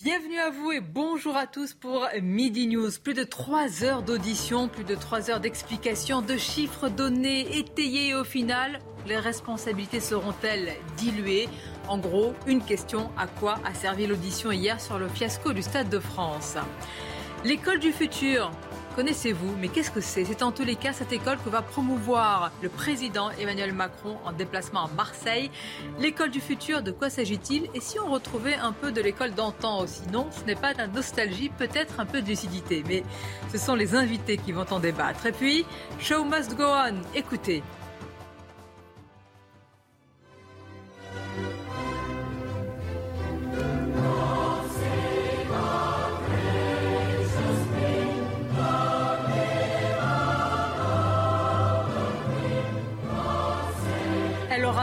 Bienvenue à vous et bonjour à tous pour Midi News. Plus de trois heures d'audition, plus de trois heures d'explications, de chiffres donnés, étayés et au final, les responsabilités seront-elles diluées? En gros, une question, à quoi a servi l'audition hier sur le fiasco du Stade de France? L'école du futur, connaissez-vous Mais qu'est-ce que c'est? C'est en tous les cas cette école que va promouvoir le président Emmanuel Macron en déplacement à Marseille. L'école du futur, de quoi s'agit-il? Et si on retrouvait un peu de l'école d'antan aussi? Non, ce n'est pas de la nostalgie, peut-être un peu de lucidité, mais ce sont les invités qui vont en débattre. Et puis, Show Must Go On, écoutez.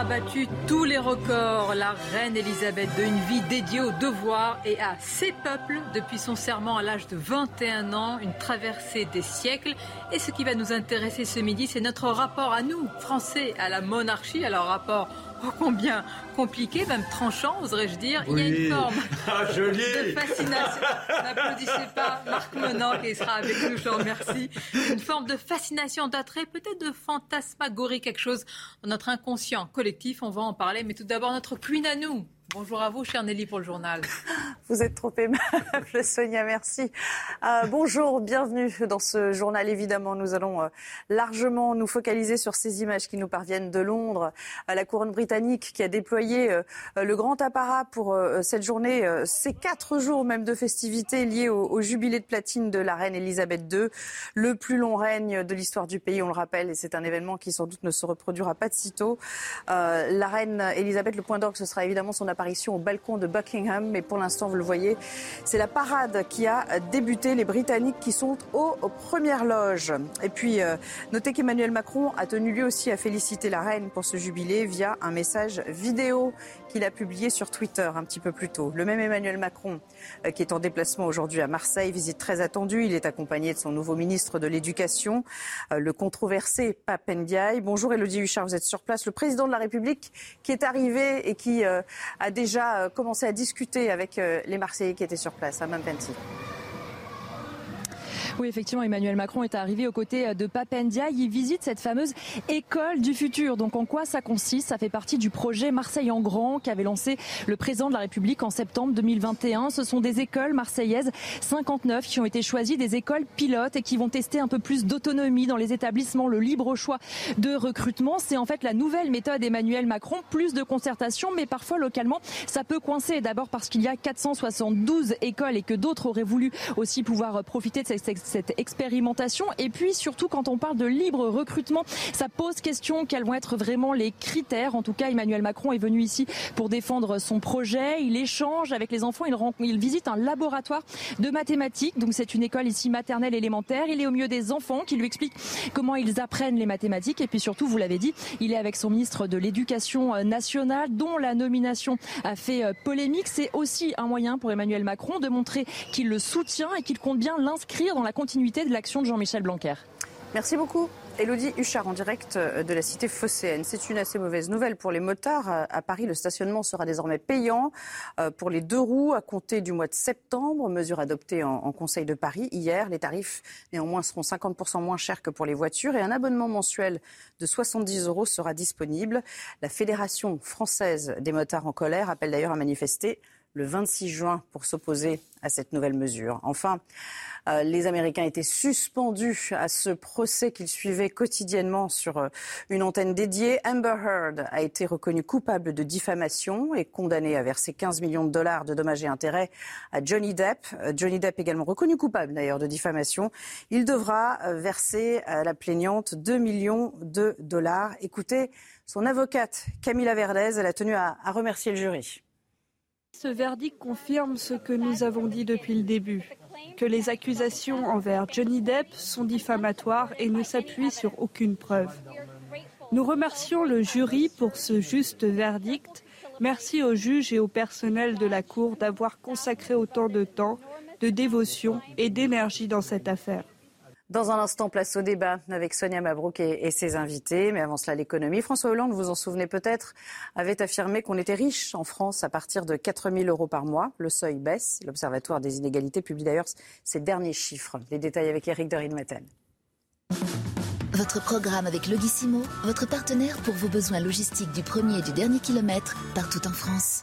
Battu tous les records. La reine Elisabeth II, une vie dédiée au devoir et à ses peuples depuis son serment à l'âge de 21 ans, une traversée des siècles. Et ce qui va nous intéresser ce midi, c'est notre rapport à nous, Français, à la monarchie. Alors rapport oh combien compliqué, même tranchant, oserais-je dire. Il y a une forme Ah, de fascination. N'applaudissez pas Marc Menant qui sera avec nous, je vous remercie. Une forme de fascination, d'attrait, peut-être de fantasmagorie, quelque chose dans notre inconscient collectif. On va en parler, mais tout d'abord notre queen à nous. Bonjour à vous, chère Nelly, pour le journal. Vous êtes trop aimable, Sonia, merci. Euh, bonjour, bienvenue dans ce journal. Évidemment, nous allons euh, largement nous focaliser sur ces images qui nous parviennent de Londres, à la couronne britannique qui a déployé euh, le grand apparat pour euh, cette journée, euh, ces quatre jours même de festivités liées au, jubilé de platine de la reine Elisabeth II, le plus long règne de l'histoire du pays, on le rappelle, et c'est un événement qui sans doute ne se reproduira pas de sitôt. Euh, la reine Elisabeth, le point d'orgue, ce sera évidemment son apparition au balcon de Buckingham, mais pour l'instant, vous le voyez, c'est la parade qui a débuté. Les Britanniques qui sont aux, premières loges. Et puis, euh, notez qu'Emmanuel Macron a tenu lui aussi à féliciter la reine pour ce jubilé via un message vidéo qu'il a publié sur Twitter un petit peu plus tôt. Le même Emmanuel Macron, euh, qui est en déplacement aujourd'hui à Marseille, visite très attendue. Il est accompagné de son nouveau ministre de l'Éducation, euh, le controversé Pape Ndiaye. Bonjour Elodie Huchard, vous êtes sur place. Le président de la République qui est arrivé et qui euh, a déjà commencé à discuter avec les Marseillais qui étaient sur place à Mampenti. Oui, effectivement, Emmanuel Macron est arrivé aux côtés de Papendia. Il visite cette fameuse école du futur. Donc, en quoi ça consiste? Ça fait partie du projet Marseille en grand qu'avait lancé le président de la République en septembre 2021. Ce sont des écoles marseillaises 59 qui ont été choisies, des écoles pilotes et qui vont tester un peu plus d'autonomie dans les établissements, le libre choix de recrutement. C'est en fait la nouvelle méthode Emmanuel Macron, plus de concertation, mais parfois localement, ça peut coincer. D'abord parce qu'il y a 472 écoles et que d'autres auraient voulu aussi pouvoir profiter de cette cette expérimentation. Et puis surtout, quand on parle de libre recrutement, ça pose question quels vont être vraiment les critères. En tout cas, Emmanuel Macron est venu ici pour défendre son projet. Il échange avec les enfants. Il, rencontre, il visite un laboratoire de mathématiques. Donc c'est une école ici maternelle élémentaire. Il est au milieu des enfants qui lui expliquent comment ils apprennent les mathématiques. Et puis surtout, vous l'avez dit, il est avec son ministre de l'Éducation nationale, dont la nomination a fait polémique. C'est aussi un moyen pour Emmanuel Macron de montrer qu'il le soutient et qu'il compte bien l'inscrire dans la continuité de l'action de Jean-Michel Blanquer. Merci beaucoup. Elodie Huchard en direct de la cité phocéenne. C'est une assez mauvaise nouvelle pour les motards. À Paris, le stationnement sera désormais payant pour les deux roues à compter du mois de septembre. Mesure adoptée en, en Conseil de Paris hier. Les tarifs néanmoins seront 50% moins chers que pour les voitures et un abonnement mensuel de 70 euros sera disponible. La Fédération française des motards en colère appelle d'ailleurs à manifester le 26 juin pour s'opposer à cette nouvelle mesure. Enfin, euh, les Américains étaient suspendus à ce procès qu'ils suivaient quotidiennement sur euh, une antenne dédiée. Amber Heard a été reconnue coupable de diffamation et condamnée à verser 15 millions de dollars de dommages et intérêts à Johnny Depp. Euh, Johnny Depp également reconnu coupable d'ailleurs de diffamation. Il devra euh, verser à la plaignante 2 millions de dollars. Écoutez, son avocate Camilla Verdez, elle a tenu à remercier le jury. Ce verdict confirme ce que nous avons dit depuis le début, que les accusations envers Johnny Depp sont diffamatoires et ne s'appuient sur aucune preuve. Nous remercions le jury pour ce juste verdict. Merci aux juges et au personnel de la Cour d'avoir consacré autant de temps, de dévotion et d'énergie dans cette affaire. Dans un instant, place au débat avec Sonia Mabrouk et, ses invités. Mais avant cela, l'économie. François Hollande, vous en souvenez peut-être, avait affirmé qu'on était riche en France à partir de 4 000 euros par mois. Le seuil baisse. L'Observatoire des inégalités publie d'ailleurs ses derniers chiffres. Les détails avec Eric de Votre programme avec Logissimo, votre partenaire pour vos besoins logistiques du premier et du dernier kilomètre, partout en France.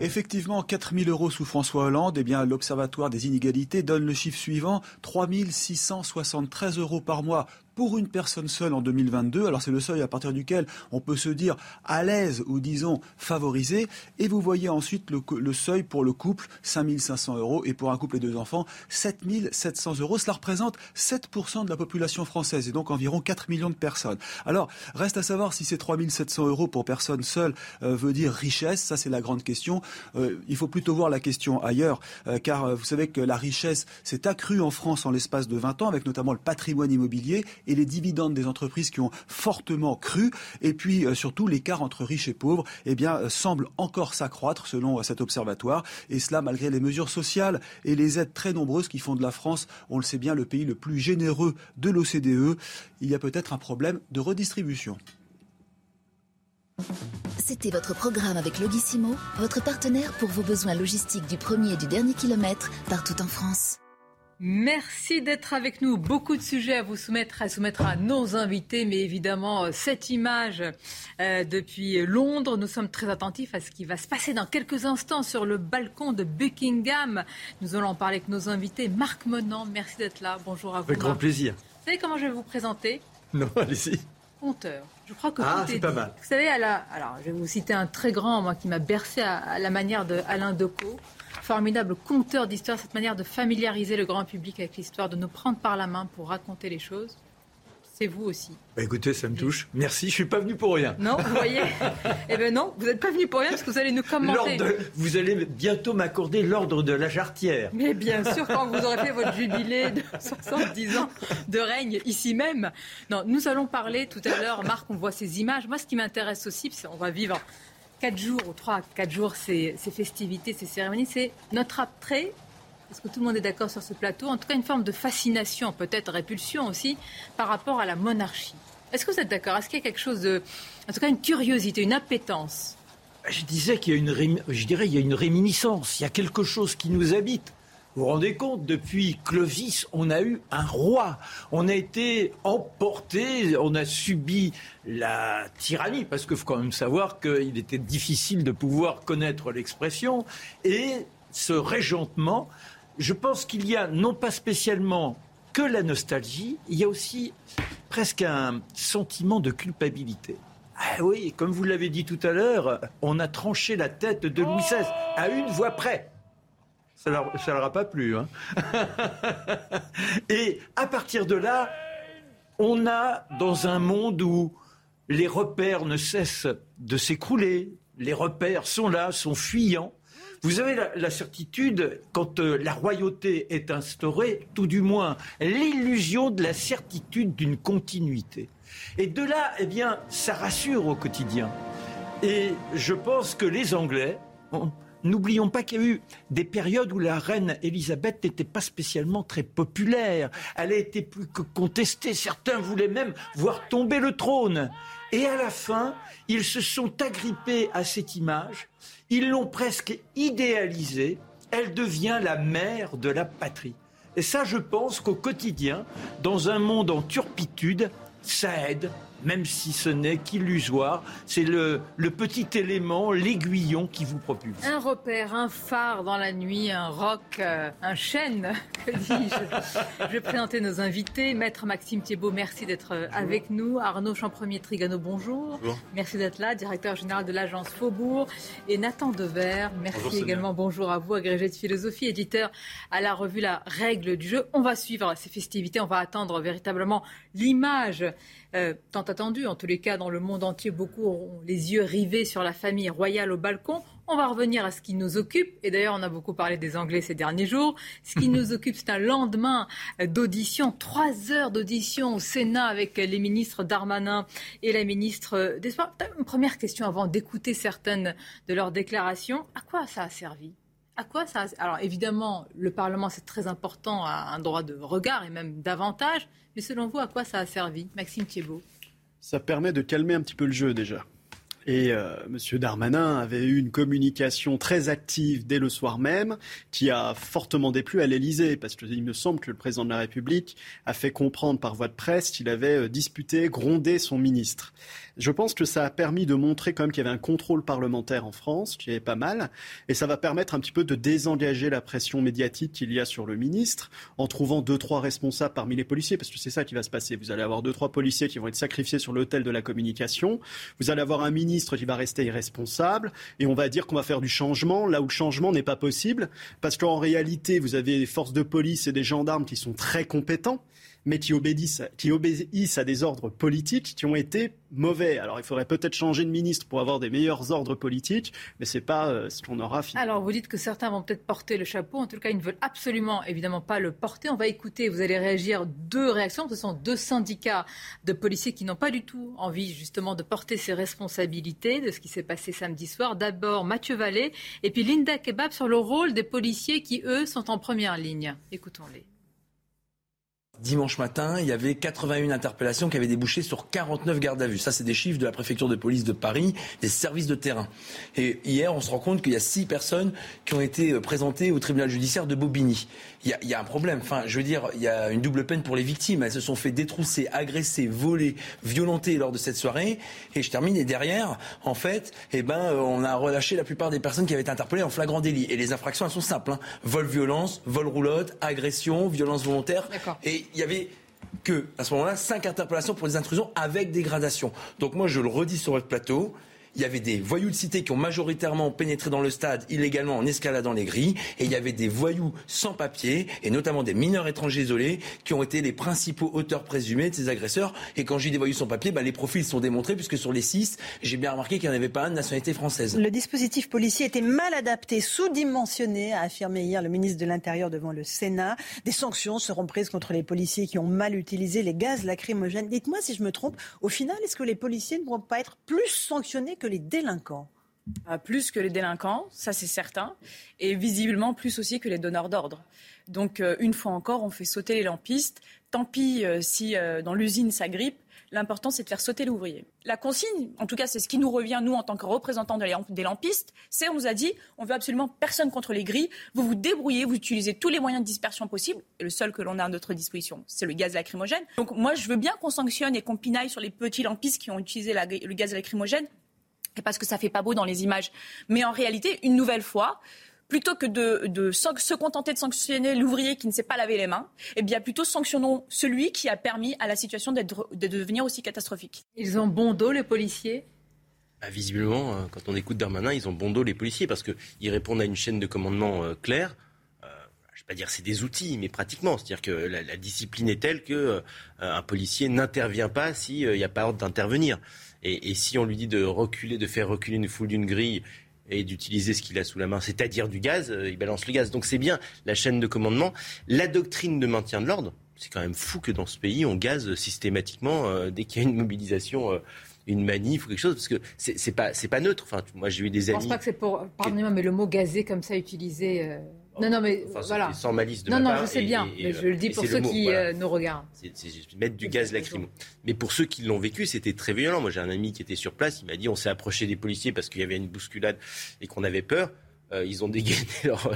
Effectivement, 4 000 euros sous François Hollande, eh bien, l'Observatoire des inégalités donne le chiffre suivant 3 673 euros par mois pour une personne seule en 2022. Alors c'est le seuil à partir duquel on peut se dire à l'aise ou disons favorisé. Et vous voyez ensuite le, seuil pour le couple, 5500 euros, et pour un couple et deux enfants, 7700 euros. Cela représente 7% de la population française et donc environ 4 millions de personnes. Alors reste à savoir si ces 3700 euros pour personne seule euh, veut dire richesse. Ça c'est la grande question. Euh, il faut plutôt voir la question ailleurs, euh, car vous savez que la richesse s'est accrue en France en l'espace de 20 ans, avec notamment le patrimoine immobilier et les dividendes des entreprises qui ont fortement cru. Et puis euh, surtout, l'écart entre riches et pauvres eh bien, euh, semble encore s'accroître selon euh, cet observatoire. Et cela malgré les mesures sociales et les aides très nombreuses qui font de la France, on le sait bien, le pays le plus généreux de l'OCDE. Il y a peut-être un problème de redistribution. C'était votre programme avec Logissimo, votre partenaire pour vos besoins logistiques du premier et du dernier kilomètre partout en France. Merci d'être avec nous. Beaucoup de sujets à vous soumettre, à soumettre à nos invités, mais évidemment, euh, cette image euh, depuis Londres, nous sommes très attentifs à ce qui va se passer dans quelques instants sur le balcon de Buckingham. Nous allons en parler avec nos invités. Marc Monand, merci d'être là. Bonjour à vous. Avec grand plaisir. Vous savez comment je vais vous présenter? Non, allez-y. Conteur. Je crois que ah, c'est pas mal. Vous savez, à la... alors je vais vous citer un très grand, moi, qui m'a bercé à, la manière de Alain Decaux formidable conteur d'histoire, cette manière de familiariser le grand public avec l'histoire, de nous prendre par la main pour raconter les choses. C'est vous aussi. Bah écoutez, ça me touche. Merci, je suis pas venu pour rien. Non, vous voyez Eh bien non, vous n'êtes pas venu pour rien parce que vous allez nous commenter. vous allez bientôt m'accorder l'ordre de la jarretière. Mais bien sûr, quand vous aurez fait votre jubilé de 70 ans de règne ici même. Non, nous allons parler tout à l'heure, Marc, on voit ces images. Moi, ce qui m'intéresse aussi, c'est on va vivre quatre jours ou trois, quatre jours ces, ces festivités, ces cérémonies, c'est notre attrait. Est-ce que tout le monde est d'accord sur ce plateau? En tout cas, une forme de fascination, peut-être répulsion aussi, par rapport à la monarchie. Est-ce que vous êtes d'accord? Est-ce qu'il y a quelque chose de, en tout cas, une curiosité, une appétence? Je disais qu'il y a une, je dirais, il y a une réminiscence. Il y a quelque chose qui nous habite. Vous vous rendez compte, depuis Clovis, on a eu un roi. On a été emporté, on a subi la tyrannie, parce qu'il faut quand même savoir qu'il était difficile de pouvoir connaître l'expression. Et ce régentement, je pense qu'il y a non pas spécialement que la nostalgie, il y a aussi presque un sentiment de culpabilité. Ah oui, comme vous l'avez dit tout à l'heure, on a tranché la tête de Louis XVI à une voix près. Ça ne leur a pas plu. Hein. Et à partir de là, on a, dans un monde où les repères ne cessent de s'écrouler, les repères sont là, sont fuyants, vous avez la, certitude, quand euh, la royauté est instaurée, tout du moins l'illusion de la certitude d'une continuité. Et de là, eh bien, ça rassure au quotidien. Et je pense que les Anglais, N'oublions pas qu'il y a eu des périodes où la reine Elisabeth n'était pas spécialement très populaire. Elle a été plus que contestée. Certains voulaient même voir tomber le trône. Et à la fin, ils se sont agrippés à cette image. Ils l'ont presque idéalisée. Elle devient la mère de la patrie. Et ça, je pense qu'au quotidien, dans un monde en turpitude, ça aide même si ce n'est qu'illusoire. C'est le, petit élément, l'aiguillon qui vous propulse. Un repère, un phare dans la nuit, un roc, euh, un chêne, que dis-je Je vais présenter nos invités. Maître Maxime Thiebaud, merci d'être euh, avec nous. Arnaud Champremier Trigano, bonjour. bonjour. Merci d'être là, directeur général de l'agence Faubourg. Et Nathan Dever, merci également. Bonjour à vous, agrégé de philosophie, éditeur à la revue La Règle du jeu. On va suivre ces festivités, on va attendre véritablement l'image euh, tant attendu. En tous les cas, dans le monde entier, beaucoup auront les yeux rivés sur la famille royale au balcon. On va revenir à ce qui nous occupe. Et d'ailleurs, on a beaucoup parlé des Anglais ces derniers jours. Ce qui nous occupe, c'est un lendemain d'audition, trois heures d'audition au Sénat avec les ministres Darmanin et la ministre des Sports. Une première question avant d'écouter certaines de leurs déclarations. À quoi ça a servi? À quoi ça Alors évidemment, le Parlement, c'est très important, a un droit de regard et même davantage. Mais selon vous, à quoi ça a servi Maxime Thiebaud? Ça permet de calmer un petit peu le jeu déjà. Et euh, M. Darmanin avait eu une communication très active dès le soir même, qui a fortement déplu à l'Élysée, parce qu'il me semble que le président de la République a fait comprendre par voie de presse qu'il avait euh, disputé, grondé son ministre. Je pense que ça a permis de montrer quand même qu'il y avait un contrôle parlementaire en France, qui est pas mal, et ça va permettre un petit peu de désengager la pression médiatique qu'il y a sur le ministre, en trouvant deux, trois responsables parmi les policiers, parce que c'est ça qui va se passer. Vous allez avoir deux, trois policiers qui vont être sacrifiés sur l'autel de la communication. Vous allez avoir un ministre qui va rester irresponsable, et on va dire qu'on va faire du changement là où le changement n'est pas possible, parce qu'en réalité, vous avez des forces de police et des gendarmes qui sont très compétents mais qui obéissent, à des ordres politiques qui ont été mauvais. Alors il faudrait peut-être changer de ministre pour avoir des meilleurs ordres politiques, mais ce n'est pas euh, ce qu'on aura finalement. Alors vous dites que certains vont peut-être porter le chapeau, en tout cas ils ne veulent absolument évidemment pas le porter. On va écouter, vous allez réagir deux réactions. Ce sont deux syndicats de policiers qui n'ont pas du tout envie justement de porter ces responsabilités de ce qui s'est passé samedi soir. D'abord Mathieu Vallée et puis Linda Kebab sur le rôle des policiers qui eux sont en première ligne. Écoutons-les. Dimanche matin, il y avait 81 interpellations qui avaient débouché sur 49 gardes à vue. Ça, c'est des chiffres de la préfecture de police de Paris, des services de terrain. Et hier, on se rend compte qu'il y a six personnes qui ont été euh, présentées au tribunal judiciaire de Bobigny. Il y, a, il y a un problème. Enfin, je veux dire, il y a une double peine pour les victimes. Elles se sont fait détrousser, agresser, voler, violenter lors de cette soirée. Et je termine. Et derrière, en fait, eh ben, euh, on a relâché la plupart des personnes qui avaient été interpellées en flagrant délit. Et les infractions, elles sont simples. Hein. Vol, violence, vol, roulotte, agression, violence volontaire. Et il y avait que, à ce moment-là, cinq interpellations pour des intrusions avec dégradation. Donc moi, je le redis sur votre plateau, il y avait des voyous de cité qui ont majoritairement pénétré dans le stade illégalement en escaladant les grilles, et il y avait des voyous sans papier, et notamment des mineurs étrangers isolés, qui ont été les principaux auteurs présumés de ces agresseurs. Et quand j'ai des voyous sans papier, bah, les profils sont démontrés, puisque sur les six, j'ai bien remarqué qu'il n'y en avait pas un de nationalité française. Le dispositif policier était mal adapté, sous-dimensionné, a affirmé hier le ministre de l'Intérieur devant le Sénat. Des sanctions seront prises contre les policiers qui ont mal utilisé les gaz lacrymogènes. Dites-moi si je me trompe, au final, est-ce que les policiers ne vont pas être plus sanctionnés que les délinquants ah, plus que les délinquants, ça c'est certain, et visiblement plus aussi que les donneurs d'ordre. Donc euh, une fois encore, on fait sauter les lampistes. Tant pis euh, si euh, dans l'usine ça grippe. L'important, c'est de faire sauter l'ouvrier. La consigne, en tout cas, c'est ce qui nous revient, nous, en tant que représentants des lampistes, c'est on nous a dit, on veut absolument personne contre les grilles. Vous vous débrouillez, vous utilisez tous les moyens de dispersion possibles. Et le seul que l'on a à notre disposition, c'est le gaz lacrymogène. Donc moi, je veux bien qu'on sanctionne et qu'on pinaille sur les petits lampistes qui ont utilisé le gaz lacrymogène parce que ça fait pas beau dans les images. Mais en réalité, une nouvelle fois, plutôt que de, se contenter de sanctionner l'ouvrier qui ne sait pas laver les mains, eh bien plutôt sanctionnons celui qui a permis à la situation de devenir aussi catastrophique. Ils ont bon dos, les policiers? Bah, Visiblement, euh, quand on écoute Darmanin, ils ont bon dos, les policiers, parce qu'ils répondent à une chaîne de commandement euh, claire. Euh, je ne vais pas dire c'est des outils, mais pratiquement. C'est-à-dire que la, discipline est telle qu'un un policier n'intervient pas s'il n'y a pas ordre d'intervenir. Et, si on lui dit de reculer, de faire reculer une foule d'une grille et d'utiliser ce qu'il a sous la main, c'est-à-dire du gaz, euh, il balance le gaz. Donc c'est bien la chaîne de commandement. La doctrine de maintien de l'ordre, c'est quand même fou que dans ce pays, on gaze systématiquement euh, dès qu'il y a une mobilisation. Euh, une manif ou quelque chose parce que c'est pas pas neutre. Enfin, moi j'ai eu des amis. Je pense pas que c'est pour pardonnez-moi mais le mot gazé comme ça utilisé non, non, mais voilà. Sans malice de Non, non, je sais bien, mais je le dis pour ceux qui euh, nous regardent. C'est mettre du gaz lacrymo. Mais pour ceux qui l'ont vécu, c'était très violent. Moi, j'ai un ami qui était sur place, il m'a dit on s'est approché des policiers parce qu'il y avait une bousculade et qu'on avait peur. Euh, ils ont dégainé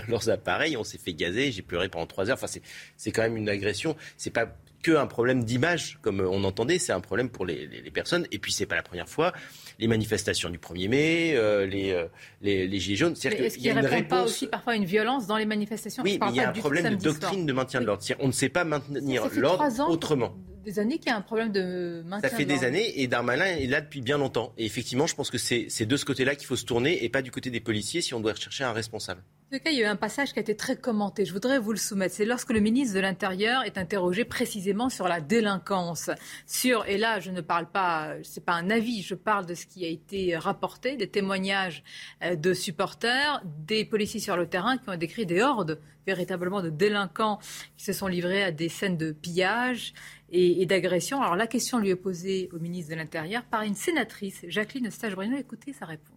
leurs appareils, on s'est fait gazer, j'ai pleuré pendant trois heures. Enfin, c'est quand même une agression. C'est pas que un problème d'image, comme on entendait, c'est un problème pour les, les, les personnes. Et puis, c'est pas la première fois les manifestations du 1er mai, euh, les, euh, les, les, Gilets jaunes. Est-ce qu'il ne répond pas aussi parfois une violence dans les manifestations? Oui, mais il y a un problème de doctrine de maintien de l'ordre. On ne sait pas maintenir l'ordre autrement. Des années qu'il y a un problème de maintien. Ça fait des années et Darmanin est là depuis bien longtemps. Et effectivement, je pense que c'est de ce côté-là qu'il faut se tourner et pas du côté des policiers si on doit chercher un responsable. En tout cas, il y a eu un passage qui a été très commenté. Je voudrais vous le soumettre. C'est lorsque le ministre de l'Intérieur est interrogé précisément sur la délinquance. Sur, et là, je ne parle pas, c'est pas un avis, je parle de ce qui a été rapporté, des témoignages euh, de supporters, des policiers sur le terrain qui ont décrit des hordes véritablement de délinquants qui se sont livrés à des scènes de pillage et, d'agression. Alors la question lui est posée au ministre de l'Intérieur par une sénatrice, Jacqueline Eustache-Brinot. Écoutez sa réponse.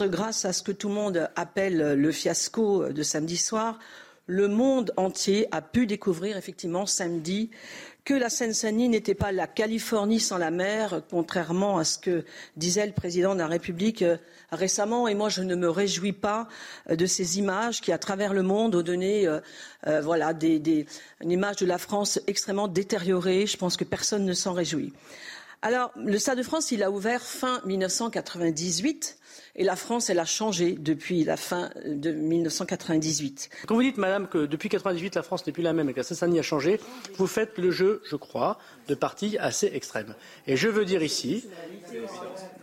Grâce à ce que tout le monde appelle le fiasco de samedi soir, le monde entier a pu découvrir effectivement samedi que la Seine-Saint-Denis n'était pas la Californie sans la mer, contrairement à ce que disait le président de la République euh, récemment. Et moi, je ne me réjouis pas euh, de ces images qui, à travers le monde, ont donné euh, voilà, une image de la France extrêmement détériorée. Je pense que personne ne s'en réjouit. Alors, le Stade de France, il a ouvert fin 1998 et la France, elle a changé depuis la fin de 1998. Quand vous dites, madame, que depuis 1998, la France n'est plus la même et que la Saint-Denis a changé, vous faites le jeu, je crois, de partis assez extrêmes. Et je veux dire ici,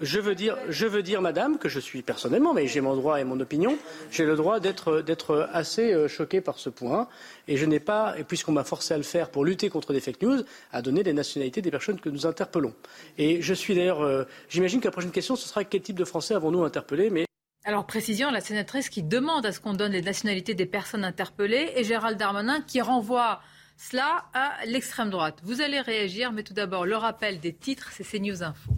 je veux dire, je veux dire, madame, que je suis personnellement, mais j'ai mon droit et mon opinion, j'ai le droit d'être assez euh, choqué par ce point. Et je n'ai pas, puisqu'on m'a forcé à le faire pour lutter contre des fake news, à donner les nationalités des personnes que nous interpellons. Et je suis d'ailleurs, euh, j'imagine que la prochaine question, ce sera quel type de Français avons-nous interpellé, mais alors, précision, la sénatrice qui demande à ce qu'on donne les nationalités des personnes interpellées et Gérald Darmanin qui renvoie cela à l'extrême droite. Vous allez réagir, mais tout d'abord, le rappel des titres, c'est CNews Info.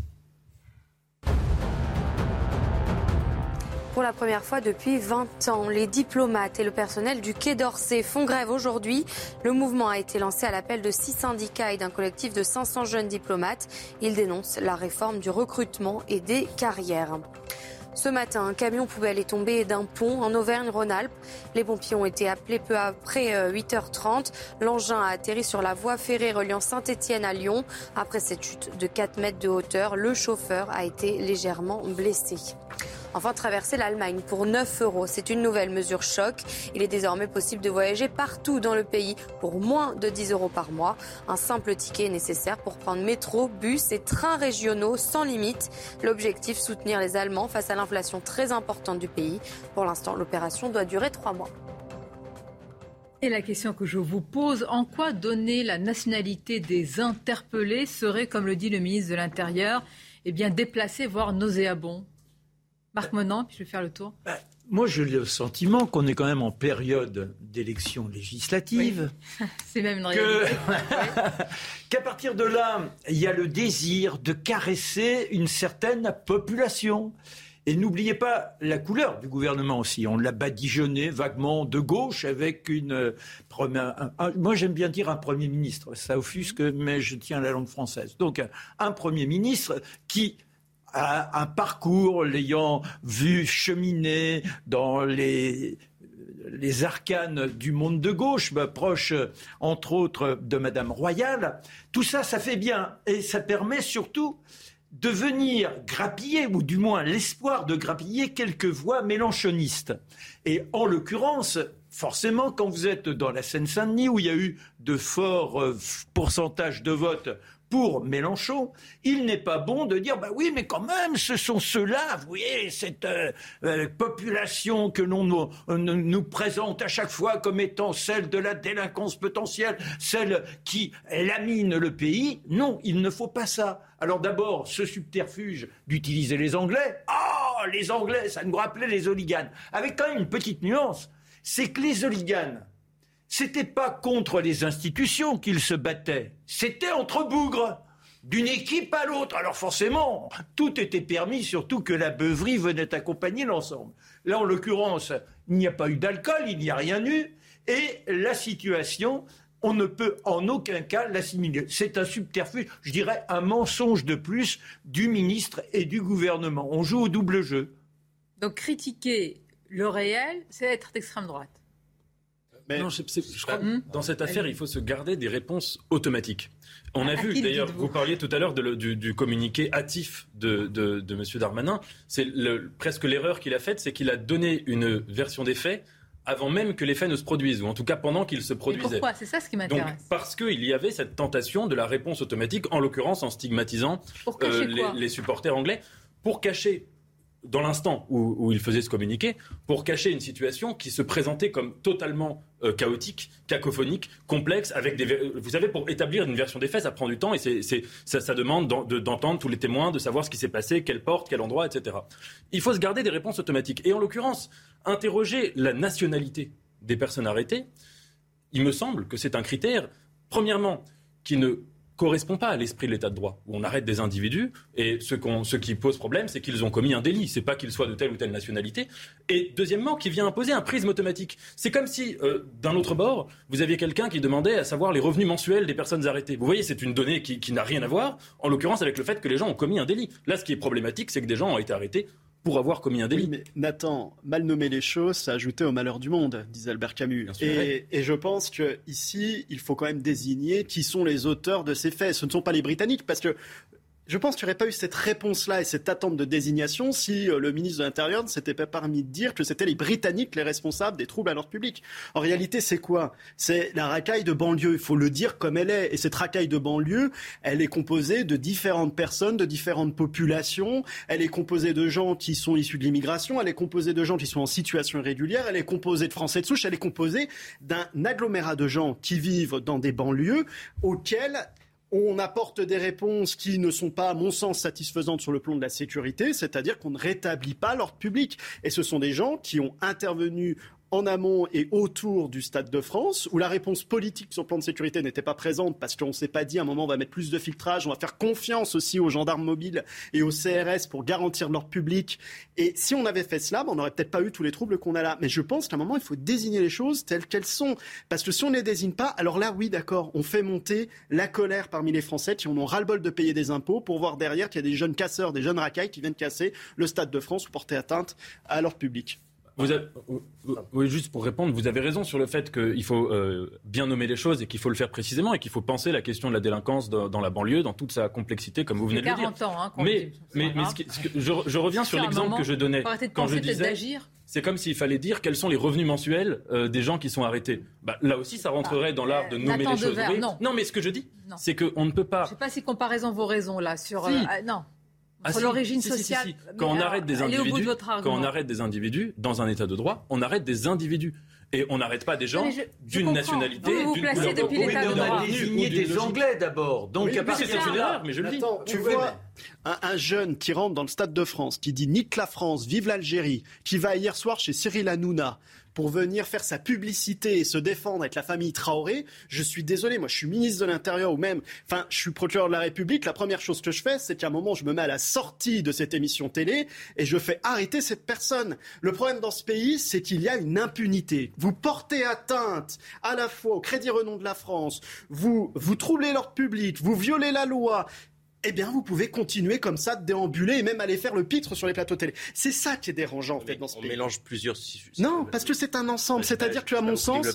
Pour la première fois depuis 20 ans, les diplomates et le personnel du Quai d'Orsay font grève aujourd'hui. Le mouvement a été lancé à l'appel de six syndicats et d'un collectif de 500 jeunes diplomates. Ils dénoncent la réforme du recrutement et des carrières. Ce matin, un camion poubelle est tombé d'un pont en Auvergne-Rhône-Alpes. Les pompiers ont été appelés peu après 8h30. Euh, L'engin a atterri sur la voie ferrée reliant Saint-Étienne à Lyon. Après cette chute de 4 mètres de hauteur, le chauffeur a été légèrement blessé. Enfin, traverser l'Allemagne pour 9 euros, c'est une nouvelle mesure choc. Il est désormais possible de voyager partout dans le pays pour moins de 10 euros par mois. Un simple ticket est nécessaire pour prendre métro, bus et trains régionaux sans limite. L'objectif, soutenir les Allemands face à l'inflation très importante du pays. Pour l'instant, l'opération doit durer 3 mois. Et la question que je vous pose, en quoi donner la nationalité des interpellés serait, comme le dit le ministre de l'Intérieur, eh déplacé, voire nauséabond? Marc Menant, puis je vais faire le tour. Bah, moi, j'ai le sentiment qu'on est quand même en période d'élection législative. C'est même une réalité. Qu'à partir de là, il y a le désir de caresser une certaine population. Et n'oubliez pas la couleur du gouvernement aussi. On l'a badigeonné vaguement de gauche avec une première. moi, j'aime bien dire un premier ministre. Ça offusque, mais je tiens la langue française. Donc, un premier ministre qui un parcours l'ayant vu cheminer dans les les arcanes du monde de gauche, bah, proche entre autres de Madame Royal, tout ça, ça fait bien et ça permet surtout de venir grappiller, ou du moins l'espoir de grappiller quelques voix mélanchonistes. Et en l'occurrence, forcément, quand vous êtes dans la Seine-Saint-Denis, où il y a eu de forts euh, pourcentages de votes pour Mélenchon, il n'est pas bon de dire bah oui, mais quand même, ce sont ceux-là, vous voyez, cette euh, euh, population que l'on nous, euh, nous, présente à chaque fois comme étant celle de la délinquance potentielle, celle qui lamine le pays. Non, il ne faut pas ça. Alors d'abord, ce subterfuge d'utiliser les Anglais. Oh, les Anglais, ça nous rappelait les oliganes. Avec quand même une petite nuance, c'est que les oliganes, c'était pas contre les institutions qu'ils se battaient, c'était entre bougres, d'une équipe à l'autre. Alors forcément, tout était permis, surtout que la beuverie venait accompagner l'ensemble. Là, en l'occurrence, il n'y a pas eu d'alcool, il n'y a rien eu, et la situation, on ne peut en aucun cas l'assimiler. C'est un subterfuge, je dirais un mensonge de plus du ministre et du gouvernement. On joue au double jeu. Donc critiquer le réel, c'est être d'extrême droite. Non, je, crois que dans cette affaire, il faut se garder des réponses automatiques. On a vu, d'ailleurs, vous parliez tout à l'heure du, communiqué hâtif de, de, de M. Darmanin. C'est presque l'erreur qu'il a faite, c'est qu'il a donné une version des faits avant même que les faits ne se produisent, ou en tout cas pendant qu'ils se produisaient. pourquoi? C'est ça ce qui m'intéresse. Donc, parce qu'il y avait cette tentation de la réponse automatique, en l'occurrence en stigmatisant euh, les, les supporters anglais, pour cacher dans l'instant où, il faisait se communiquer, pour cacher une situation qui se présentait comme totalement euh, chaotique, cacophonique, complexe, avec des... Vous savez, pour établir une version des faits, ça prend du temps et c'est, ça, ça, demande d'entendre tous les témoins, de savoir ce qui s'est passé, quelle porte, quel endroit, etc. Il faut se garder des réponses automatiques. Et en l'occurrence, interroger la nationalité des personnes arrêtées, il me semble que c'est un critère, premièrement, qui ne correspond pas à l'esprit de l'état de droit, où on arrête des individus, et ce, ce qui pose problème, c'est qu'ils ont commis un délit, c'est pas qu'ils soient de telle ou telle nationalité, et deuxièmement, qui vient imposer un prisme automatique. C'est comme si, euh, d'un autre bord, vous aviez quelqu'un qui demandait à savoir les revenus mensuels des personnes arrêtées. Vous voyez, c'est une donnée qui, qui n'a rien à voir, en l'occurrence avec le fait que les gens ont commis un délit. Là, ce qui est problématique, c'est que des gens ont été arrêtés pour avoir commis un délit. mais Nathan, mal nommer les choses, ça ajoutait au malheur du monde, disait Albert Camus. Et, et, je pense que ici, il faut quand même désigner qui sont les auteurs de ces faits. Ce ne sont pas les Britanniques, parce que je pense qu'il n'y aurait pas eu cette réponse-là et cette attente de désignation si euh, le ministre de l'Intérieur ne s'était pas permis de dire que c'était les Britanniques les responsables des troubles à l'ordre public. En réalité, c'est quoi? C'est la racaille de banlieue. Il faut le dire comme elle est. Et cette racaille de banlieue, elle est composée de différentes personnes, de différentes populations. Elle est composée de gens qui sont issus de l'immigration. Elle est composée de gens qui sont en situation irrégulière. Elle est composée de Français de souche. Elle est composée d'un agglomérat de gens qui vivent dans des banlieues auxquels on apporte des réponses qui ne sont pas, à mon sens, satisfaisantes sur le plan de la sécurité, c'est-à-dire qu'on ne rétablit pas l'ordre public. Et ce sont des gens qui ont intervenu en amont et autour du Stade de France, où la réponse politique sur le plan de sécurité n'était pas présente parce qu'on ne s'est pas dit à un moment on va mettre plus de filtrage, on va faire confiance aussi aux gendarmes mobiles et aux CRS pour garantir leur public. Et si on avait fait cela, ben, on n'aurait peut-être pas eu tous les troubles qu'on a là. Mais je pense qu'à un moment, il faut désigner les choses telles qu'elles sont. Parce que si on ne les désigne pas, alors là, oui, d'accord, on fait monter la colère parmi les Français qui en ont ras-le-bol de payer des impôts pour voir derrière qu'il y a des jeunes casseurs, des jeunes racailles qui viennent casser le Stade de France ou porter atteinte à leur public. Vous oui, juste pour répondre, vous avez raison sur le fait qu'il faut euh, bien nommer les choses et qu'il faut le faire précisément et qu'il faut penser la question de la délinquance dans, la banlieue dans toute sa complexité, comme vous venez de le dire. Ans, hein, mais, mais, je, reviens sur l'exemple que je donnais quand je disais. C'est comme s'il fallait dire quels sont les revenus mensuels euh, des gens qui sont arrêêtés. Bah, là aussi, ça rentrerait dans l'art de nommer les choses. non. mais ce que je dis, c'est qu'on ne peut pas. Je ne sais pas si comparaison vaut raison là sur. Euh, ah, non. Ah, l'origine sociale. quand on arrête des individus, quand on arrête des individus dans un état de droit, on arrête des individus. Et on n'arrête pas des gens d'une nationalité, d'une couleur depuis oui, on a désigné des Anglais d'abord. Donc oui, à partir c'est une erreur, mais je le dis. tu vois, un, un, jeune qui rentre dans le Stade de France, qui dit nique la France, vive l'Algérie, qui va hier soir chez Cyril Hanouna, pour venir faire sa publicité et se défendre avec la famille Traoré, je suis désolé, moi je suis ministre de l'Intérieur ou même, enfin je suis procureur de la République, la première chose que je fais, c'est qu'à un moment je me mets à la sortie de cette émission télé et je fais arrêter cette personne. Le problème dans ce pays, c'est qu'il y a une impunité. Vous portez atteinte à la fois au crédit renom de la France, vous, vous troublez l'ordre public, vous violez la loi, eh bien, vous pouvez continuer comme ça de déambuler et même aller faire le pitre sur les plateaux télé. C'est ça qui est dérangeant, en fait, dans ce on pays. On mélange plusieurs. Non, parce que c'est un ensemble. C'est-à-dire que, à mon sens,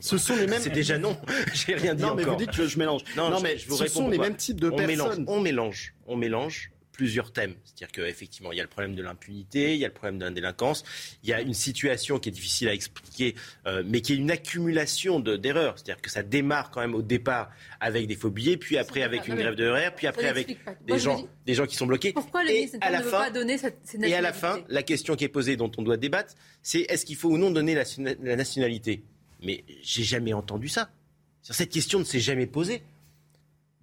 ce sont les mêmes. C'est déjà non. J'ai rien dit non, mais vous dites que je mélange. Non, mais je vous ce sont les mêmes types de personnes. on mélange. On mélange plusieurs thèmes. C'est-à-dire qu'effectivement, il y a le problème de l'impunité, il y a le problème de la délinquance, il y a une situation qui est difficile à expliquer, euh, mais qui est une accumulation d'erreurs. C'est-à-dire que ça démarre quand même au départ avec des faux billets, puis après avec une grève de RER, puis après avec des gens, des gens qui sont bloqués. Pourquoi le à la fin, pas donner cette, Et à la fin, la question qui est posée, dont on doit débattre, c'est est-ce qu'il faut ou non donner la, la nationalité? Mais j'ai jamais entendu ça. Cette question ne s'est jamais posée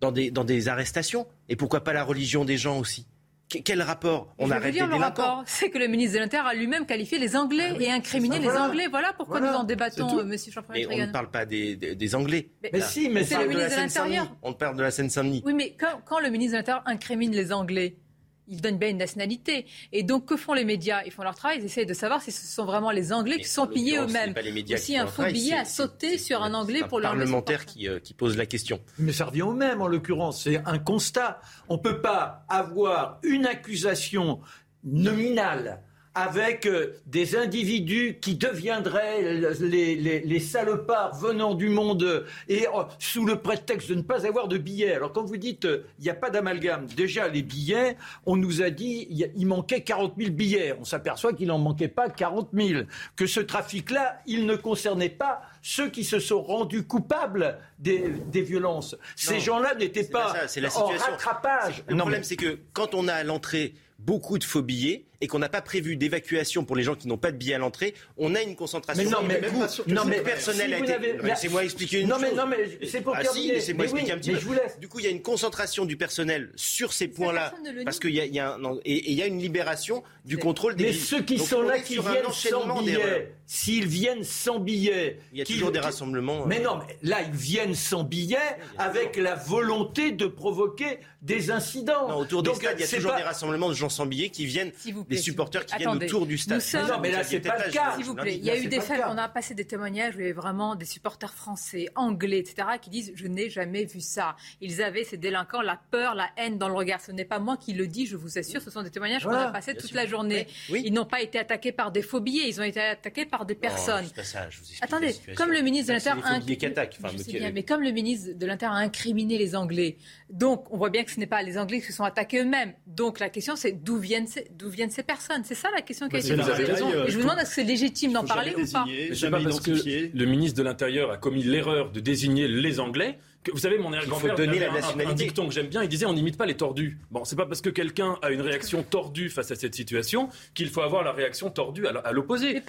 dans des, dans des arrestations Et pourquoi pas la religion des gens aussi quel rapport On arrête dire, le rapport, c'est que le ministre de l'Intérieur a lui-même qualifié les Anglais ah et incriminé les Anglais. Voilà pourquoi nous en débattons, Monsieur Mais on ne parle pas des, des, Anglais. Mais, si, mais c'est le ministre de l'Intérieur. On parle de la Seine-Saint-Denis. Oui, mais quand, quand le ministre de l'Intérieur incrimine les Anglais, ils donnent bien une nationalité. Et donc, que font les médias? Ils font leur travail, ils essayent de savoir si ce sont vraiment les Anglais qui sont pillés eux-mêmes. Si un faux billet à sauter sur un Anglais pour leur parlementaire qui, euh, qui pose la question. Mais ça revient au même, en l'occurrence. C'est un constat. On ne peut pas avoir une accusation nominale avec euh, des individus qui deviendraient les, les, les salopards venant du monde et oh, sous le prétexte de ne pas avoir de billets. Alors quand vous dites euh, il n'y a pas d'amalgame, déjà les billets, on nous a dit il, manquait 40 000 billets. On s'aperçoit qu'il n'en manquait pas 40 000. Que ce trafic-là, il ne concernait pas ceux qui se sont rendus coupables des, des violences. Ces gens-là n'étaient pas la en rattrapage. Le Non, problème, mais- c'est que quand on a à l'entrée beaucoup de faux billets et qu'on n'a pas prévu d'évacuation pour les gens qui n'ont pas de billets à l'entrée, on a une concentration. Mais non, mais du vous- non, mais personnel si a été. mais Laissez-moi expliquer une Non, mais- chose. non, mais c'est pour ah, si, laissez-moi Mais expliquer oui, un petit mais peu. je vous laisse. Du coup, il y a une concentration du personnel sur ces points-là, parce qu'il y a, il y a un- non, et, il y a une libération du contrôle des. Mais ceux qui Donc, sont on là, qui viennent sans billets, s'ils viennent sans billets... Il y a qui- toujours des rassemblements. euh. Mais non, mais là, ils viennent sans billets avec la volonté de provoquer des incidents. Non, autour des stades, il y a toujours des rassemblements de gens sans billets qui viennent, des supporters qui viennent autour du stade. sommes- Non, mais là, c'est pas le cas. S'il vous plaît, il y a eu des faits, on a passé des témoignages où il y avait vraiment des supporters français, anglais, etc., qui disent Je n'ai jamais vu ça. Ils avaient, ces délinquants, la peur, la haine dans le regard. Ce n'est pas moi qui le dis, je vous assure, ce sont des témoignages qu'on a passés toute sûr. la journée. Ils n'ont pas été attaqués par des faux billets, ils ont été attaqués par des personnes. Ça, je vous explique la Attendez, le ministre de l'Intérieur. Enfin, mais comme le ministre de l'Intérieur a incriminé les Anglais, donc on voit bien que ce n'est pas les Anglais qui se sont attaqués eux-mêmes. Donc la question c'est d'où viennent ces, d'où viennent ces personnes? C'est ça la question qui a Bah, été posée. je vous demande est-ce que c'est légitime d'en parler ou pas? Mais c'est pas parce que le ministre de l'Intérieur a commis l'erreur de désigner les Anglais vous savez, mon faut grand-père donner avait la un- un- nationalité. Un, dicton que j'aime bien. Il disait on n'imite pas les tordus. Bon, c'est pas parce que quelqu'un a une réaction tordue face à cette situation qu'il faut avoir la réaction tordue à, l'opposé.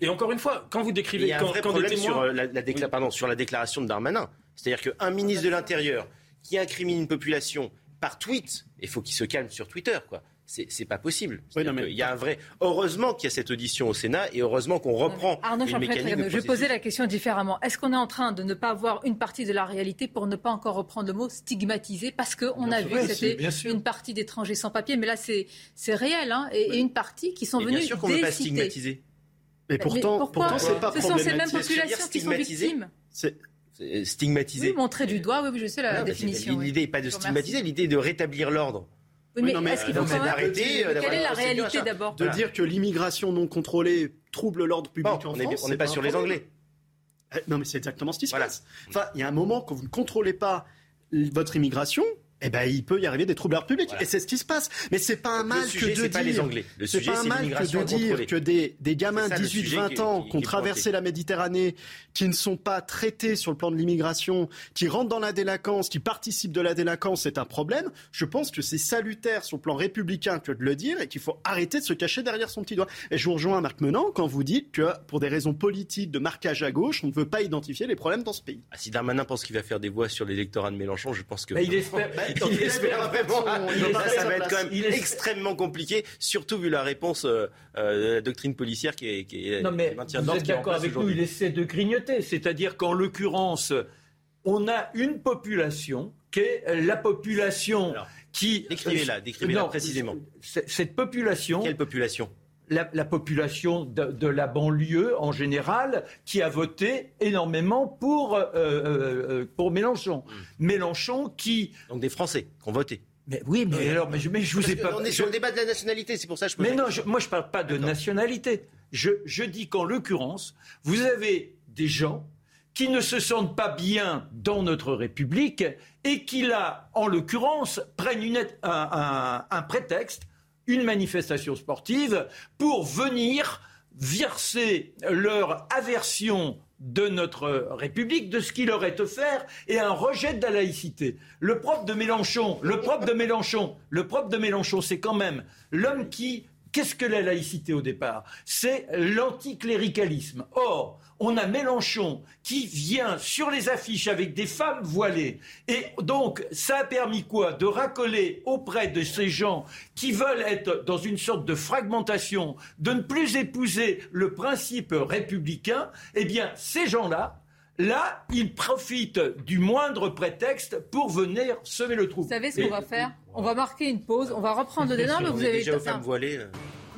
Et encore une fois, quand vous Il décrivez y a un quand, vrai quand problème témoins- sur, euh, la, la décla- pardon, sur la déclaration de Darmanin. C'est-à-dire qu'un ministre de l'Intérieur qui incrimine une population par tweet, il faut qu'il se calme sur Twitter, quoi. C'est pas possible. Qu'il y a un vrai. Heureusement qu'il y a cette audition au Sénat et heureusement qu'on reprend Arnaud une Champré, mécanique de je vais poser la question différemment. Est-ce qu'on est en train de ne pas voir une partie de la réalité pour ne pas encore reprendre le mot stigmatiser Parce qu'on a sûr, vu que c'était une partie d'étrangers sans papier, mais là c'est réel, hein, et, et une partie qui sont Et venus bien sûr qu'on ne veut pas stigmatiser. Mais pourtant, pourquoi pourtant c'est pas Ce sont ces mêmes populations qui sont victimes. C'est Stigmatiser. Oui, montrer du doigt, oui, oui, je sais la Non, définition. L'idée n'est pas de stigmatiser, l'idée est de rétablir l'ordre. Oui, mais non, mais est-ce qu'il faut c'est même- d'arrêter, euh, Quelle est la réalité d'abord de dire que l'immigration non contrôlée trouble l'ordre public Bon, en on est- n'est pas sur les problème. Anglais. Non, mais c'est exactement ce qui se Voilà. passe. Enfin, il y a un moment quand vous ne contrôlez pas votre immigration. Eh ben, il peut y arriver des troubles à l'ordre public. Et c'est ce qui se passe. Mais c'est pas un mal le sujet, que de pas dire. les Anglais. Le C'est sujet, pas un mal que de dire que des, des gamins le 18-20 sujet ans qui- qui ont traversé la Méditerranée, qui ne sont pas traités sur le plan de l'immigration, qui rentrent dans la délinquance, qui participent de la délinquance, c'est un problème. Je pense que c'est salutaire sur le plan républicain que de le dire et qu'il faut arrêter de se cacher derrière son petit doigt. Et je vous rejoins, Marc Menant, quand vous dites que pour des raisons politiques de marquage à gauche, on ne veut pas identifier les problèmes dans ce pays. Ah, si Darmanin pense qu'il va faire des voix sur l'électorat de Mélenchon, je pense que. Mais il espère- Il il espère vraiment. il Ça, va être quand même Il extrêmement compliqué, surtout vu la réponse euh, euh, de la doctrine policière qui est. Qui est Non mais qui maintient vous êtes qui est en d'accord avec nous, il essaie de grignoter. C'est-à-dire qu'en l'occurrence, on a une population qui est la population qui... Décrivez-la, décrivez-la précisément. Cette population... Quelle population? La, la population de, de la banlieue en général qui a voté énormément pour, euh, euh, euh, pour Mélenchon. Hmm. Mélenchon qui... Donc des Français qui ont voté. Mais oui, mais alors, mais je, mais je vous ai pas... On est je- sur le débat de la nationalité, c'est pour ça que je pose mais non, je- moi je parle pas de nationalité. Je, je dis qu'en l'occurrence, vous avez des gens qui ne se sentent pas bien dans notre République et qui là, en l'occurrence, prennent une, un, un- un prétexte, une manifestation sportive, pour venir verser leur aversion de notre République, de ce qui leur est offert, et un rejet de la laïcité. Le propre de Mélenchon, le propre de Mélenchon, le propre de Mélenchon, c'est quand même l'homme qui Qu'est-ce que la laïcité au départ? C'est l'anticléricalisme. Or, on a Mélenchon qui vient sur les affiches avec des femmes voilées. Et donc, ça a permis quoi? De racoler auprès de ces gens qui veulent être dans une sorte de fragmentation, de ne plus épouser le principe républicain. Eh bien, ces gens-là, Là, ils profitent du moindre prétexte pour venir semer le trou. Vous savez ce qu'on va faire? On va marquer une pause, on va reprendre le débat. vous avez déjà aux femmes voilées.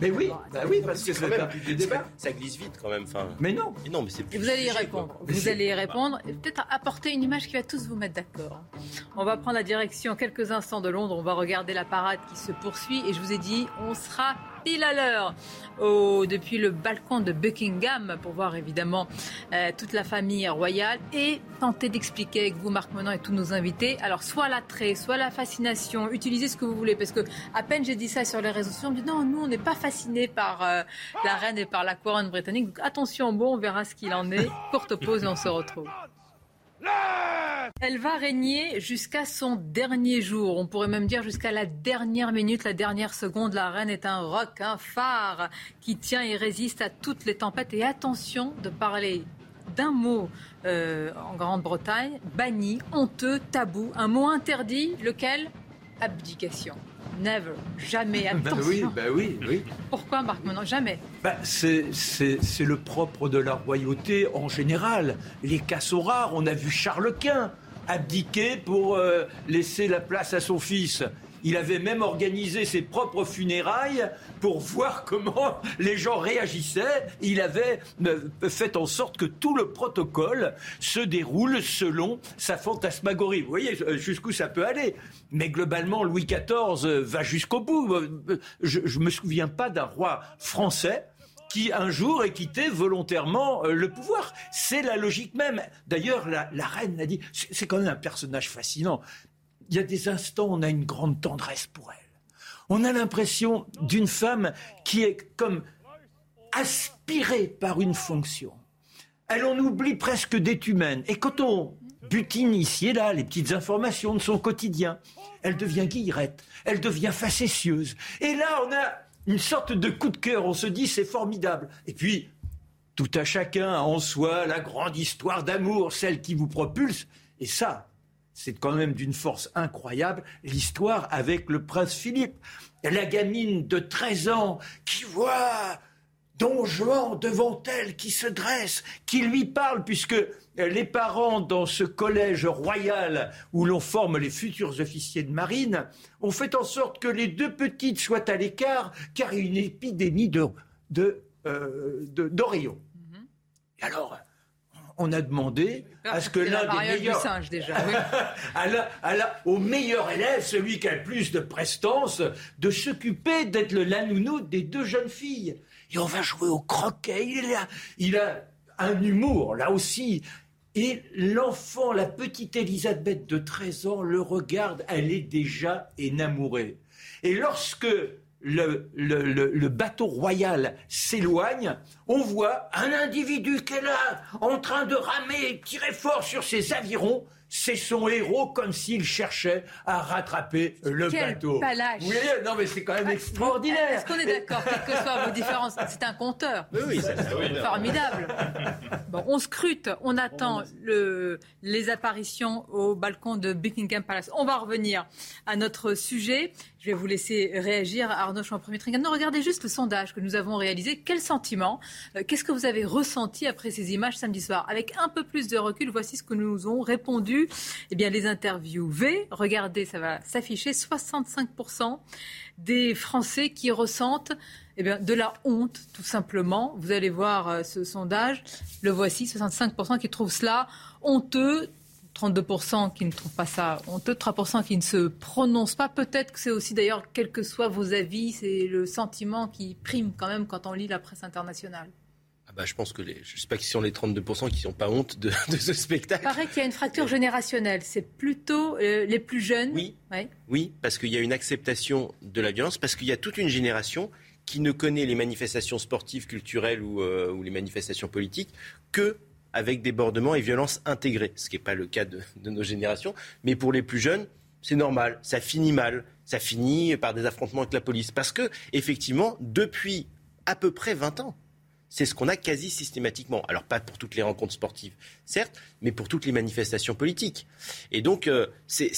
Mais oui, bah oui, parce que c'est même, débat. Ça glisse vite quand même. Enfin, Mais non. mais non, mais c'est vous allez y répondre. quoi. Vous allez y répondre et peut-être apporter une image qui va tous vous mettre d'accord. On va prendre la direction quelques instants de Londres. On va regarder la parade qui se poursuit. Et je vous ai dit, on sera pile à l'heure au, depuis le balcon de Buckingham pour voir évidemment euh, toute la famille royale et tenter d'expliquer avec vous, Marc Menon et tous nos invités. Alors, soit l'attrait, soit la fascination, utilisez ce que vous voulez. Parce que à peine j'ai dit ça sur les réseaux sociaux, on me dit non, nous, on n'est pas fascinés par euh, la reine et par la couronne britannique. Donc, attention, bon, on verra ce qu'il en est. Courte pause on se retrouve. Elle va régner jusqu'à son dernier jour. On pourrait même dire jusqu'à la dernière minute, la dernière seconde. La reine est un roc, un phare qui tient et résiste à toutes les tempêtes. Et attention de parler d'un mot euh, en Grande-Bretagne, banni, honteux, tabou, un mot interdit, lequel? Abdication. Never, jamais, Ben attention. oui, ben oui, oui. Pourquoi Marc Menon Jamais? Ben, c'est, c'est- c'est le propre de la royauté en général. Les cas sont rares. On a vu Charles Quint abdiquer pour euh, laisser la place à son fils. Il avait même organisé ses propres funérailles pour voir comment les gens réagissaient. Il avait euh, fait en sorte que tout le protocole se déroule selon sa fantasmagorie. Vous voyez euh, jusqu'où ça peut aller. Mais globalement, Louis XIV euh, va jusqu'au bout. Je ne me souviens pas d'un roi français qui un jour ait quitté volontairement le pouvoir. C'est la logique même. D'ailleurs, la, la reine l'a dit, c'est quand même un personnage fascinant. Il y a des instants, on a une grande tendresse pour elle. On a l'impression d'une femme qui est comme aspirée par une fonction. Elle en oublie presque d'être humaine. Et quand on butine ici et là les petites informations de son quotidien, elle devient guillerette, elle devient facétieuse. Et là, on a une sorte de coup de cœur. On se dit, c'est formidable. Et puis, tout à chacun en soi la grande histoire d'amour, celle qui vous propulse. Et ça, c'est quand même d'une force incroyable, l'histoire avec le prince Philippe. La gamine de 13 ans qui voit Don Juan devant elle, qui se dresse, qui lui parle, puisque les parents dans ce collège royal où l'on forme les futurs officiers de marine ont fait en sorte que les deux petites soient à l'écart, car il y a une épidémie de, de, euh, de- d'Oreo. Et alors, on a demandé à ce que l'un des meilleurs, singe déjà. oui. à la- à la- au meilleur élève, celui qui a le plus de prestance, de s'occuper d'être le lanounou des deux jeunes filles. Et on va jouer au croquet. Il a, il a un humour, là aussi. Et l'enfant, la petite Elisabeth de 13 ans, le regarde, elle est déjà énamourée. Et lorsque le, le- le- le bateau royal s'éloigne, on voit un individu qui est là, en train de ramer, tirer fort sur ses avirons. C'est son héros, comme s'il cherchait à rattraper le Quel bateau. panache. Vous voyez Non, mais c'est quand même extraordinaire. Est-ce qu'on est d'accord, quelles que soient vos différences? C'est un compteur. oui, c'est ça. Formidable. Bon, on scrute, on attend le, les apparitions au balcon de Buckingham Palace. On va revenir à notre sujet. Je vais vous laisser réagir. Arnaud Champremier Non, regardez juste le sondage que nous avons réalisé. Quel sentiment euh, Qu'est-ce que vous avez ressenti après ces images samedi soir Avec un peu plus de recul, voici ce que nous ont répondu eh bien, les interviewés. Regardez, ça va s'afficher. 65% des Français qui ressentent eh bien, de la honte, tout simplement. Vous allez voir euh, ce sondage. Le voici, 65% qui trouvent cela honteux. 32% qui ne trouvent pas ça honteux, 3% qui ne se prononcent pas. Peut-être que c'est aussi d'ailleurs, quels que soient vos avis, c'est le sentiment qui prime quand même quand on lit la presse internationale. Ah bah, je pense que les, je sais pas qui sont les 32% qui n'ont pas honte de, de ce Il spectacle. paraît qu'il y a une fracture générationnelle. C'est plutôt euh, les plus jeunes. Oui. Ouais. Oui, parce qu'il y a une acceptation de la violence, parce qu'il y a toute une génération qui ne connaît les manifestations sportives, culturelles ou, euh, ou les manifestations politiques que avec débordements et violences intégrées, ce qui n'est pas le cas de, de nos générations. Mais pour les plus jeunes, c'est normal, ça finit mal, ça finit par des affrontements avec la police. Parce que, effectivement, depuis à peu près 20 ans, c'est ce qu'on a quasi systématiquement. Alors pas pour toutes les rencontres sportives, certes, mais pour toutes les manifestations politiques. Et donc euh, c'est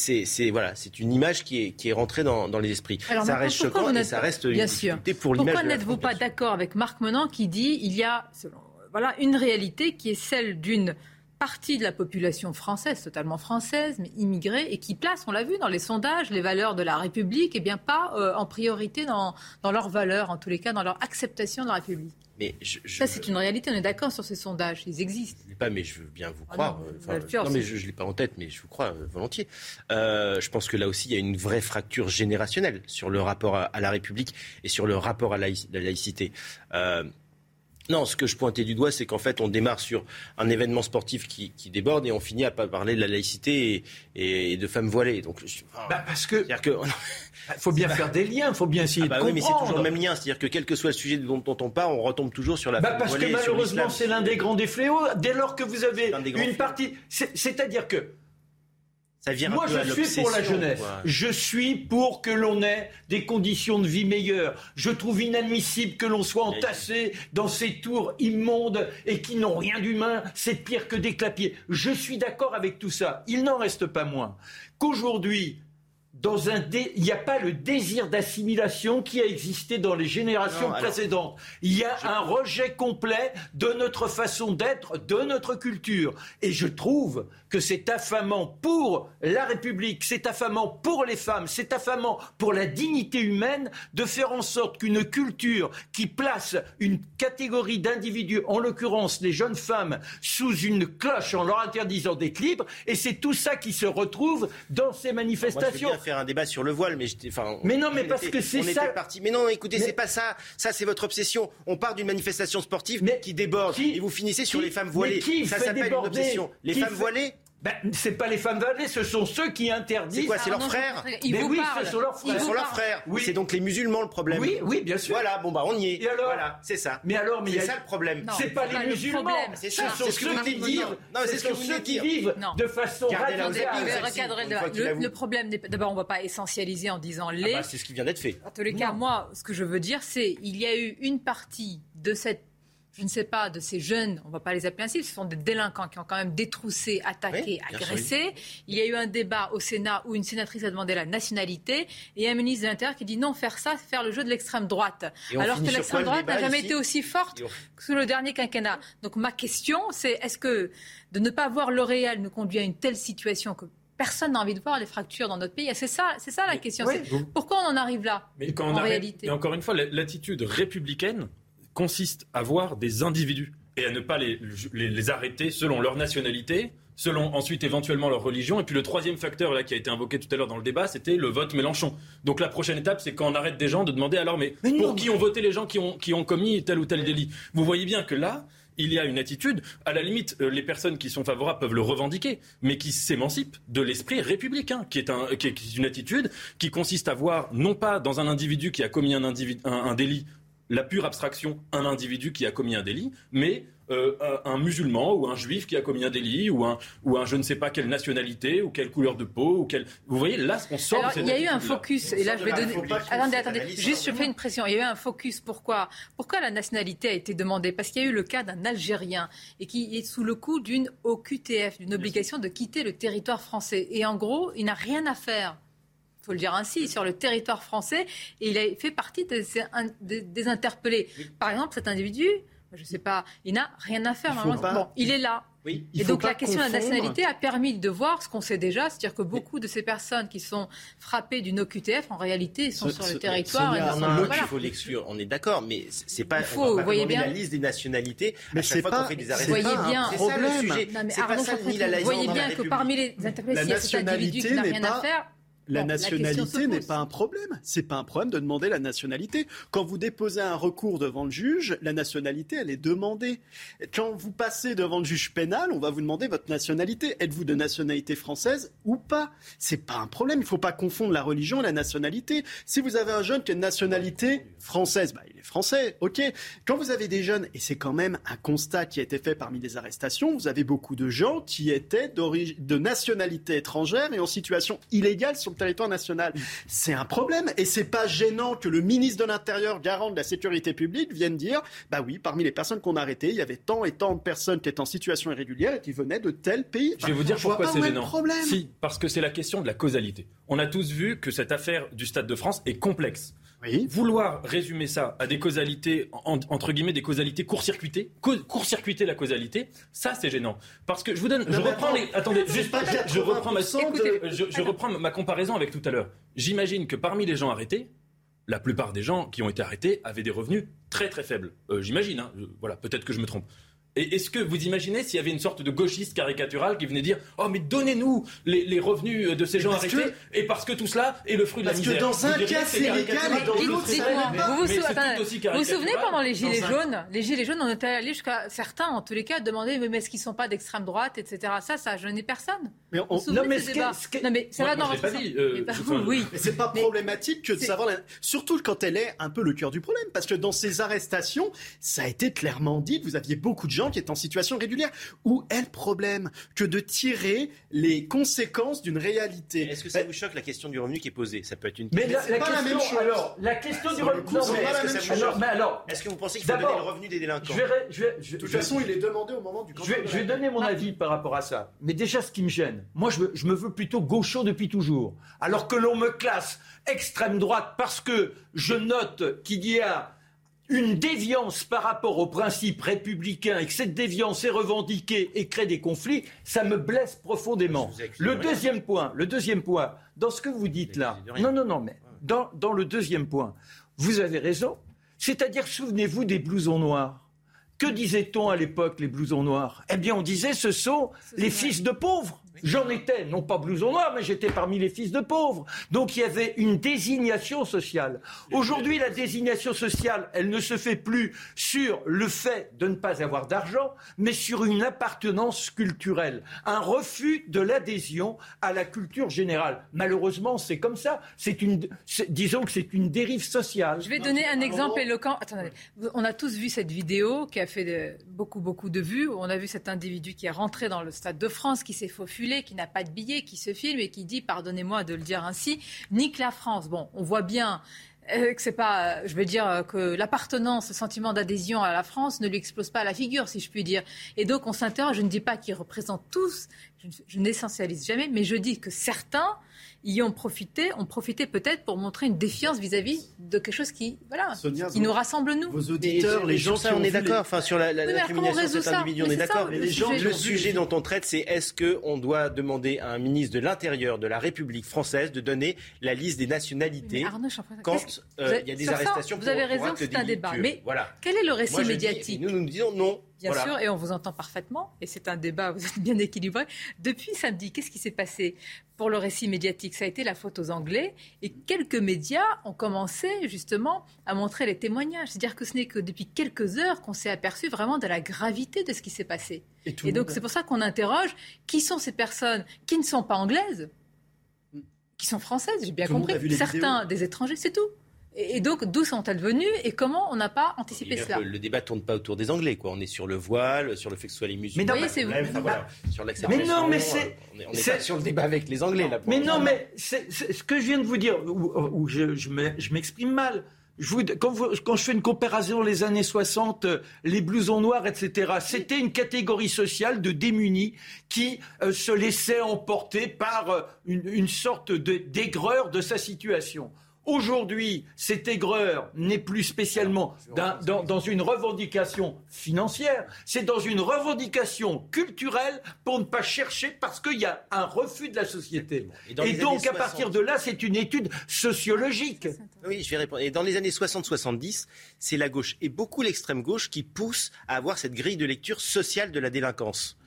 voilà, c'est une image qui est qui est rentrée dans, dans les esprits. Alors, ça reste choquant et ça reste une Bien sûr. difficulté pour l'image. Pourquoi n'êtes-vous pas d'accord avec Marc Menant qui dit il y a selon, voilà, une réalité qui est celle d'une partie de la population française, totalement française, mais immigrée, et qui place, on l'a vu dans les sondages, les valeurs de la République, et bien pas euh, en priorité dans, dans leurs valeurs, en tous les cas dans leur acceptation de la République. Mais je, Ça, c'est une réalité, on est d'accord sur ces sondages, ils existent. Je ne pas, mais je veux bien vous Ah croire. non, vous mais je ne l'ai pas en tête, mais je vous crois euh, volontiers. Euh, je pense que là aussi, il y a une vraie fracture générationnelle sur le rapport à, à la République et sur le rapport à la laïcité. Euh, non, ce que je pointais du doigt, c'est qu'en fait, on démarre sur un événement sportif qui, qui déborde et on finit à pas parler de la laïcité et, de femmes voilées. Donc, Bah, parce que. c'est-à-dire que Il faut bien faire des liens, il faut bien essayer Ah bah de oui, mais c'est comprendre. toujours le même lien. C'est-à-dire que quel que soit le sujet dont, dont on parle, on retombe toujours sur la Bah femme parce que voilée et sur malheureusement, c'est l'un des grands des fléaux. Dès lors que vous avez une partie. c'est- C'est-à-dire que. Ça Moi, je suis pour la jeunesse. quoi. Je suis pour que l'on ait des conditions de vie meilleures. Je trouve inadmissible que l'on soit entassé dans ces tours immondes et qui n'ont rien d'humain. C'est pire que des clapiers. Je suis d'accord avec tout ça. Il n'en reste pas moins qu'aujourd'hui, dans un dé- il n'y a pas le désir d'assimilation qui a existé dans les générations Non, alors- précédentes. Il y a un rejet complet de notre façon d'être, de notre culture. Et je trouve que c'est affamant pour la République, c'est affamant pour les femmes, c'est affamant pour la dignité humaine de faire en sorte qu'une culture qui place une catégorie d'individus, en l'occurrence les jeunes femmes, sous une cloche en leur interdisant d'être libres, et c'est tout ça qui se retrouve dans ces manifestations. Faire un débat sur le voile, mais j'étais- enfin. Mais non, mais on parce était- que c'est on ça- était parti. Mais non, écoutez, Mais- c'est pas ça. Ça, c'est votre obsession. On part d'une manifestation sportive Mais qui déborde qui- et vous finissez sur qui- les femmes voilées. qui ça s'appelle une obsession. Les femmes fait- voilées. Ben, c'est pas les femmes voilées, ce sont ceux qui interdisent. C'est quoi C'est Ah leurs frères ils Mais vous oui, parlent. ce sont leurs frères. Ce vous sont leurs parlent. frères. Oui. C'est donc les musulmans le problème. Oui, oui, bien sûr. Voilà, bon bah on y est. Et alors Voilà, c'est ça. Mais alors, mais il y C'est a- ça le problème. C'est pas les le musulmans, problème. C'est ce ça, ce que ceux vous qui venez de vivent, dire. Non, mais c'est ce que sont vous ceux qui dire. vivent de façon recadrer le problème. D'abord, on ne va pas essentialiser en disant Ah les. bah, c'est ce qui vient d'être fait. En tous les cas, moi, ce que je veux dire, c'est il y a eu une partie de cette, je ne sais pas, de ces jeunes, on ne va pas les appeler ainsi, ce sont des délinquants qui ont quand même détroussé, attaqué, Oui, bien sûr, agressé. Il y a eu un débat au Sénat où une sénatrice a demandé la nationalité et un ministre de l'Intérieur qui dit non, faire ça, c'est faire le jeu de l'extrême droite. Alors que l'extrême droite n'a jamais ici été aussi forte on- que sous le dernier quinquennat. Donc ma question, c'est est-ce que de ne pas voir le réel nous conduit à une telle situation que Personne n'a envie de voir les fractures dans notre pays? C'est ça, c'est ça la question. oui, c'est vous- Pourquoi on en arrive là Mais quand on en arrête- réalité? Et encore une fois, la- l'attitude républicaine consiste à voir des individus et à ne pas les, les- les arrêter selon leur nationalité, selon ensuite éventuellement leur religion. Et puis le troisième facteur là qui a été invoqué tout à l'heure dans le débat, c'était le vote Mélenchon. Donc la prochaine étape, c'est quand on arrête des gens de demander alors mais, pour qui ont voté les gens qui ont, qui ont commis tel ou tel délit. Vous voyez bien que là, il y a une attitude, à la limite, euh, les personnes qui sont favorables peuvent le revendiquer, mais qui s'émancipent de l'esprit républicain, qui est, un, qui est- qui est une attitude qui consiste à voir, non pas dans un individu qui a commis un, individu, un, un délit, la pure abstraction, un individu qui a commis un délit, mais euh, un, un musulman ou un juif qui a commis un délit, ou un, ou un je ne sais pas quelle nationalité, ou quelle couleur de peau, ou quelle... Vous voyez, là, on sort Alors, de cette il y a eu un focus, et là je vais donner. Attendez, attendez, juste je hein. fais une pression. Il y a eu un focus. Pourquoi Pourquoi la nationalité a été demandée? Parce qu'il y a eu le cas d'un Algérien et qui est sous le coup d'une OQTF, d'une obligation de quitter le territoire français. Et en gros, il n'a rien à faire. Il faut le dire ainsi, sur le territoire français, et il a fait partie des, des- des interpellés. Par exemple, cet individu, je ne sais pas, il n'a rien à faire. Il pas- Bon, il est là. Oui. Il Et faut donc pas la question de la nationalité a permis de voir ce qu'on sait déjà, c'est-à-dire que beaucoup de ces personnes qui sont frappées d'une OQTF, en réalité, sont Ce- sur ce- le territoire. Sonia, et ne sont- Non, non, voilà. il faut l'exclure, on est d'accord, mais c'est pas. Il faut, on va vous pas voyez bien. la liste des nationalités. Mais à chaque fois pas- qu'on fait des c'est arrêtés. Vous voyez pas bien. C'est ça le sujet. Non, mais C'est pas Arnaud ça Champêtre, ni la vous voyez bien que parmi les interpellés, s'il y a cet individu qui n'a rien à pas- faire. La Bon, nationalité n'est pas un problème. C'est pas un problème de demander la nationalité. Quand vous déposez un recours devant le juge, la nationalité, elle est demandée. Quand vous passez devant le juge pénal, on va vous demander votre nationalité. Êtes-vous de nationalité française ou pas? C'est pas un problème. Il faut pas confondre la religion et la nationalité. Si vous avez un jeune qui a une nationalité française, bah, il est français, ok. Quand vous avez des jeunes, et c'est quand même un constat qui a été fait parmi les arrestations, vous avez beaucoup de gens qui étaient de nationalité étrangère et en situation illégale sur le territoire national. C'est un problème et c'est pas gênant que le ministre de l'Intérieur, garant de la sécurité publique, vienne dire bah oui, parmi les personnes qu'on a arrêtées, il y avait tant et tant de personnes qui étaient en situation irrégulière et qui venaient de tel pays. Je vais vous dire pourquoi c'est gênant. problème. Si, parce que c'est la question de la causalité. On a tous vu que cette affaire du Stade de France est complexe. Vouloir résumer ça à des causalités, entre guillemets, des causalités court-circuitées, court-circuiter la causalité, ça c'est gênant. Parce que je vous donne, je reprends les, attendez, juste, je, reprends ma, je reprends ma comparaison avec tout à l'heure. J'imagine que parmi les gens arrêtés, la plupart des gens qui ont été arrêtés avaient des revenus très très faibles. Euh, j'imagine, hein, voilà, peut-être que je me trompe. Et est-ce que vous imaginez s'il y avait une sorte de gauchiste caricatural qui venait dire Oh, mais donnez-nous les, revenus de ces gens arrêtés, et parce que tout cela est le fruit de la misère Parce que dans un cas, c'est légal, et dans l'autre, c'est Vous vous, vous souvenez pendant les Gilets jaunes Les Gilets jaunes, on était allé jusqu'à certains, en tous les cas, demander Mais est-ce qu'ils ne sont pas d'extrême droite, etc. Ça, ça, je n'ai personne. Mais on... non, mais ce non, mais ça va dans votre. Euh, oui. Mais c'est pas problématique que de savoir. Surtout quand elle est un peu le cœur du problème. Parce que dans ces arrestations, ça a été clairement dit vous aviez beaucoup de gens qui est en situation régulière. Où est le problème que de tirer les conséquences d'une réalité? Est-ce que ça vous choque la question du revenu qui est posée? Ça peut être une. Mais, la, pas la même chose. Alors, la question du revenu. Non, mais est-ce que, alors, est-ce que vous pensez qu'il faut donner le revenu des délinquants? De toute façon, il est demandé au moment du. Je vais, je vais donner mon avis par rapport à ça. Mais déjà, ce qui me gêne, moi, je, je me veux plutôt gaucho depuis toujours, alors que l'on me classe extrême droite parce que je note qu'il y a une déviance par rapport aux principes républicains et que cette déviance est revendiquée et crée des conflits, ça me blesse profondément. Le deuxième point, le deuxième point, dans ce que vous dites là, non, non, non, mais dans, dans le deuxième point, vous avez raison. C'est-à-dire, souvenez-vous des blousons noirs. Que disait-on à l'époque, les blousons noirs? Eh bien, on disait, ce sont les fils de pauvres. J'en étais, non pas blouson noir, mais j'étais parmi les fils de pauvres. Donc il y avait une désignation sociale. Aujourd'hui, la désignation sociale, elle ne se fait plus sur le fait de ne pas avoir d'argent, mais sur une appartenance culturelle, un refus de l'adhésion à la culture générale. Malheureusement, c'est comme ça. C'est une, disons que c'est une dérive sociale. Je vais donner un exemple éloquent. Attendez, on a tous vu cette vidéo qui a fait beaucoup, beaucoup de vues. On a vu cet individu qui est rentré dans le Stade de France, qui s'est faufilé qui n'a pas de billet, qui se filme et qui dit, pardonnez-moi de le dire ainsi, nique la France. Bon, on voit bien euh, que c'est pas, euh, je veux dire, euh, que l'appartenance, le sentiment d'adhésion à la France ne lui explose pas la figure, si je puis dire. Et donc on s'interroge, je ne dis pas qu'ils représentent tous, je n'essentialise jamais, mais je dis que certains y ont profité, ont profité peut-être pour montrer une défiance vis-à-vis de quelque chose qui, voilà, qui nous rassemble nous. Vos auditeurs, les gens, ça, on est d'accord. Enfin, sur la, la, de cet individu, on est, d'accord. Mais les gens, le sujet dont on traite, c'est est-ce qu'on doit demander à un ministre de l'Intérieur de la République française de donner la liste des nationalités quand euh, il y a des arrestations. Vous avez raison, c'est un débat. Mais voilà. quel est le récit médiatique Nous, nous disons non. Bien sûr, et on vous entend parfaitement, et c'est un débat, vous êtes bien équilibré. Depuis samedi, qu'est-ce qui s'est passé pour le récit médiatique? Ça a été la faute aux Anglais, et quelques médias ont commencé justement à montrer les témoignages. C'est-à-dire que ce n'est que depuis quelques heures qu'on s'est aperçu vraiment de la gravité de ce qui s'est passé. Et, donc c'est pour ça qu'on interroge qui sont ces personnes qui ne sont pas anglaises, qui sont françaises, j'ai bien compris, certains des étrangers, c'est tout. Et donc, d'où sont-elles venues et comment on n'a pas anticipé cela Le débat tourne pas autour des Anglais, quoi. On est sur le voile, sur le fait que ce soit les musulmans. Mais non, c'est sur Mais non, mais c'est. On est, pas sur le débat avec les Anglais, là. mais non, mais c'est ce que je viens de vous dire, où, je, je m'exprime mal. Je vous, quand, quand, je fais une comparaison les années 60, les blousons noirs, etc., c'était une catégorie sociale de démunis qui euh, se laissait emporter par euh, une, une sorte d'aigreur de sa situation. Aujourd'hui, cet aigreur n'est plus spécialement dans, une revendication financière, c'est dans une revendication culturelle pour ne pas chercher parce qu'il y a un refus de la société. Et, donc, à partir de là, c'est une étude sociologique. Oui, je vais répondre. Et dans les années 60-70, c'est la gauche et beaucoup l'extrême gauche qui pousse à avoir cette grille de lecture sociale de la délinquance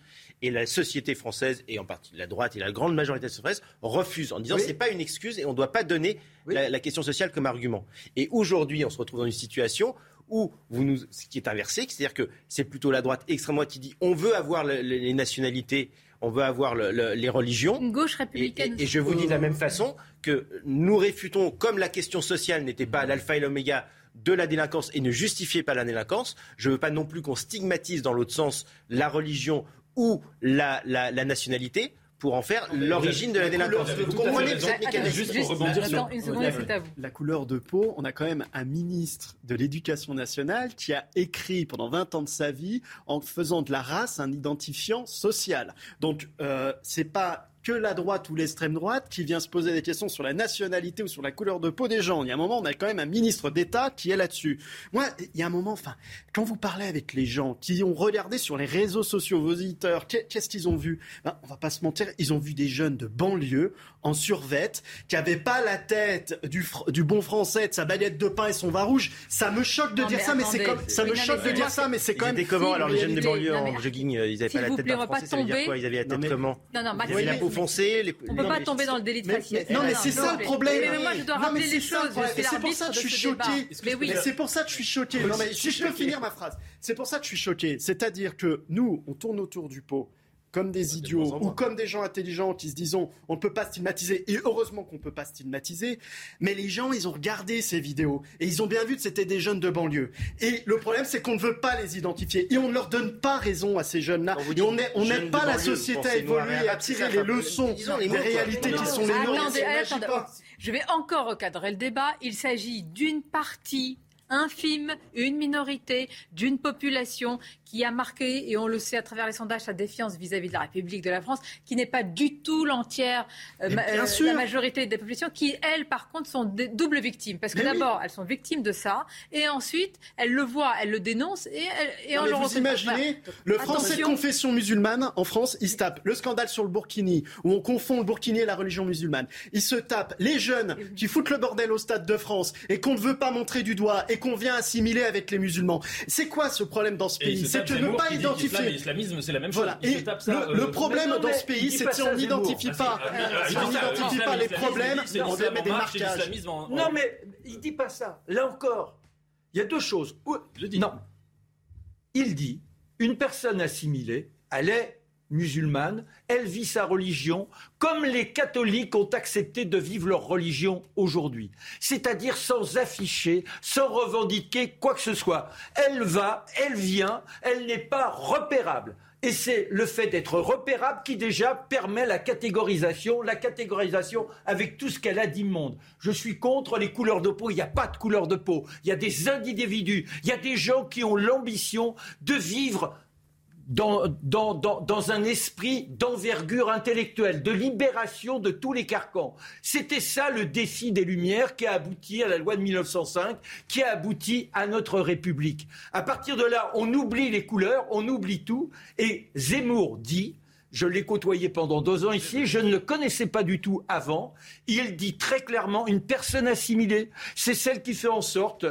et la société française, et en partie la droite et la grande majorité française, refusent en disant que ce n'est pas une excuse et on ne doit pas donner la, question sociale comme argument. Et aujourd'hui, on se retrouve dans une situation où vous nous, ce qui est inversé, c'est-à-dire que c'est plutôt la droite extrême droite qui dit on veut avoir les nationalités, on veut avoir les religions. Une gauche républicaine. Et, je vous dis de la même façon que nous réfutons, comme la question sociale n'était pas l'alpha et l'oméga de la délinquance et ne justifiait pas la délinquance, je ne veux pas non plus qu'on stigmatise dans l'autre sens la religion ou la, la, la nationalité pour en faire l'origine de la délinquance. Vous comprenez cette mécanique Juste pour rebondir sur la couleur de peau, on a quand même un ministre de l'Éducation nationale qui a écrit pendant 20 ans de sa vie en faisant de la race un identifiant social. Donc euh, c'est pas que la droite ou l'extrême droite qui vient se poser des questions sur la nationalité ou sur la couleur de peau des gens. Il y a un moment, on a quand même un ministre d'État qui est là-dessus. Moi, il y a un moment, enfin, quand vous parlez avec les gens qui ont regardé sur les réseaux sociaux, vos auditeurs, qu'est-ce qu'ils ont vu? Ben, On va pas se mentir, ils ont vu des jeunes de banlieue en survette qui n'avaient pas la tête du, du, bon français, de sa baguette de pain et son vin rouge. Ça me choque de dire ça, mais c'est comme ça me choque de dire ça, mais c'est quand même. comment alors les jeunes des banlieues en jogging Ils n'avaient pas la tête d'un français, ça veut dire quoi Ils avaient la tête comment Non, non, Ils avaient la peau foncée. On ne peut pas tomber dans le délit de faciès. Non, mais c'est ça le problème. Mais moi, je dois rappeler les choses. C'est pour ça que je suis choqué. C'est pour ça que je suis choqué. Non, mais si je peux finir ma phrase. C'est pour ça que je suis choqué. C'est-à-dire que nous, on tourne autour du pot comme des idiots ou comme des gens intelligents qui se disent on ne peut pas stigmatiser et heureusement qu'on ne peut pas stigmatiser mais les gens ils ont regardé ces vidéos et ils ont bien vu que c'était des jeunes de banlieue. Et le problème c'est qu'on ne veut pas les identifier et on ne leur donne pas raison à ces jeunes là et on n'aide pas la société à évoluer et à tirer les leçons des réalités qui sont les nôtres. je vais encore recadrer le débat. Il s'agit d'une partie infime, une minorité d'une population qui a marqué, et on le sait à travers les sondages, sa défiance vis-à-vis de la République de la France, qui n'est pas du tout l'entière, euh, euh, la majorité des populations, qui, elles, par contre, sont des doubles victimes. Parce que d'abord, elles sont victimes de ça, et ensuite, elles le voient, elles le dénoncent, et, et on le Vous imaginez, le français de confession musulmane, en France, il se tape le scandale sur le burkini, où on confond le burkini et la religion musulmane. Il se tape les jeunes qui foutent le bordel au Stade de France, et qu'on ne veut pas montrer du doigt, et qu'on vient assimiler avec les musulmans. C'est quoi ce problème dans ce pays c'est de ne pas identifier. L'islamisme, c'est la même chose. Voilà. Et le, problème dans ce pays, c'est si on n'identifie pas, on n'identifie pas les problèmes, on met des marquages. Non, mais il dit pas ça. Là encore, il y a deux choses. Non, il dit une personne assimilée, elle est musulmane, elle vit sa religion comme les catholiques ont accepté de vivre leur religion aujourd'hui, c'est-à-dire sans afficher, sans revendiquer quoi que ce soit. Elle va, elle vient, elle n'est pas repérable. Et c'est le fait d'être repérable qui déjà permet la catégorisation, la catégorisation avec tout ce qu'elle a d'immonde. Je suis contre les couleurs de peau, il n'y a pas de couleur de peau. Il y a des individus, il y a des gens qui ont l'ambition de vivre dans, un esprit d'envergure intellectuelle, de libération de tous les carcans. C'était ça le défi des Lumières qui a abouti à la loi de 1905, qui a abouti à notre République. À partir de là, on oublie les couleurs, on oublie tout, et Zemmour dit je l'ai côtoyé pendant deux ans ici. Je ne le connaissais pas du tout avant. Il dit très clairement une personne assimilée, c'est celle qui fait en sorte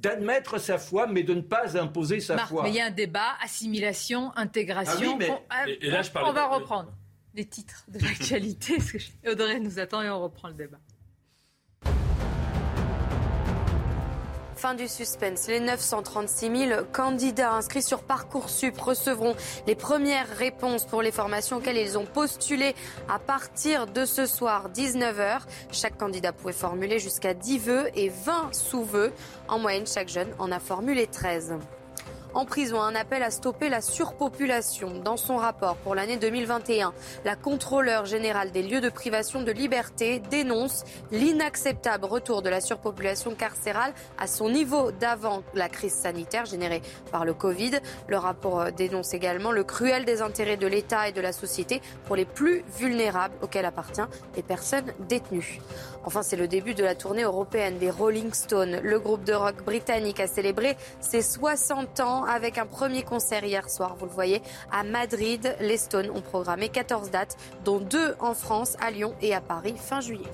d'admettre sa foi, mais de ne pas imposer sa foi. Mais il y a un débat assimilation, intégration. Ah on, va reprendre les titres de l'actualité. Audrey nous attend et on reprend le débat. Fin du suspense. Les 936 000 candidats inscrits sur Parcoursup recevront les premières réponses pour les formations auxquelles ils ont postulé à partir de ce soir 19h. Chaque candidat pouvait formuler jusqu'à 10 vœux et 20 sous-vœux. En moyenne, chaque jeune en a formulé 13 en prison. Un appel à stopper la surpopulation. Dans son rapport pour l'année 2021, la contrôleur générale des lieux de privation de liberté dénonce l'inacceptable retour de la surpopulation carcérale à son niveau d'avant la crise sanitaire générée par le Covid. Le rapport euh, dénonce également le cruel désintérêt de l'État et de la société pour les plus vulnérables auxquels appartient les personnes détenues. Enfin, c'est le début de la tournée européenne des Rolling Stones. Le groupe de rock britannique a célébré ses 60 ans avec un premier concert hier soir. Vous le voyez, à Madrid, les Stones ont programmé 14 dates, dont deux en France, à Lyon et à Paris fin juillet.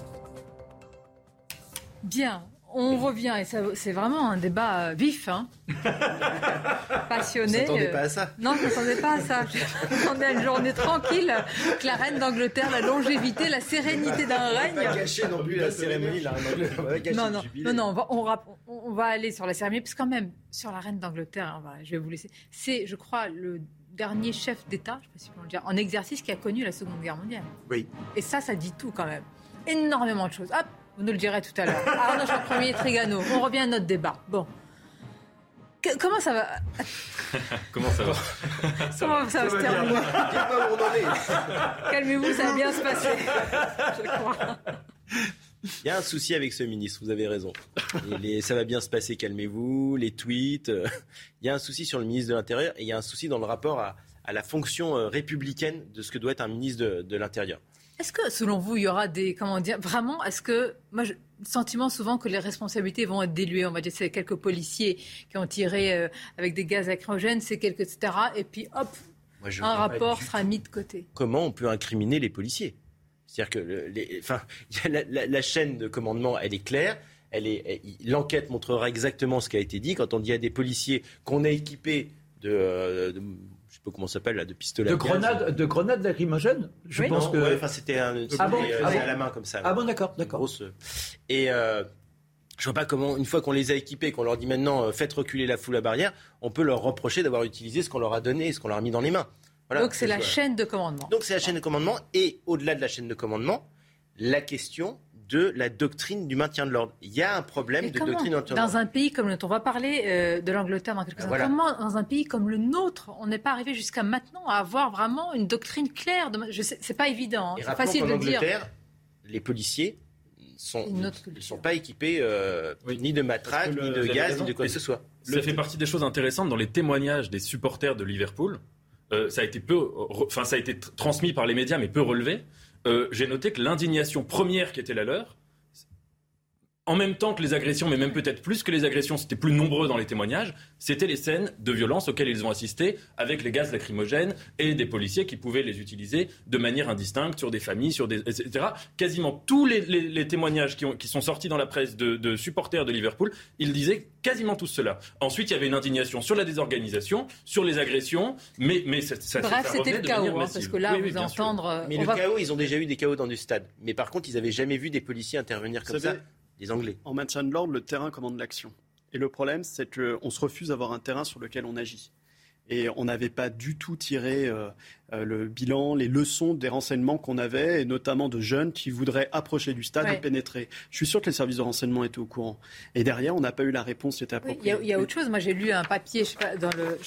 Bien, on revient, et c'est vraiment un débat euh, vif, hein. passionné. Vous pas à ça Non, je ne m'attendais pas à ça. Je à une journée tranquille, que la reine d'Angleterre, la longévité, la sérénité d'un règne. Va gâcher non plus la cérémonie, la reine Non, non, non, non, on va, on, on va, aller sur la cérémonie, parce que quand même, sur la reine d'Angleterre, je vais vous laisser. C'est, je crois, le dernier chef d'État, je ne sais pas si on le dire, en exercice qui a connu la Seconde Guerre mondiale. Oui. Et ça, ça dit tout quand même. Énormément de choses. Hop, vous nous le direz tout à l'heure. Arnaud Premier Trigano. On revient à notre débat. Bon. comment ça va? Comment ça va? Comment ça, va, se terminer Calmez-vous, ça va bien se passer. Je crois. Il y a un souci avec ce ministre, vous avez raison. ça va bien se passer, calmez-vous, les tweets. Euh, il y a un souci sur le ministre de l'Intérieur et il y a un souci dans le rapport à, à la fonction euh, républicaine de ce que doit être un ministre de, de l'Intérieur. Est-ce que, selon vous, il y aura des. Comment dire Vraiment, est-ce que. Moi, je, le sentiment souvent que les responsabilités vont être diluées. On va dire c'est quelques policiers qui ont tiré euh, avec des gaz lacrymogènes, c'est quelques. etc. Et puis, hop, Moi, un rapport sera mis de côté. comment on peut incriminer les policiers? C'est-à-dire que le- les- enfin, la, la- la chaîne de commandement, elle est claire. Elle est, l'enquête montrera exactement ce qui a été dit. Quand on dit à des policiers qu'on a équipés de, euh, de- je sais pas comment ça s'appelle là, de pistolets De à gaz. grenades, de grenades lacrymogènes Je Oui. pense Non, que. ouais, enfin, c'était un, Ah bon c'était, euh, Ah bon à la main comme ça. Ah bon, d'accord, d'accord. Grosse- Et euh, je vois pas comment, une fois qu'on les a équipés, qu'on leur dit maintenant euh, faites reculer la foule à barrière, on peut leur reprocher d'avoir utilisé ce qu'on leur a donné, ce qu'on leur a mis dans les mains. Voilà. Donc, c'est la Voilà. chaîne de commandement. Donc c'est la chaîne de commandement et au-delà de la chaîne de commandement, la question de la doctrine du maintien de l'ordre. Il y a un problème Mais de comment, doctrine de dans l'ordre. un pays comme le nôtre, on va parler euh, de l'Angleterre dans quelques instants. voilà. Comment, dans un pays comme le nôtre, on n'est pas arrivé jusqu'à maintenant à avoir vraiment une doctrine claire de... Je sais, c'est pas évident. hein. C'est rappelons facile qu'en de dire. Angleterre, les policiers sont, ne sont pas équipés euh, ni de matraques, ni de gaz, ni de quoi que ce soit. Ça fait partie des choses intéressantes dans les témoignages des supporters de Liverpool. Euh, ça a été peu, enfin ça a été tr- transmis par les médias, mais peu relevé. Euh, J'ai noté que l'indignation première qui était la leur, en même temps que les agressions, mais même peut-être plus que les agressions, c'était plus nombreux dans les témoignages, c'était les scènes de violence auxquelles ils ont assisté avec les gaz lacrymogènes et des policiers qui pouvaient les utiliser de manière indistincte sur des familles, sur des, etc. Quasiment tous les, les- les témoignages qui, ont- qui sont sortis dans la presse de, de supporters de Liverpool, ils disaient quasiment tous cela. Ensuite, il y avait une indignation sur la désorganisation, sur les agressions, mais, mais ça, ça, Bref, c'était le chaos, hein, parce que là, Oui, oui, vous bien sûr. entendre... euh, Mais on le va- chaos, ils ont déjà eu des chaos dans du stade. Mais par contre, ils n'avaient jamais vu des policiers intervenir comme ça, En maintien de l'ordre, le terrain commande l'action. Et le problème, c'est qu'on se refuse d'avoir un terrain sur lequel on agit. Et on n'avait pas du tout tiré euh, euh, le bilan, les leçons des renseignements qu'on avait, et notamment de jeunes qui voudraient approcher du stade Ouais. et pénétrer. Je suis sûr que les services de renseignement étaient au courant. Et derrière, on n'a pas eu la réponse qui était Oui, il y, appropriée. a, il y a autre chose. Moi, j'ai lu un papier, je sais pas, dans le,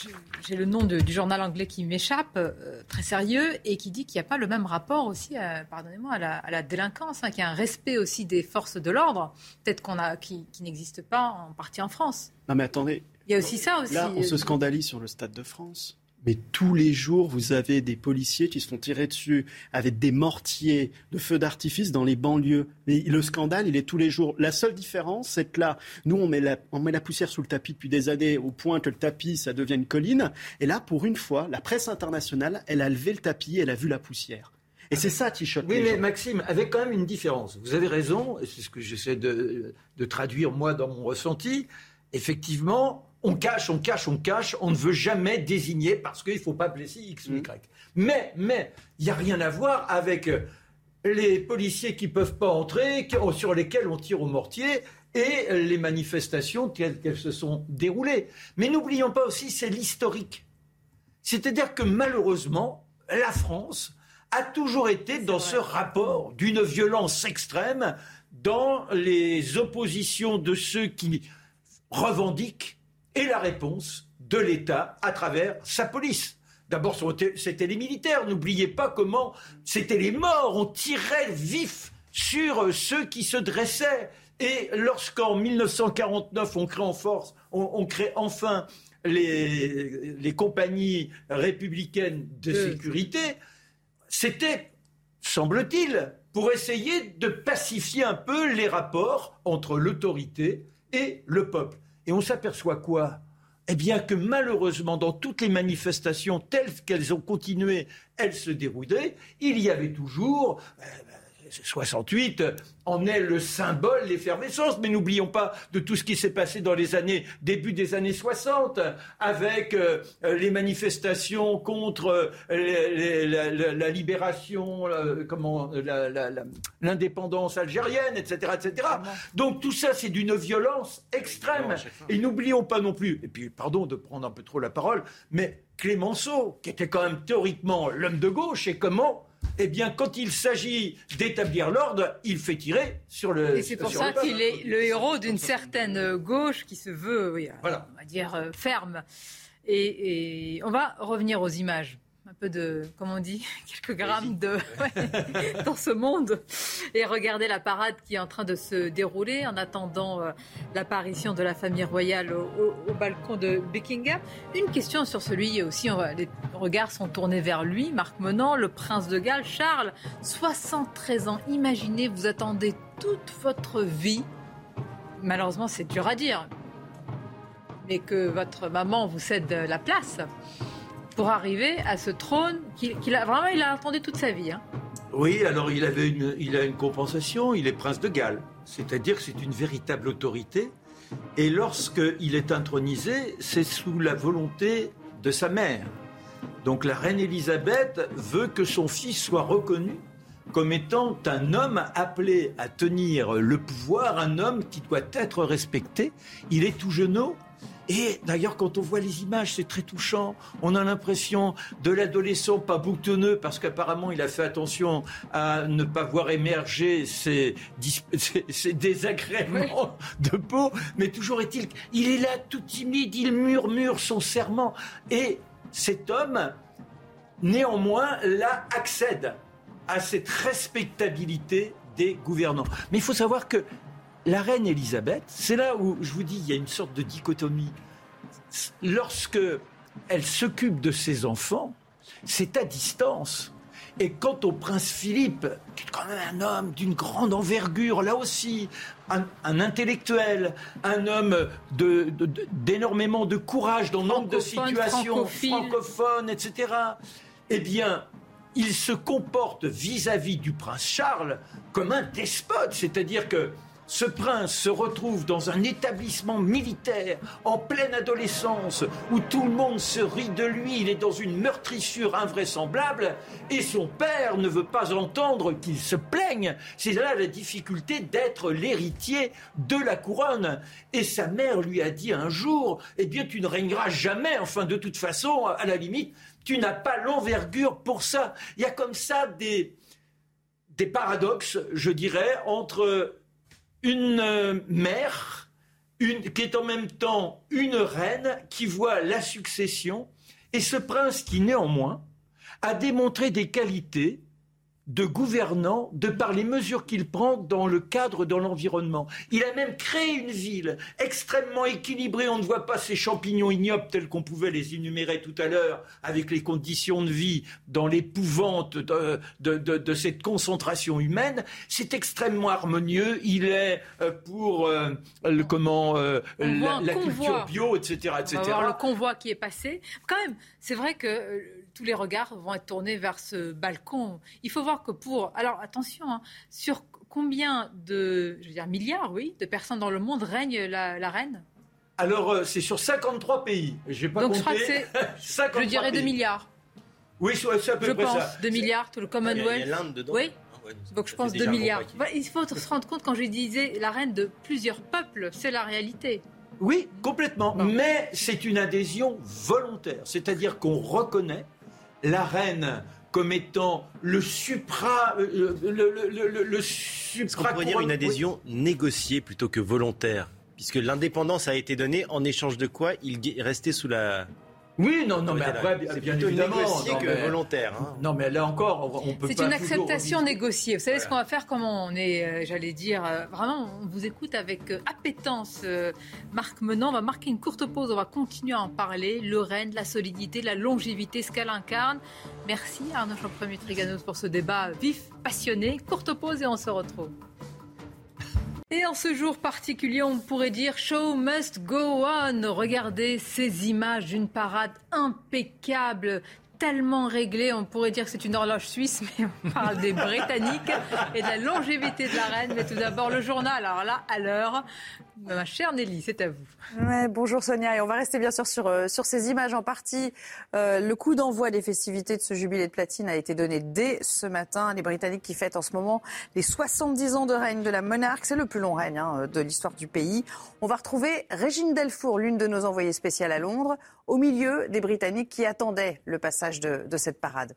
j'ai- le nom de- du journal anglais qui m'échappe, euh, très sérieux, et qui dit qu'il n'y a pas le même rapport aussi, pardonnez-moi, à la, à la délinquance, hein, qu'il y a un respect aussi des forces de l'ordre, peut-être qu'on a, qui, qui n'existe pas en partie en France. Non mais attendez, Il y a aussi ça aussi. Là, on se scandalise sur le Stade de France. Mais tous les jours, vous avez des policiers qui se font tirer dessus avec des mortiers de feux d'artifice dans les banlieues. Mais le scandale, il est tous les jours. La seule différence, c'est que là, nous, on met, la, on met la poussière sous le tapis depuis des années, au point que le tapis, ça devient une colline. Et là, pour une fois, la presse internationale, elle a levé le tapis, elle a vu la poussière. Et c'est ça qui choque Oui, les mais gens. Maxime, avec quand même une différence. Vous avez raison, et c'est ce que j'essaie de, de traduire moi dans mon ressenti. Effectivement, on cache, on cache, on cache, on ne veut jamais désigner parce qu'il ne faut pas blesser X ou Y. Mais, mais, il n'y a rien à voir avec euh, les policiers qui ne peuvent pas entrer, qui- sur lesquels on tire au mortier, et les manifestations telles qu'elles se sont déroulées. Mais n'oublions pas aussi, c'est l'historique. C'est-à-dire que malheureusement, la France a toujours été dans ce rapport d'une violence extrême dans les oppositions de ceux qui revendiquent et la réponse de l'État à travers sa police. D'abord, c'était les militaires. N'oubliez pas comment c'était les morts. On tirait vif sur euh, ceux qui se dressaient. Et lorsqu'en 1949, on crée en force, on, on crée enfin les, les compagnies républicaines de Euh. sécurité, c'était, semble-t-il, pour essayer de pacifier un peu les rapports entre l'autorité et le peuple. Et on s'aperçoit quoi? Eh bien que malheureusement, dans toutes les manifestations telles qu'elles ont continué, elles se déroulaient, il y avait toujours... euh, 68 en est le symbole, l'effervescence. Mais n'oublions pas de tout ce qui s'est passé dans les années, début des années 60, avec euh, les manifestations contre euh, les- les- la, la- la libération, comment, la- la- la- l'indépendance algérienne, etc., etc. Donc tout ça, c'est d'une violence extrême. Et n'oublions pas non plus, et puis pardon de prendre un peu trop la parole, mais Clémenceau, qui était quand même théoriquement l'homme de gauche, et comment eh bien, quand il s'agit d'établir l'ordre, il fait tirer sur le. Et c'est pour ça qu'il est le héros d'une certaine gauche qui se veut, oui, on va dire, euh, ferme. Et, et on va revenir aux images un peu de, comme on dit, quelques grammes de dans ce monde et regarder la parade qui est en train de se dérouler en attendant euh, l'apparition de la famille royale au, balcon de Buckingham. Une question sur celui aussi, les regards sont tournés vers lui, Marc Menant, le prince de Galles, Charles, 73 ans. Imaginez, vous attendez toute votre vie. Malheureusement, c'est dur à dire, mais que votre maman vous cède la place pour arriver à ce trône qu'il a vraiment il a attendu toute sa vie. Hein. Oui, alors il avait une, il a une compensation. Il est prince de Galles, c'est-à-dire que c'est une véritable autorité. Et lorsqu'il est intronisé, c'est sous la volonté de sa mère. Donc la reine Élisabeth veut que son fils soit reconnu comme étant un homme appelé à tenir le pouvoir, un homme qui doit être respecté. Il est tout jeune. Et d'ailleurs, quand on voit les images, c'est très touchant. On a l'impression de l'adolescent pas boutonneux parce qu'apparemment il a fait attention à ne pas voir émerger ses, désagréments de peau. Mais toujours est-il, il est là tout timide, il murmure son serment. Et cet homme, néanmoins, là accède à cette respectabilité des gouvernants. Mais il faut savoir que la reine Elisabeth, c'est là où je vous dis, il y a une sorte de dichotomie. Lorsque elle s'occupe de ses enfants, c'est à distance. Et quant au prince Philippe, qui est quand même un homme d'une grande envergure, là aussi, un, intellectuel, un homme d'énormément de, de, courage dans nombre de situations, francophones, etc., eh bien, il se comporte vis à -vis du prince Charles comme un despote, c'est-à-dire que ce prince se retrouve dans un établissement militaire en pleine adolescence où tout le monde se rit de lui, il est dans une meurtrissure invraisemblable et son père ne veut pas entendre qu'il se plaigne. C'est là la difficulté d'être l'héritier de la couronne. Et sa mère lui a dit un jour, eh bien tu ne régneras jamais, enfin de toute façon, à la limite, tu n'as pas l'envergure pour ça. Il y a comme ça des, des paradoxes, je dirais, entre une euh, mère qui est en même temps une reine qui voit la succession, et ce prince qui néanmoins a démontré des qualités de gouvernant de par les mesures qu'il prend dans le cadre de l'environnement. Il a même créé une ville extrêmement équilibrée. On ne voit pas ces champignons ignobles tels qu'on pouvait les énumérer tout à l'heure avec les conditions de vie dans l'épouvante de, de, cette concentration humaine. C'est extrêmement harmonieux. Il est euh, pour euh, le, comment, euh, la, culture bio, etc. etc. On va voir le convoi qui est passé. Quand même, c'est vrai que tous les regards vont être tournés vers ce balcon. Il faut voir que pour... Alors attention, hein, sur combien de je veux dire, milliards, oui, de personnes dans le monde règne la, reine? Alors euh, c'est sur 53 pays. J'ai pas Donc je crois que c'est, je dirais 2 milliards. Oui, c'est à peu je près pense, ça. 2 milliards, tout le Commonwealth. Il y a, l'Inde dedans. Oui. Ah Donc je pense 2 milliards. il faut se rendre compte quand je disais la reine de plusieurs peuples, c'est la réalité. Oui, complètement. Mais c'est une adhésion volontaire. C'est-à-dire qu'on reconnaît la reine comme étant le supra. Euh, le, le, le, Est-ce qu'on pourrait dire une adhésion négociée plutôt que volontaire? Puisque l'indépendance a été donnée en échange de quoi il restait sous la oui, non, non, mais après, bien, bien évidemment, négocié que volontaire. Hein. Non, mais là encore, on peut. C'est une acceptation négociée. Vous savez ce qu'on va faire Comment on est, euh, j'allais dire, euh, vraiment, on vous écoute avec euh, appétence. Marc Menant, on va marquer une courte pause. On va continuer à en parler. Le Rennes, la solidité, la longévité, ce qu'elle incarne. Merci Arnaud Champremier Triganos pour ce débat vif, passionné. Courte pause et on se retrouve. Et en ce jour particulier, on pourrait dire Show must go on. Regardez ces images d'une parade impeccable, tellement réglée. On pourrait dire que c'est une horloge suisse, mais on parle des Britanniques et de la longévité de la reine. Mais tout d'abord, le journal. Alors là, à l'heure, Ma chère Nelly, c'est à vous. bonjour Sonia, et on va rester bien sûr sur, euh, sur ces images en partie. Euh, le coup d'envoi des festivités de ce jubilé de platine a été donné dès ce matin. Les Britanniques qui fêtent en ce moment les 70 ans de règne de la monarque. C'est le plus long règne hein, de l'histoire du pays. On va retrouver Régine Delfour, l'une de nos envoyées spéciales à Londres, au milieu des Britanniques qui attendaient le passage de cette parade.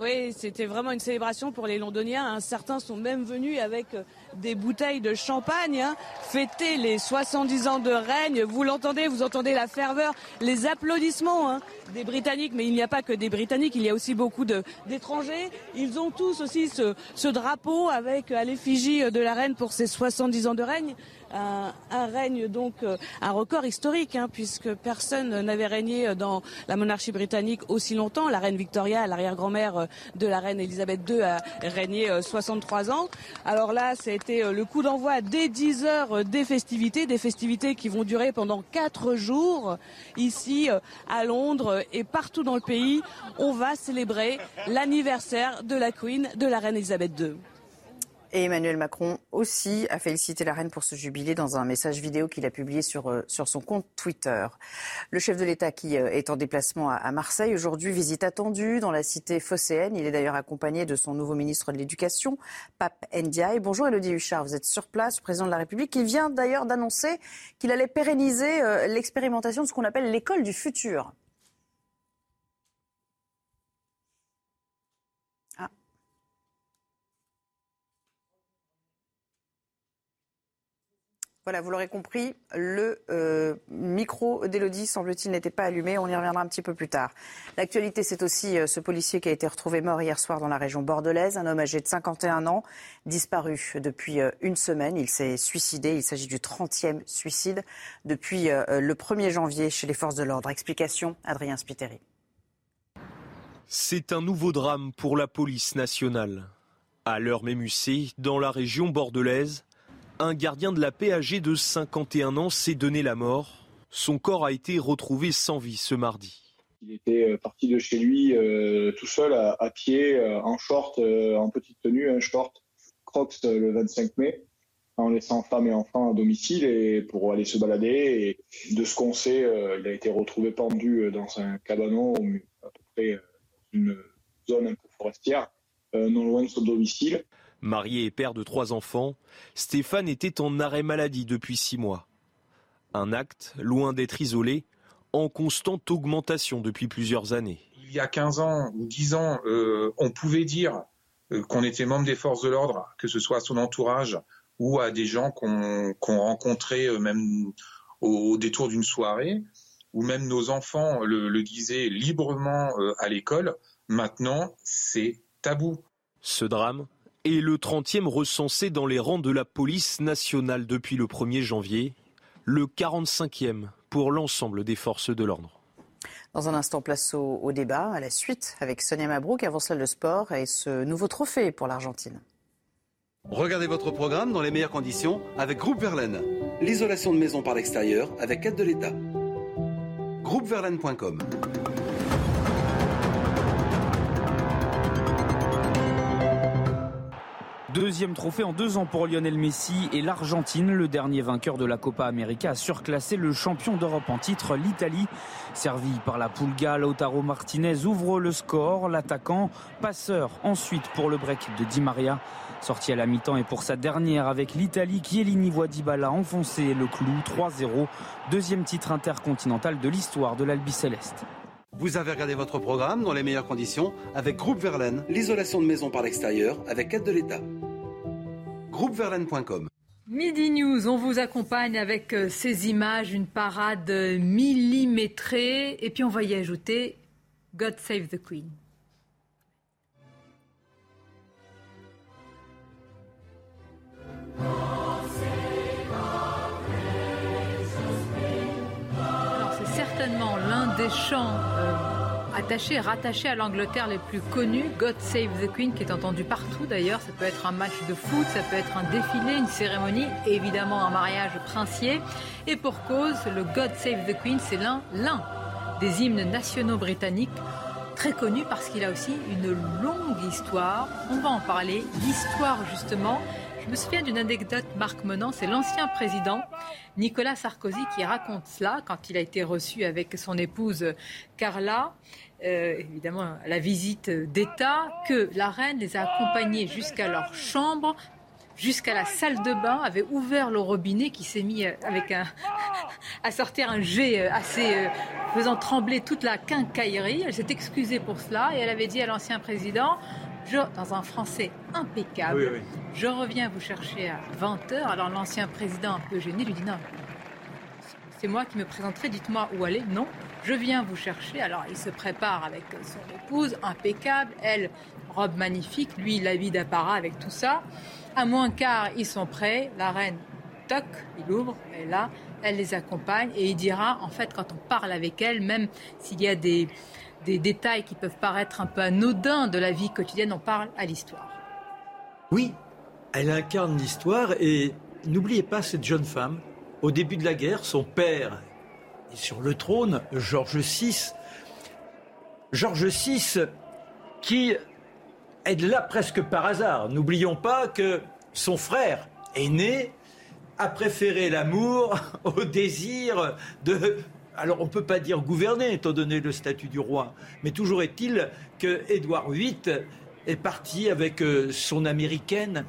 Oui, c'était vraiment une célébration pour les Londoniens. Certains sont même venus avec euh, des bouteilles de champagne, hein. fêter les 70 ans de règne. Vous l'entendez, vous entendez la ferveur, les applaudissements hein, des Britanniques. Mais il n'y a pas que des Britanniques, il y a aussi beaucoup d'étrangers. Ils ont tous aussi ce, ce drapeau avec à l'effigie de la reine pour ses 70 ans de règne un, règne donc euh, un record historique, hein, puisque personne n'avait régné dans la monarchie britannique aussi longtemps. La reine Victoria, l'arrière-grand-mère euh, de la reine Elisabeth II, a régné 63 euh, ans. Alors là, été le coup d'envoi dès 10 heures des festivités, des festivités qui vont durer pendant 4 jours ici à Londres et partout dans le pays. On va célébrer l'anniversaire de la Queen, de la reine Elisabeth II. Et Emmanuel Macron aussi a félicité la reine pour ce jubilé dans un message vidéo qu'il a publié sur, euh, sur son compte Twitter. Le chef de l'État qui euh, est en déplacement à, Marseille aujourd'hui, visite attendue dans la cité phocéenne. Il est d'ailleurs accompagné de son nouveau ministre de l'Éducation, Pape Ndiaye. Bonjour Elodie Huchard, vous êtes sur place, président de la République. Il vient d'ailleurs d'annoncer qu'il allait pérenniser euh, l'expérimentation de ce qu'on appelle l'école du futur. Voilà, vous l'aurez compris, le euh, micro d'Elodie, semble-t-il, n'était pas allumé. On y reviendra un petit peu plus tard. L'actualité, c'est aussi euh, ce policier qui a été retrouvé mort hier soir dans la région bordelaise, un homme âgé de 51 ans, disparu depuis euh, une semaine. Il s'est suicidé. Il s'agit du 30e suicide depuis le 1er janvier chez les forces de l'ordre. Explication, Adrien Spiteri. C'est un nouveau drame pour la police nationale. À l'heure Mémussé, dans la région bordelaise, un gardien de la paix âgé de 51 ans s'est donné la mort. Son corps a été retrouvé sans vie ce mardi. Il était euh, parti de chez lui euh, tout seul à, pied, euh, en short, en petite tenue, un short Crocs le 25 mai, en laissant femme et enfants à domicile et pour aller se balader. De ce qu'on sait, il a été retrouvé pendu dans un cabanon à peu près une zone un peu forestière, non loin de son domicile. Marié et père de trois enfants, Stéphane était en arrêt maladie depuis six mois. Un acte, loin d'être isolé, en constante augmentation depuis plusieurs années. Il y a 15 ans ou 10 ans, euh, on pouvait dire euh, qu'on était membre des forces de l'ordre, que ce soit à son entourage ou à des gens qu'on rencontrait euh, même au, détour d'une soirée, ou même nos enfants le disaient librement à l'école. Maintenant, c'est tabou. Ce drame et le 30e recensé dans les rangs de la police nationale depuis le 1er janvier, le 45e pour l'ensemble des forces de l'ordre. Dans un instant, place au, débat, à la suite, avec Sonia Mabrouk, avant cela le sport et ce nouveau trophée pour l'Argentine. Regardez votre programme dans les meilleures conditions avec Groupe Verlaine. L'isolation de maison par l'extérieur avec aide de l'État. Groupeverlaine.com Deuxième trophée en deux ans pour Lionel Messi et l'Argentine. Le dernier vainqueur de la Copa América a surclassé le champion d'Europe en titre, l'Italie. Servi par la Pulga, Lautaro Martinez ouvre le score. L'attaquant, passeur ensuite pour le break de Di Maria. Sorti à la mi-temps et pour sa dernière avec l'Italie, Chiellini voit Dybala enfoncer le clou 3-0. Deuxième titre intercontinental de l'histoire de l'Albi Céleste. Vous avez regardé votre programme dans les meilleures conditions avec Groupe Verlaine, l'isolation de maison par l'extérieur avec aide de l'État. Groupeverlaine.com Midi News, on vous accompagne avec euh, ces images, une parade millimétrée, et puis on va y ajouter God Save the Queen. c'est certainement l'un des chants attachés, rattachés à l'Angleterre les plus connus, God Save the Queen, qui est entendu partout d'ailleurs. Ça peut être un match de foot, ça peut être un défilé, une cérémonie, évidemment un mariage princier. Et pour cause, le God Save the Queen, c'est l'un, l'un des hymnes nationaux britanniques très connu parce qu'il a aussi une longue histoire. On va en parler. L'histoire, justement, je me souviens d'une anecdote, Marc Menant, c'est l'ancien président Nicolas Sarkozy qui raconte cela quand il a été reçu avec son épouse Carla, euh, évidemment à la visite d'État, que la reine les a accompagnés jusqu'à leur chambre jusqu'à la salle de bain, avait ouvert le robinet qui s'est mis euh, avec un, à sortir un jet euh, assez euh, faisant trembler toute la quincaillerie. Elle s'est excusée pour cela et elle avait dit à l'ancien président, je, dans un français impeccable, je reviens vous chercher à 20h. Alors l'ancien président, un peu gêné, lui dit non, c'est moi qui me présenterai, dites-moi où aller. Non, je viens vous chercher. Alors il se prépare avec son épouse, impeccable, elle, robe magnifique, lui, l'habit d'apparat avec tout ça. À moins quart, ils sont prêts. La reine, toc, il ouvre, est là, elle les accompagne et il dira, en fait, quand on parle avec elle, même s'il y a des, des détails qui peuvent paraître un peu anodins de la vie quotidienne, on parle à l'histoire. Oui, elle incarne l'histoire et n'oubliez pas cette jeune femme. Au début de la guerre, son père sur le trône, Georges VI. Georges VI qui est là presque par hasard. N'oublions pas que son frère aîné a préféré l'amour au désir de... Alors on ne peut pas dire gouverner étant donné le statut du roi, mais toujours est-il que Édouard VIII est parti avec euh, son américaine.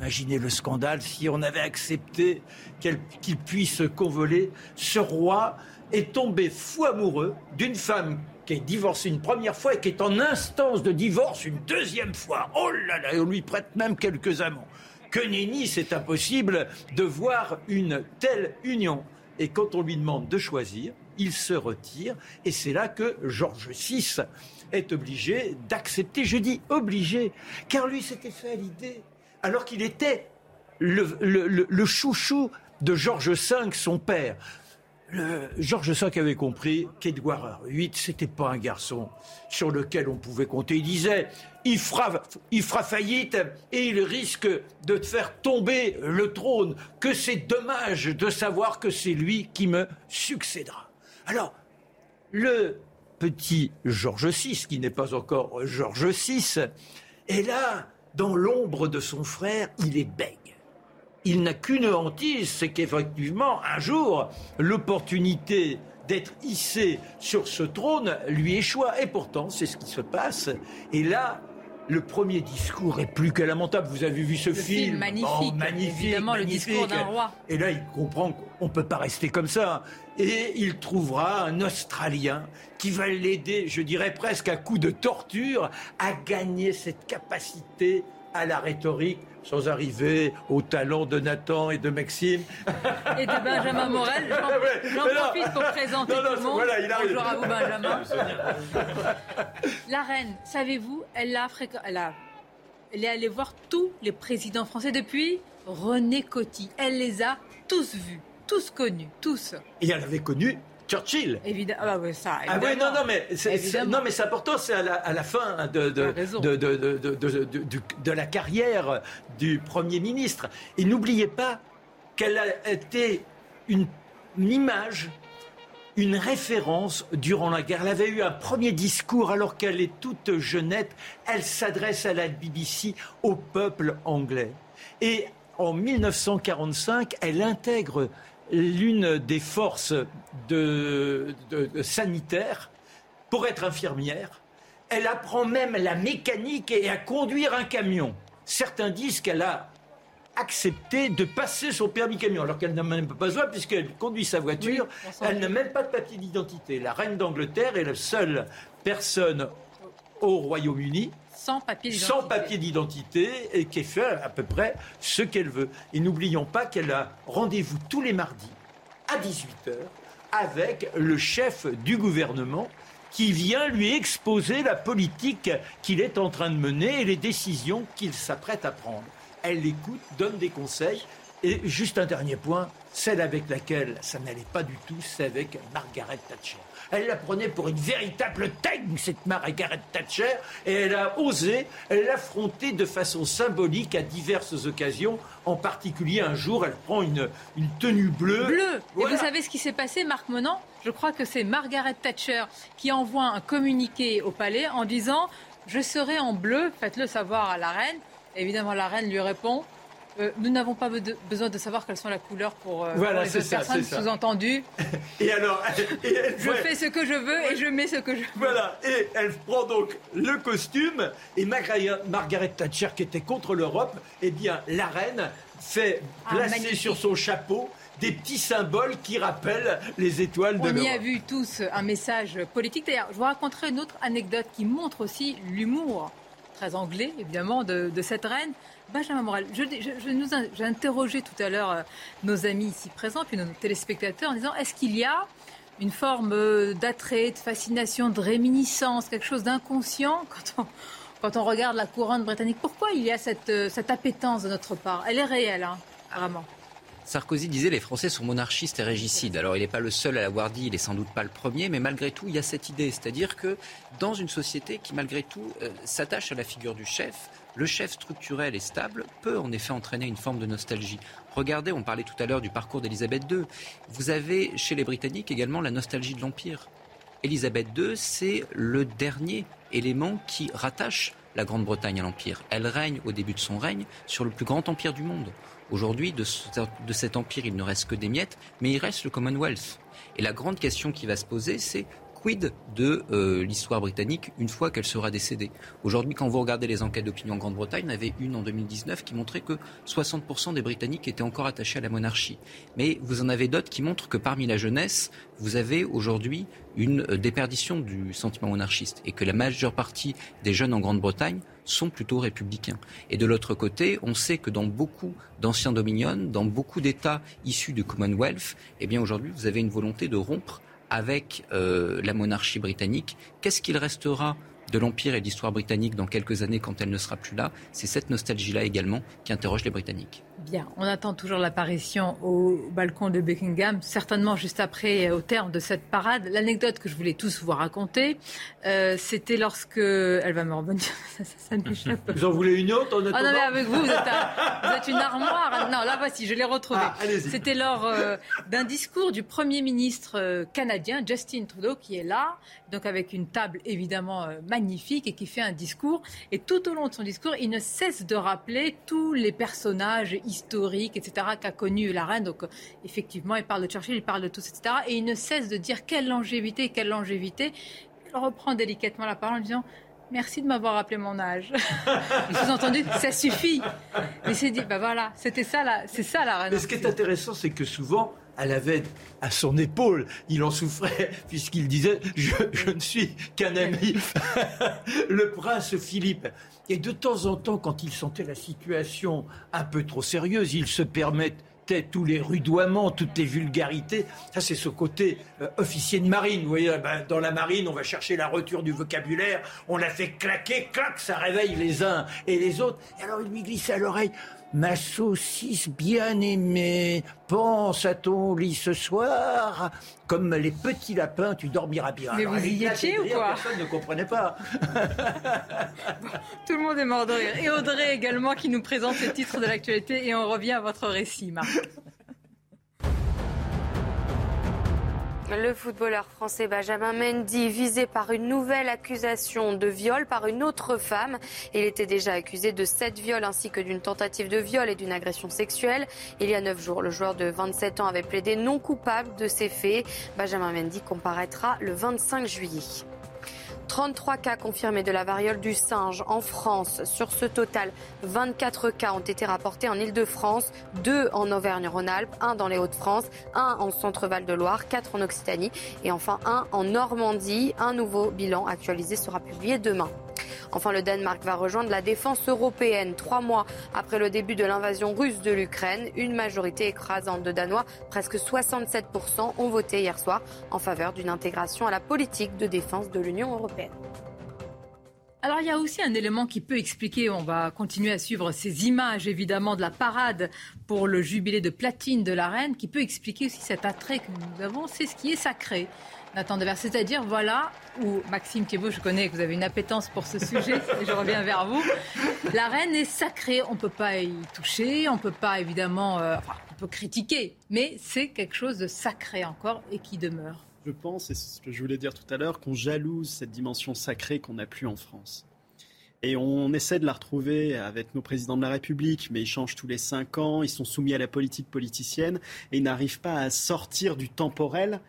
Imaginez le scandale si on avait accepté qu'il puisse convoler. Ce roi est tombé fou amoureux d'une femme qui est divorcé une première fois et qui est en instance de divorce une deuxième fois. Oh là là, on lui prête même quelques amants. Que nenni, c'est impossible de voir une telle union. Et quand on lui demande de choisir, il se retire. Et c'est là que Georges VI est obligé d'accepter. Je dis obligé, car lui s'était fait à l'idée, alors qu'il était le, chouchou de Georges V, son père. Georges V avait compris qu'Édouard VIII, c'était pas un garçon sur lequel on pouvait compter. Il disait, il fera, il fera faillite et il risque de te faire tomber le trône, que c'est dommage de savoir que c'est lui qui me succédera. Alors, le petit Georges VI, qui n'est pas encore Georges VI, est là, dans l'ombre de son frère, il est bègue il n'a qu'une hantise, c'est qu'effectivement, un jour, l'opportunité d'être hissé sur ce trône lui échoua. Et pourtant, c'est ce qui se passe. Et là, le premier discours est plus que lamentable. Vous avez vu ce film, magnifique, oh, magnifique, évidemment le discours d'un roi. Et là, il comprend qu'on ne peut pas rester comme ça. Et il trouvera un Australien qui va l'aider, je dirais presque à coup de torture, à gagner cette capacité à la rhétorique sans arriver au talent de Nathan et de Maxime. Et de Benjamin Morel. J'en profite pour présenter tout le monde. Bonjour à vous, Benjamin. la reine, savez-vous, elle, a elle, a... elle est allée voir tous les présidents français depuis René Coty. Elle les a tous vus, tous connus, tous. Et elle avait connu Churchill. Évidemment. Ah, ouais, ça, ah ouais, non, non, mais c'est, non, mais c'est important, c'est à la, à la fin de, de, de, de, la carrière du Premier ministre. Et n'oubliez pas qu'elle a été une, une image une référence durant la guerre. Elle avait eu un premier discours alors qu'elle est toute jeunette. Elle s'adresse à la BBC au peuple anglais. Et en 1945, elle intègre l'une des forces de, sanitaires pour être infirmière. Elle apprend même la mécanique et à conduire un camion. Certains disent qu'elle a accepté de passer son permis camion, alors qu'elle n'a même pas besoin puisqu'elle conduit sa voiture. elle n'a même pas de papier d'identité. La reine d'Angleterre est la seule personne au Royaume-Uni sans papier d'identité. Sans papier d'identité et qui fait à peu près ce qu'elle veut. Et n'oublions pas qu'elle a rendez-vous tous les mardis à 18h avec le chef du gouvernement qui vient lui exposer la politique qu'il est en train de mener et les décisions qu'il s'apprête à prendre. Elle l'écoute, donne des conseils. Et juste un dernier point, celle avec laquelle ça n'allait pas du tout, c'est avec Margaret Thatcher. Elle la prenait pour une véritable teigne, cette Margaret Thatcher, et elle a osé l'affronter de façon symbolique à diverses occasions. En particulier, un jour, elle prend une, une tenue bleue. Bleue Et vous savez ce qui s'est passé, Marc Menant? Je crois que c'est Margaret Thatcher qui envoie un communiqué au palais en disant Je serai en bleu, faites-le savoir à la reine. Évidemment, la reine lui répond Euh, nous n'avons pas besoin de savoir quelles sont la couleur pour, euh, voilà, les autres ça, personnes, sous-entendu. et alors, je fais ce que je veux et je mets ce que je veux. Voilà, et elle prend donc le costume et Margaret Thatcher, qui était contre l'Europe, eh bien, la reine fait ah, placer sur son chapeau des petits symboles qui rappellent les étoiles de l'Europe. On y a vu tous un message politique. D'ailleurs, je vous raconterai une autre anecdote qui montre aussi l'humour très anglais, évidemment, de, cette reine. Benjamin Morel, j'ai interrogé tout à l'heure euh, nos amis ici présents, puis nos téléspectateurs, en disant est-ce qu'il y a une forme euh, d'attrait, de fascination, de réminiscence, quelque chose d'inconscient quand on, quand on regarde la couronne britannique? Pourquoi il y a cette, euh, cette appétence de notre part? Elle est réelle, hein, vraiment. Sarkozy disait les Français sont monarchistes et régicides. Alors il n'est pas le seul à l'avoir dit, il n'est sans doute pas le premier, mais malgré tout, il y a cette idée. C'est-à-dire que dans une société qui, malgré tout, s'attache à la figure du chef, le chef structurel et stable peut en effet entraîner une forme de nostalgie. Regardez, on parlait tout à l'heure du parcours d'Elisabeth II. Vous avez chez les Britanniques également la nostalgie de l'Empire. Elisabeth II, c'est le dernier élément qui rattache la Grande-Bretagne à l'Empire. Elle règne au début de son règne sur le plus grand empire du monde. Aujourd'hui, de, cet empire, il ne reste que des miettes, mais il reste le Commonwealth. Et la grande question qui va se poser, c'est quid de euh, l'histoire britannique une fois qu'elle sera décédée? Aujourd'hui, quand vous regardez les enquêtes d'opinion en Grande-Bretagne, il y en avait une en 2019 qui montrait que 60% des Britanniques étaient encore attachés à la monarchie. Mais vous en avez d'autres qui montrent que parmi la jeunesse, vous avez aujourd'hui une euh, déperdition du sentiment monarchiste et que la majeure partie des jeunes en Grande-Bretagne sont plutôt républicains. Et de l'autre côté, on sait que dans beaucoup d'anciens dominions, dans beaucoup d'États issus du Commonwealth, eh bien aujourd'hui, vous avez une volonté de rompre avec euh, la monarchie britannique. Qu'est-ce qu'il restera de l'Empire et de l'histoire britannique dans quelques années quand elle ne sera plus là? C'est cette nostalgie-là également qui interroge les Britanniques. Bien, on attend toujours l'apparition au balcon de Buckingham, certainement juste après, au terme de cette parade. L'anecdote que je voulais tous vous raconter, euh, c'était lorsque... Elle va me revenir, ça, ça, Vous en voulez une autre en Ah non, mais avec vous, vous êtes, une armoire. Non, là voici, je l'ai retrouvée. Ah, c'était lors euh, d'un discours du Premier ministre euh, canadien, Justin Trudeau, qui est là, donc avec une table évidemment magnifique et qui fait un discours. Et tout au long de son discours, il ne cesse de rappeler tous les personnages historique, etc., qu'a connu la reine. Donc, effectivement, il parle de Churchill, il parle de tous, etc. Et il ne cesse de dire quelle longévité, quelle longévité. Il reprend délicatement la parole en disant Merci de m'avoir rappelé mon âge. Vous entendu Ça suffit. Il s'est dit, bah voilà, c'était ça, c'est ça la reine. Mais ce qui est intéressant, c'est que souvent, elle avait à son épaule, il en souffrait, puisqu'il disait je, ne suis qu'un ami, le prince Philippe. Et de temps en temps, quand il sentait la situation un peu trop sérieuse, il se permettait tous les rudoiements, toutes les vulgarités. Ça, c'est ce côté euh, officier de marine. Vous voyez, ben, dans la marine, on va chercher la retour du vocabulaire, on la fait claquer, clac, ça réveille les uns et les autres. Et alors, il lui glissait à l'oreille Ma saucisse bien-aimée, pense à ton lit ce soir. Comme les petits lapins, tu dormiras bien. Mais vous y étiez ou quoi Personne ne comprenait pas. tout le monde est mort de rire. Et Audrey également qui nous présente le titre de l'actualité. Et on revient à votre récit, Marc. Le footballeur français Benjamin Mendy, visé par une nouvelle accusation de viol par une autre femme. Il était déjà accusé de sept viols ainsi que d'une tentative de viol et d'une agression sexuelle. Il y a neuf jours, le joueur de 27 ans avait plaidé non coupable de ces faits. Benjamin Mendy comparaîtra le 25 juillet. 33 cas confirmés de la variole du singe en France. Sur ce total, 24 cas ont été rapportés en Ile-de-France, 2 en Auvergne-Rhône-Alpes, 1 dans les Hauts-de-France, 1 en Centre-Val de Loire, 4 en Occitanie et enfin 1 en Normandie. Un nouveau bilan actualisé sera publié demain. Enfin, le Danemark va rejoindre la défense européenne. Trois mois après le début de l'invasion russe de l'Ukraine, une majorité écrasante de Danois, presque 67%, ont voté hier soir en faveur d'une intégration à la politique de défense de l'Union européenne. Alors il y a aussi un élément qui peut expliquer, on va continuer à suivre ces images évidemment de la parade pour le jubilé de platine de la reine, qui peut expliquer aussi cet attrait que nous avons, c'est ce qui est sacré. Nathan Devers, c'est-à-dire voilà où Maxime Thiebaud, je connais que vous avez une appétence pour ce sujet et je reviens vers vous. La reine est sacrée, on ne peut pas y toucher, on ne peut pas évidemment, euh, enfin, on peut critiquer, mais c'est quelque chose de sacré encore et qui demeure. Je pense, et c'est ce que je voulais dire tout à l'heure, qu'on jalouse cette dimension sacrée qu'on n'a plus en France. Et on essaie de la retrouver avec nos présidents de la République, mais ils changent tous les cinq ans, ils sont soumis à la politique politicienne et ils n'arrivent pas à sortir du temporel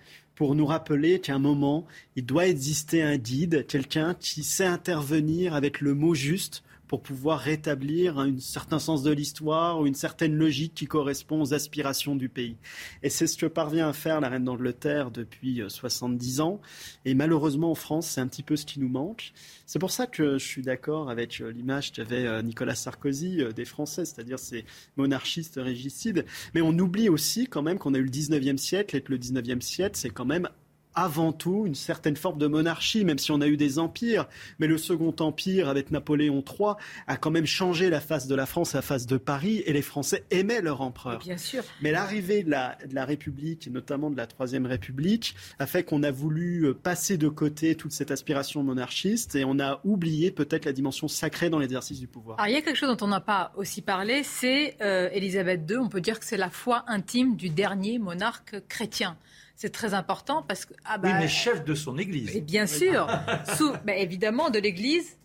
pour nous rappeler qu'à un moment, il doit exister un guide, quelqu'un qui sait intervenir avec le mot juste pour pouvoir rétablir un certain sens de l'histoire ou une certaine logique qui correspond aux aspirations du pays. Et c'est ce que parvient à faire la reine d'Angleterre depuis 70 euh, ans. Et malheureusement, en France, c'est un petit peu ce qui nous manque. C'est pour ça que je suis d'accord avec euh, l'image qu'avait euh, Nicolas Sarkozy des Français, c'est-à-dire ces monarchistes régicides. Mais on oublie aussi quand même qu'on a eu le 19e siècle et que le 19e siècle, c'est quand même avant tout une certaine forme de monarchie, même si on a eu des empires. Mais le Second Empire, avec Napoléon III, a quand même changé la face de la France, la face de Paris, et les Français aimaient leur empereur. Bien sûr. Mais l'arrivée de la, de la République, et notamment de la Troisième République, a fait qu'on a voulu euh, passer de côté toute cette aspiration monarchiste, et on a oublié peut-être la dimension sacrée dans l'exercice du pouvoir. Alors, il y a quelque chose dont on n'a pas aussi parlé, c'est euh, Élisabeth II. On peut dire que c'est la foi intime du dernier monarque chrétien. C'est très important parce que. Ah bah, oui, mais chef de son église. Et bien sûr, sous, bah, évidemment, de l'église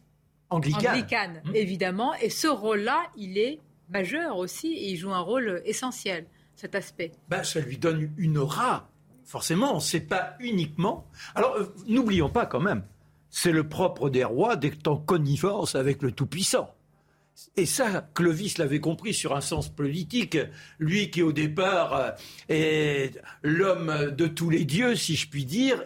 anglicane. Mmh. évidemment. Et ce rôle-là, il est majeur aussi et il joue un rôle essentiel, cet aspect. Bah, ça lui donne une aura, forcément. C'est pas uniquement. Alors, euh, n'oublions pas quand même, c'est le propre des rois d'être en connivence avec le Tout-Puissant. Et ça, Clovis l'avait compris sur un sens politique. Lui qui au départ euh, est l'homme de tous les dieux, si je puis dire,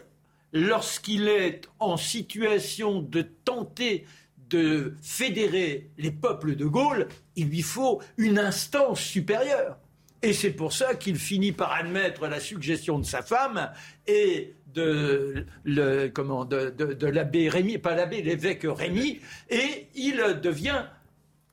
lorsqu'il est en situation de tenter de fédérer les peuples de Gaule, il lui faut une instance supérieure. Et c'est pour ça qu'il finit par admettre la suggestion de sa femme et de, de l'abbé Rémy, pas l'abbé, l'évêque Rémy, et il devient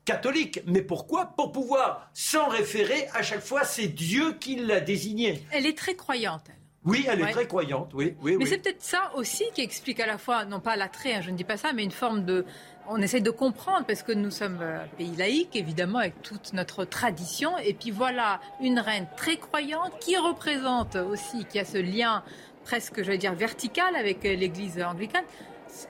catholique. Mais pourquoi Pour pouvoir s'en référer à chaque fois, c'est Dieu qui l'a désigné. Elle est très croyante, elle. Oui, elle est très croyante, oui. oui mais c'est peut-être ça aussi qui explique à la fois, non pas l'attrait, hein, je ne dis pas ça, mais une forme de... On essaie de comprendre, parce que nous sommes un pays laïque, évidemment, avec toute notre tradition. Et puis voilà, une reine très croyante qui représente aussi, qui a ce lien presque, je vais dire, vertical avec l'Église anglicane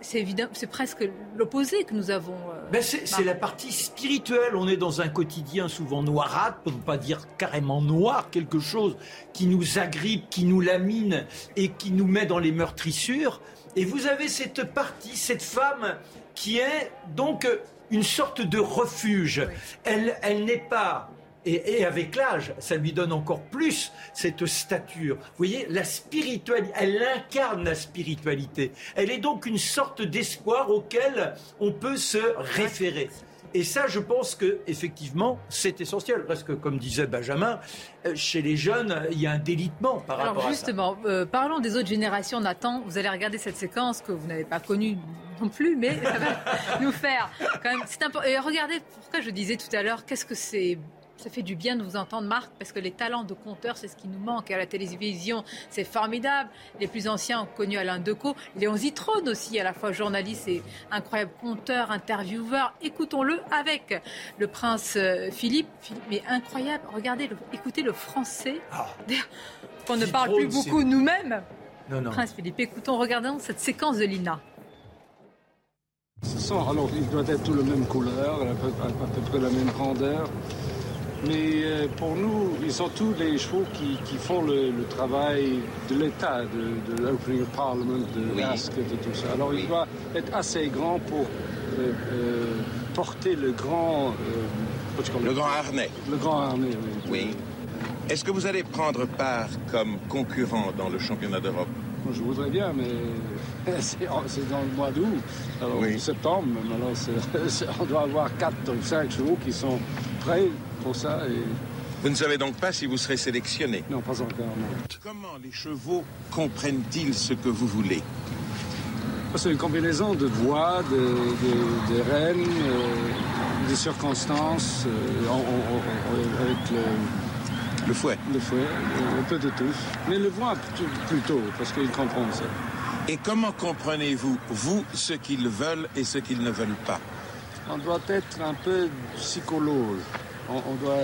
c'est évident, c'est presque l'opposé que nous avons. Euh, ben c'est la partie spirituelle. On est dans un quotidien souvent noirâtre, pour ne pas dire carrément noir, quelque chose qui nous agrippe, qui nous lamine et qui nous met dans les meurtrissures. Et vous avez cette partie, cette femme qui est donc une sorte de refuge. Elle, elle n'est pas et, avec l'âge, ça lui donne encore plus cette stature. Vous voyez, la spiritualité, elle incarne la spiritualité. Elle est donc une sorte d'espoir auquel on peut se référer. Et ça, je pense que effectivement, c'est essentiel. Parce que, comme disait Benjamin, euh, chez les jeunes, il y a un délitement par rapport à ça. Justement, euh, parlons des autres générations. Nathan, vous allez regarder cette séquence que vous n'avez pas connue non plus, mais ça va nous faire quand même. Et regardez pourquoi je disais tout à l'heure, qu'est-ce que c'est ça fait du bien de vous entendre, Marc, parce que les talents de conteur, c'est ce qui nous manque. à la télévision, c'est formidable. Les plus anciens ont connu Alain Decaux. Léon Zitrone aussi, à la fois journaliste et incroyable conteur, intervieweur. Écoutons-le avec le prince euh, Philippe. mais incroyable. Regardez, écoutez le français. Ah. qu'on ne parle plus beaucoup nous-mêmes. Non, non. Prince Philippe, écoutons, regardons cette séquence de Lina. Ce sont, alors, il doit être tout la même couleur, à peu, à peu près la même grandeur. Mais euh, pour nous, ils sont tous les chevaux qui, qui font le, travail de l'État, de, de l'Opening Parliament, de oui. de tout ça. Alors il doit être assez grand pour euh, euh, porter le grand... le grand harnais. Le grand harnais, oui. Oui. Est-ce que vous allez prendre part comme concurrent dans le championnat d'Europe? Je voudrais bien, mais c'est dans le mois d'août, alors oui. septembre. Alors on doit avoir 4 ou 5 chevaux qui sont prêts pour ça. Et... Vous ne savez donc pas si vous serez sélectionné Non, pas encore. Comment les chevaux comprennent-ils ce que vous voulez? C'est une combinaison de voix, de, de, de rênes, euh, de circonstances, euh, avec le, le fouet. Le fouet, un peu de tout. Mais le voix plutôt, parce qu'ils comprennent ça. Et comment comprenez-vous, vous, ce qu'ils veulent et ce qu'ils ne veulent pas? On doit être un peu psychologue on, doit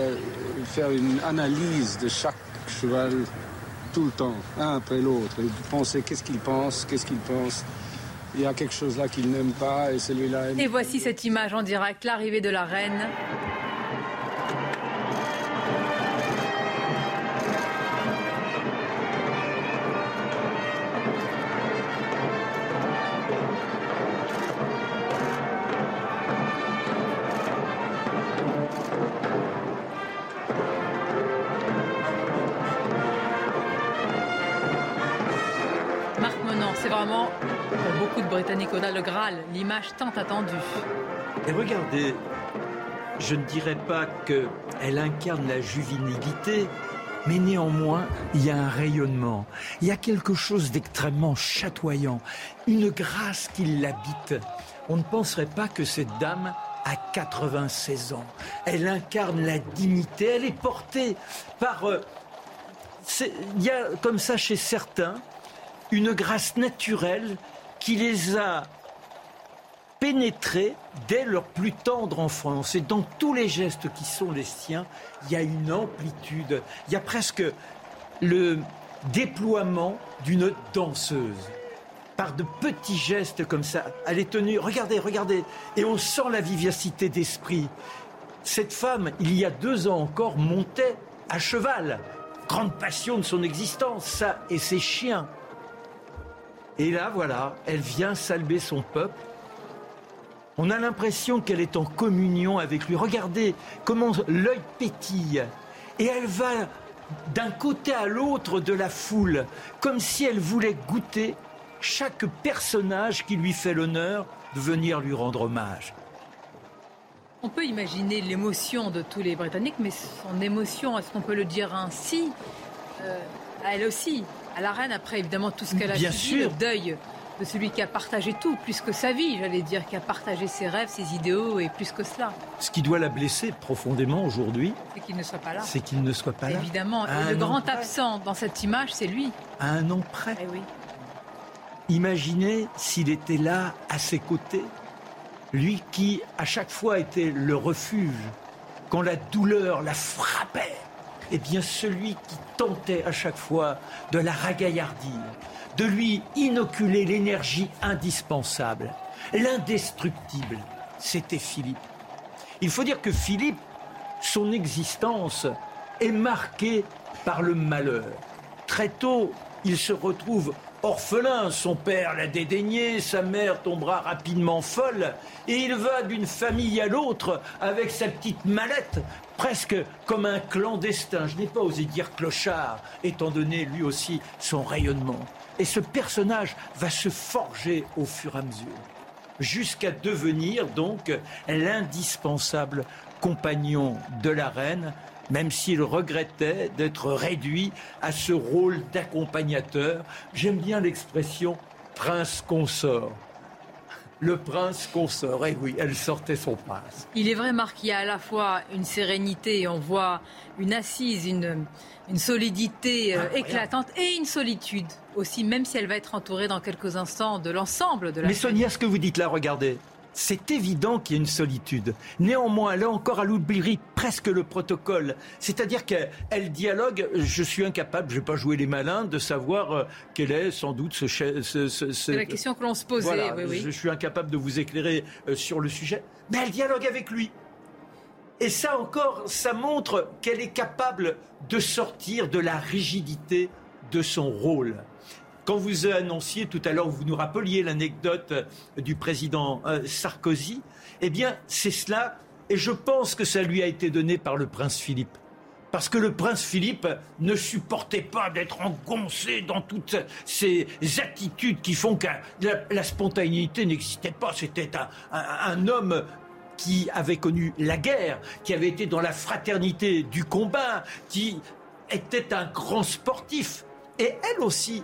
faire une analyse de chaque cheval tout le temps, un après l'autre, et penser qu'est-ce qu'il pense, qu'est-ce qu'il pense. il y a quelque chose là qu'il n'aime pas et celui-là Et voici cette image en direct, l'arrivée de la reine. Le Graal, l'image tant attendue. Et regardez, je ne dirais pas qu'elle incarne la juvénilité, mais néanmoins, il y a un rayonnement, il y a quelque chose d'extrêmement chatoyant, une grâce qui l'habite. On ne penserait pas que cette dame a 96 ans. Elle incarne la dignité, elle est portée par... euh, Il y a comme ça chez certains une grâce naturelle qui les a pénétrés dès leur plus tendre enfance. Et dans tous les gestes qui sont les siens, il y a une amplitude, il y a presque le déploiement d'une danseuse. Par de petits gestes comme ça, elle est tenue, regardez, regardez, et on sent la vivacité d'esprit. Cette femme, il y a deux ans encore, montait à cheval. Grande passion de son existence, ça et ses chiens. Et là, voilà, elle vient salver son peuple. On a l'impression qu'elle est en communion avec lui. Regardez comment l'œil pétille. Et elle va d'un côté à l'autre de la foule, comme si elle voulait goûter chaque personnage qui lui fait l'honneur de venir lui rendre hommage. On peut imaginer l'émotion de tous les Britanniques, mais son émotion, est-ce qu'on peut le dire ainsi euh, à Elle aussi, à la reine, après évidemment tout ce qu'elle a Bien subi, sûr. le deuil de celui qui a partagé tout, plus que sa vie, j'allais dire, qui a partagé ses rêves, ses idéaux et plus que cela, Ce qui doit la blesser profondément aujourd'hui, c'est qu'il ne soit pas là. c'est qu'il ne soit pas là. Évidemment, le an grand près. absent dans cette image, c'est lui. À un an près. Eh oui. Imaginez s'il était là, à ses côtés, lui qui, à chaque fois, était le refuge, quand la douleur la frappait, eh bien celui qui tentait à chaque fois de la ragaillardir, de lui inoculer l'énergie indispensable, l'indestructible, c'était Philippe. Il faut dire que Philippe, son existence est marquée par le malheur. Très tôt, il se retrouve orphelin, son père l'a dédaigné, sa mère tombera rapidement folle, et il va d'une famille à l'autre avec sa petite mallette, presque comme un clandestin. Je n'ai pas osé dire clochard, étant donné lui aussi son rayonnement. Et ce personnage va se forger au fur et à mesure jusqu'à devenir donc l'indispensable compagnon de la reine, même s'il regrettait d'être réduit à ce rôle d'accompagnateur. J'aime bien l'expression prince consort. Le prince consort, et oui, elle sortait son prince. Il est vrai, Marc, qu'il y a à la fois une sérénité, on voit une assise, une, une solidité euh, éclatante et une solitude aussi, même si elle va être entourée dans quelques instants de l'ensemble de la Mais Sonia, ce que vous dites là, regardez, c'est évident qu'il y a une solitude. Néanmoins, là encore, elle oublie presque le protocole. C'est-à-dire qu'elle elle dialogue, je suis incapable, je ne vais pas jouer les malins, de savoir euh, quel est sans doute ce... ce- ce- ce- C'est la question que l'on se posait, Voilà, oui, oui. Je suis incapable de vous éclairer euh, sur le sujet. Mais elle dialogue avec lui. Et ça encore, ça montre qu'elle est capable de sortir de la rigidité de son rôle. Quand vous annonciez tout à l'heure, vous nous rappeliez l'anecdote euh, du président euh, Sarkozy, eh bien, c'est cela, et je pense que ça lui a été donné par le prince Philippe. Parce que le prince Philippe ne supportait pas d'être engoncé dans toutes ces attitudes qui font que la, spontanéité n'existait pas. C'était un- un homme qui avait connu la guerre, qui avait été dans la fraternité du combat, qui était un grand sportif. Et elle aussi,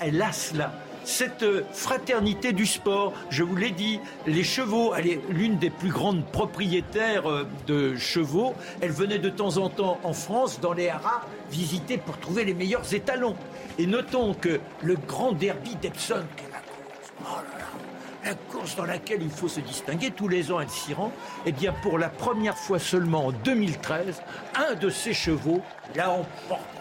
elle a, cela. Cette euh, fraternité du sport, je vous l'ai dit, les chevaux, elle est l'une des plus grandes propriétaires euh, de chevaux. Elle venait de temps en temps en France, dans les haras, visiter pour trouver les meilleurs étalons. Et notons que le grand derby d'Epsom, qui est la course, oh la course dans laquelle il faut se distinguer, tous les ans elle s'y rend, eh bien pour la première fois seulement en 2013, un de ses chevaux l'a emporté.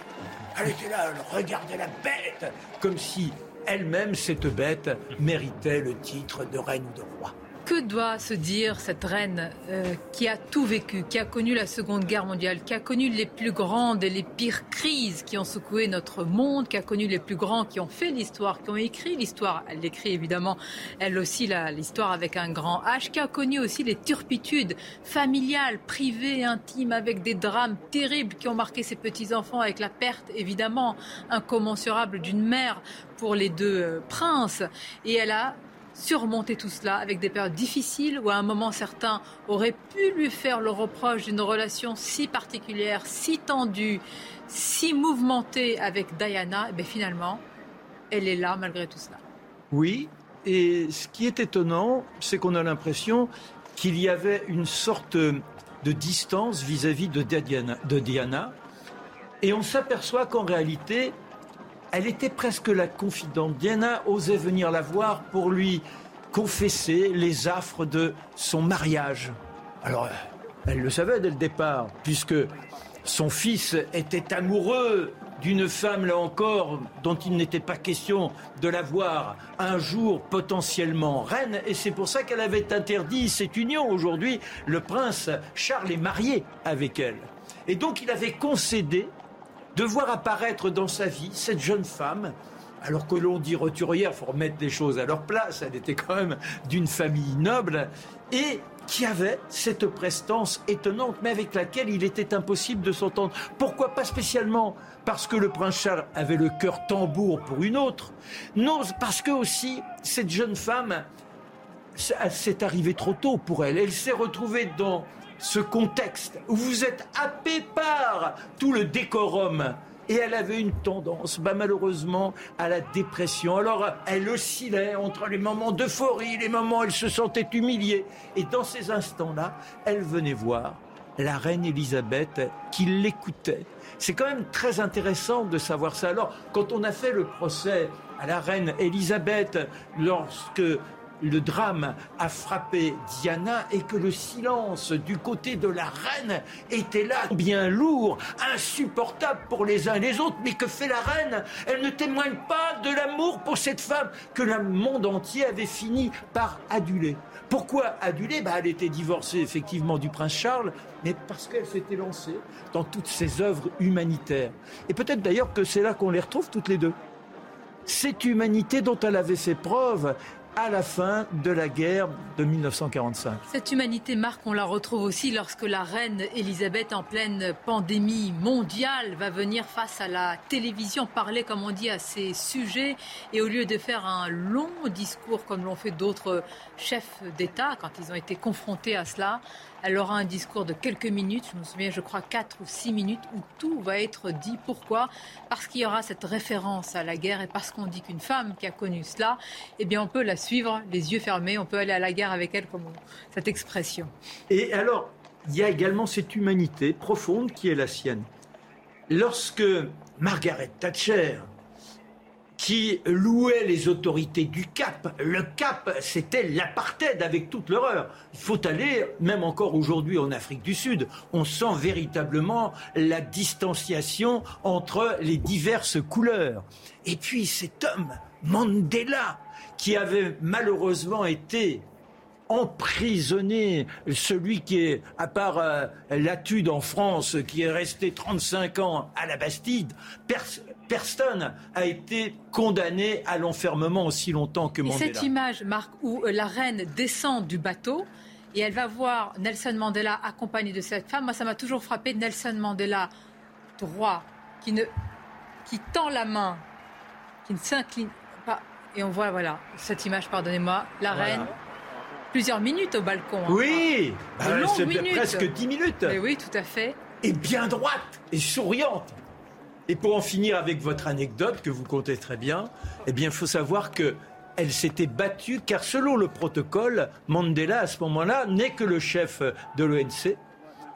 Elle était là, elle regardait la bête, comme si elle-même, cette bête, méritait le titre de reine ou de roi. Que doit se dire cette reine euh, qui a tout vécu, qui a connu la Seconde Guerre mondiale, qui a connu les plus grandes et les pires crises qui ont secoué notre monde, qui a connu les plus grands qui ont fait l'histoire, qui ont écrit l'histoire? Elle écrit évidemment, elle aussi, l'histoire avec un grand H, qui a connu aussi les turpitudes familiales, privées, intimes, avec des drames terribles qui ont marqué ses petits-enfants, avec la perte évidemment incommensurable d'une mère pour les deux euh, princes. Et elle a surmonter tout cela avec des périodes difficiles où à un moment certains auraient pu lui faire le reproche d'une relation si particulière, si tendue, si mouvementée avec Diana, et eh finalement, elle est là malgré tout cela. Oui, et ce qui est étonnant, c'est qu'on a l'impression qu'il y avait une sorte de distance vis-à-vis de, Diana, de Diana, et on s'aperçoit qu'en réalité, elle était presque la confidente. Diana osait venir la voir pour lui confesser les affres de son mariage. Alors, elle le savait dès le départ, puisque son fils était amoureux d'une femme, là encore, dont il n'était pas question de la voir un jour potentiellement reine, et c'est pour ça qu'elle avait interdit cette union. Aujourd'hui, le prince Charles est marié avec elle. Et donc il avait concédé de voir apparaître dans sa vie cette jeune femme, alors que l'on dit roturière, faut remettre les choses à leur place, elle était quand même d'une famille noble, et qui avait cette prestance étonnante, mais avec laquelle il était impossible de s'entendre. Pourquoi pas spécialement parce que le prince Charles avait le cœur tambour pour une autre Non, parce que aussi, cette jeune femme, s'est arrivée trop tôt pour elle. Elle s'est retrouvée dans ce contexte où vous êtes happé par tout le décorum. Et elle avait une tendance, bah, malheureusement, à la dépression. Alors, elle oscillait entre les moments d'euphorie, les moments où elle se sentait humiliée. Et dans ces instants-là, elle venait voir la reine Elisabeth qui l'écoutait. C'est quand même très intéressant de savoir ça. Alors, quand on a fait le procès à la reine Elisabeth, lorsque le drame a frappé Diana et que le silence du côté de la reine était là, bien lourd, insupportable pour les uns et les autres. Mais que fait la reine? Elle ne témoigne pas de l'amour pour cette femme que le monde entier avait fini par aduler. Pourquoi aduler? Bah, Elle était divorcée effectivement du prince Charles, mais parce qu'elle s'était lancée dans toutes ses œuvres humanitaires. Et peut-être d'ailleurs que c'est là qu'on les retrouve toutes les deux cette humanité dont elle avait fait preuve à la fin de la guerre de 1945. Cette humanité, Marc, on la retrouve aussi lorsque la reine Elisabeth, en pleine pandémie mondiale, va venir face à la télévision parler, comme on dit, à ces sujets. Et au lieu de faire un long discours comme l'ont fait d'autres chefs d'État quand ils ont été confrontés à cela, elle aura un discours de quelques minutes, je me souviens, je crois quatre ou six minutes, où tout va être dit. Pourquoi? Parce qu'il y aura cette référence à la guerre et parce qu'on dit qu'une femme qui a connu cela, eh bien, on peut la suivre les yeux fermés, on peut aller à la guerre avec elle, comme cette expression. Et alors, il y a également cette humanité profonde qui est la sienne. Lorsque Margaret Thatcher qui louait les autorités du Cap. Le Cap, c'était l'apartheid avec toute l'horreur. Il faut aller, même encore aujourd'hui en Afrique du Sud, on sent véritablement la distanciation entre les diverses couleurs. Et puis cet homme, Mandela, qui avait malheureusement été emprisonné, celui qui est, à part euh, Latude en France, qui est resté 35 ans à la Bastide, personne a été condamné à l'enfermement aussi longtemps que Mandela. Et cette image, Marc, où euh, la reine descend du bateau et elle va voir Nelson Mandela accompagné de cette femme, moi ça m'a toujours frappé Nelson Mandela droit, qui, ne, qui tend la main, qui ne s'incline pas. Et on voit, voilà, cette image, pardonnez-moi, la reine plusieurs minutes au balcon. Hein. Oui, bah, presque dix minutes. oui, tout à fait. Et bien droite et souriante. Et pour en finir avec votre anecdote que vous comptez très bien, eh bien, il faut savoir que elle s'était battue car selon le protocole, Mandela à ce moment-là n'est que le chef de l'ONC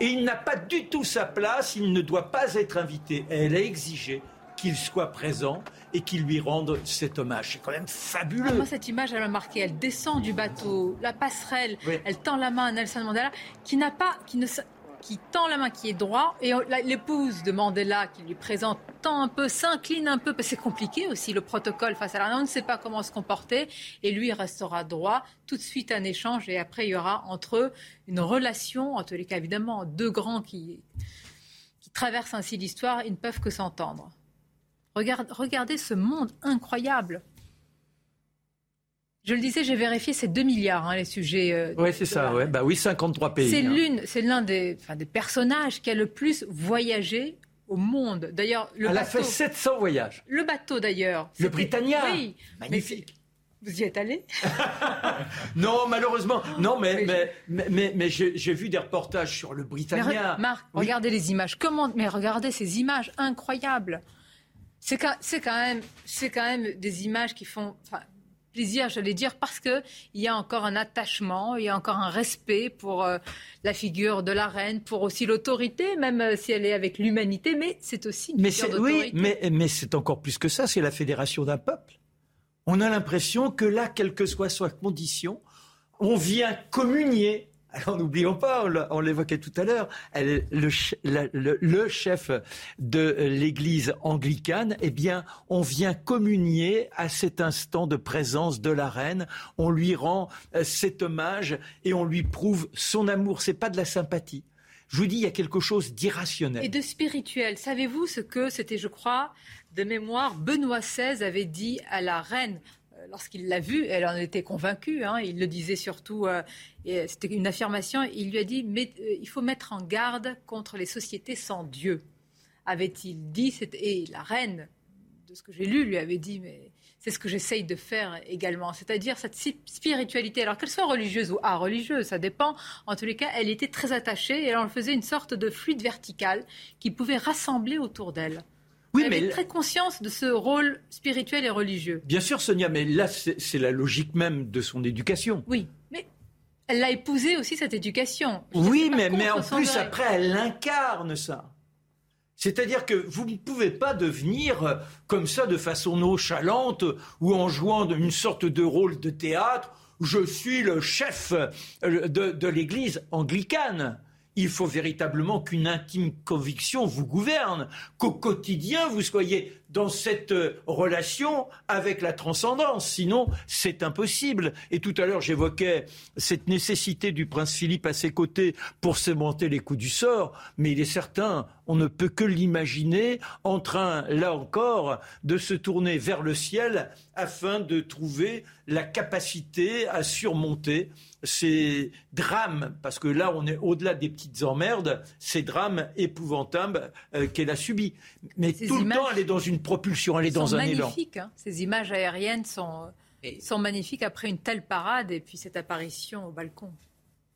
et il n'a pas du tout sa place, il ne doit pas être invité. elle a exigé qu'il soit présent et qu'il lui rende cet hommage. C'est quand même fabuleux. moi, cette image, elle m'a marqué. Elle descend du bateau, la passerelle, elle tend la main à Nelson Mandela, qui n'a pas, qui ne, qui tend la main, qui est droit, et l'épouse de Mandela, qui lui présente, tend un peu, s'incline un peu, parce que c'est compliqué aussi le protocole face à la on ne sait pas comment se comporter, et lui restera droit. Tout de suite un échange, et après il y aura entre eux une relation, en tous les cas évidemment, deux grands qui, qui traversent ainsi l'histoire, ils ne peuvent que s'entendre. regardez ce monde incroyable. Je le disais, j'ai vérifié, c'est 2 milliards hein, les sujets. Euh, oui, c'est ça, ouais. bah oui, 53 pays. C'est hein. l'une, c'est l'un des, des personnages qui a le plus voyagé au monde. D'ailleurs, le Elle a fait 700 voyages. Le bateau, d'ailleurs. Le Britannia. Oui, magnifique. Vous y êtes allé Non, malheureusement. Non, mais, mais, mais, mais, j'ai vu des reportages sur le Britannia. Marc, regardez les images. Comment Mais regardez ces images incroyables. C'est quand, quand, même, quand même des images qui font plaisir, j'allais dire, parce qu'il y a encore un attachement, il y a encore un respect pour euh, la figure de la reine, pour aussi l'autorité, même euh, si elle est avec l'humanité, mais c'est aussi une mais figure d'autorité. Oui, mais, mais c'est encore plus que ça, c'est la fédération d'un peuple. On a l'impression que là, quelle que soit sa condition, on vient communier alors n'oublions pas, on l'évoquait tout à l'heure, le, chef de l'Église anglicane, eh bien, on vient communier à cet instant de présence de la reine. On lui rend euh, cet hommage et on lui prouve son amour. C'est pas de la sympathie. Je vous dis, il y a quelque chose d'irrationnel. Et de spirituel. Savez-vous ce que c'était, je crois, de mémoire, Benoît XVI avait dit à la reine lorsqu'il l'a vue, elle en était convaincue. Hein, il le disait surtout, euh, c'était une affirmation. Il lui a dit mais, euh, il faut mettre en garde contre les sociétés sans Dieu. Avait-il dit Et la reine, de ce que j'ai lu, lui avait dit mais c'est ce que j'essaye de faire également, c'est-à-dire cette spiritualité, alors qu'elle soit religieuse ou religieuse, ça dépend. En tous les cas, elle était très attachée et elle en faisait une sorte de fluide vertical qui pouvait rassembler autour d'elle. Oui, Elle mais très conscience de ce rôle spirituel et religieux. Bien sûr, Sonia, mais là, c'est la logique même de son éducation. Oui, mais elle l'a épousé aussi cette éducation. oui, mais, mais en plus, après, elle incarne ça. C'est-à-dire que vous ne pouvez pas devenir euh, comme ça de façon nonchalante ou en jouant une sorte de rôle de théâtre. Je suis le chef euh, de, de l'Église anglicane il faut véritablement qu'une intime conviction vous gouverne, qu'au quotidien vous soyez dans cette euh, relation avec la transcendance. Sinon, c'est impossible. Et tout à l'heure, j'évoquais cette nécessité du prince Philippe à ses côtés pour sémenter les coups du sort, mais il est certain, on ne peut que l'imaginer en train, là encore, de se tourner vers le ciel afin de trouver la capacité à surmonter ces drames, parce que là on est au-delà des petites emmerdes, ces drames épouvantables euh, qu'elle a subis. Mais tout le temps elle est dans une propulsion, elle est dans un élan. Hein. Ces images aériennes sont, sont magnifiques après une telle parade et puis cette apparition au balcon.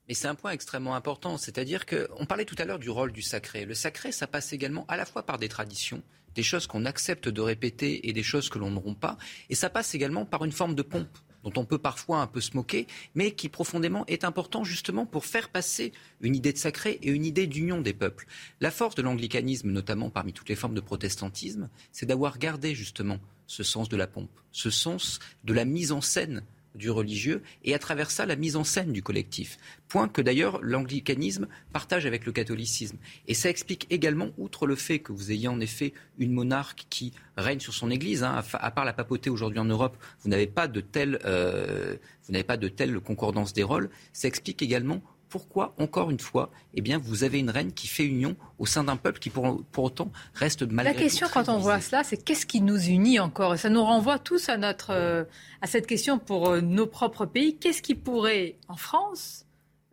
Mais c'est un point extrêmement important, c'est-à-dire qu'on parlait tout à l'heure du rôle du sacré. Le sacré, ça passe également à la fois par des traditions, des choses qu'on accepte de répéter et des choses que l'on ne rompt pas, et ça passe également par une forme de pompe dont on peut parfois un peu se moquer, mais qui profondément est important justement pour faire passer une idée de sacré et une idée d'union des peuples. La force de l'anglicanisme, notamment parmi toutes les formes de protestantisme, c'est d'avoir gardé justement ce sens de la pompe, ce sens de la mise en scène du religieux et à travers ça la mise en scène du collectif. Point que d'ailleurs l'anglicanisme partage avec le catholicisme. Et ça explique également, outre le fait que vous ayez en effet une monarque qui règne sur son Église, hein, à, part la papauté aujourd'hui en Europe, vous n'avez pas de telle, euh, vous n'avez pas de telle concordance des rôles. Ça explique également pourquoi, encore une fois, eh bien, vous avez une reine qui fait union au sein d'un peuple qui, pour, autant, reste malgré La question, quand on voit cela, c'est qu'est-ce qui nous unit encore? Et ça nous renvoie tous à, notre, euh, à cette question pour euh, nos propres pays. Qu'est-ce qui pourrait, en France,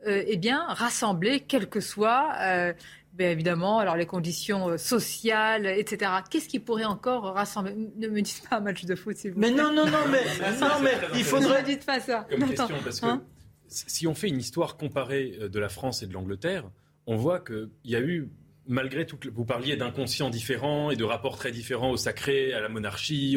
euh, eh bien, rassembler, quelles que soient, bien évidemment, alors les conditions sociales, etc. Qu'est-ce qui pourrait encore rassembler? Ne me dites pas un match de foot, s'il vous plaît. Mais non, non, non, mais, non, mais il faudrait... Ne me dites pas ça. Comme question, parce que... Hein? Si on fait une histoire comparée euh, de la France et de l'Angleterre, on voit qu'il y a eu malgré tout, vous parliez d'inconscients différents et de rapports très différents au sacré, à la monarchie,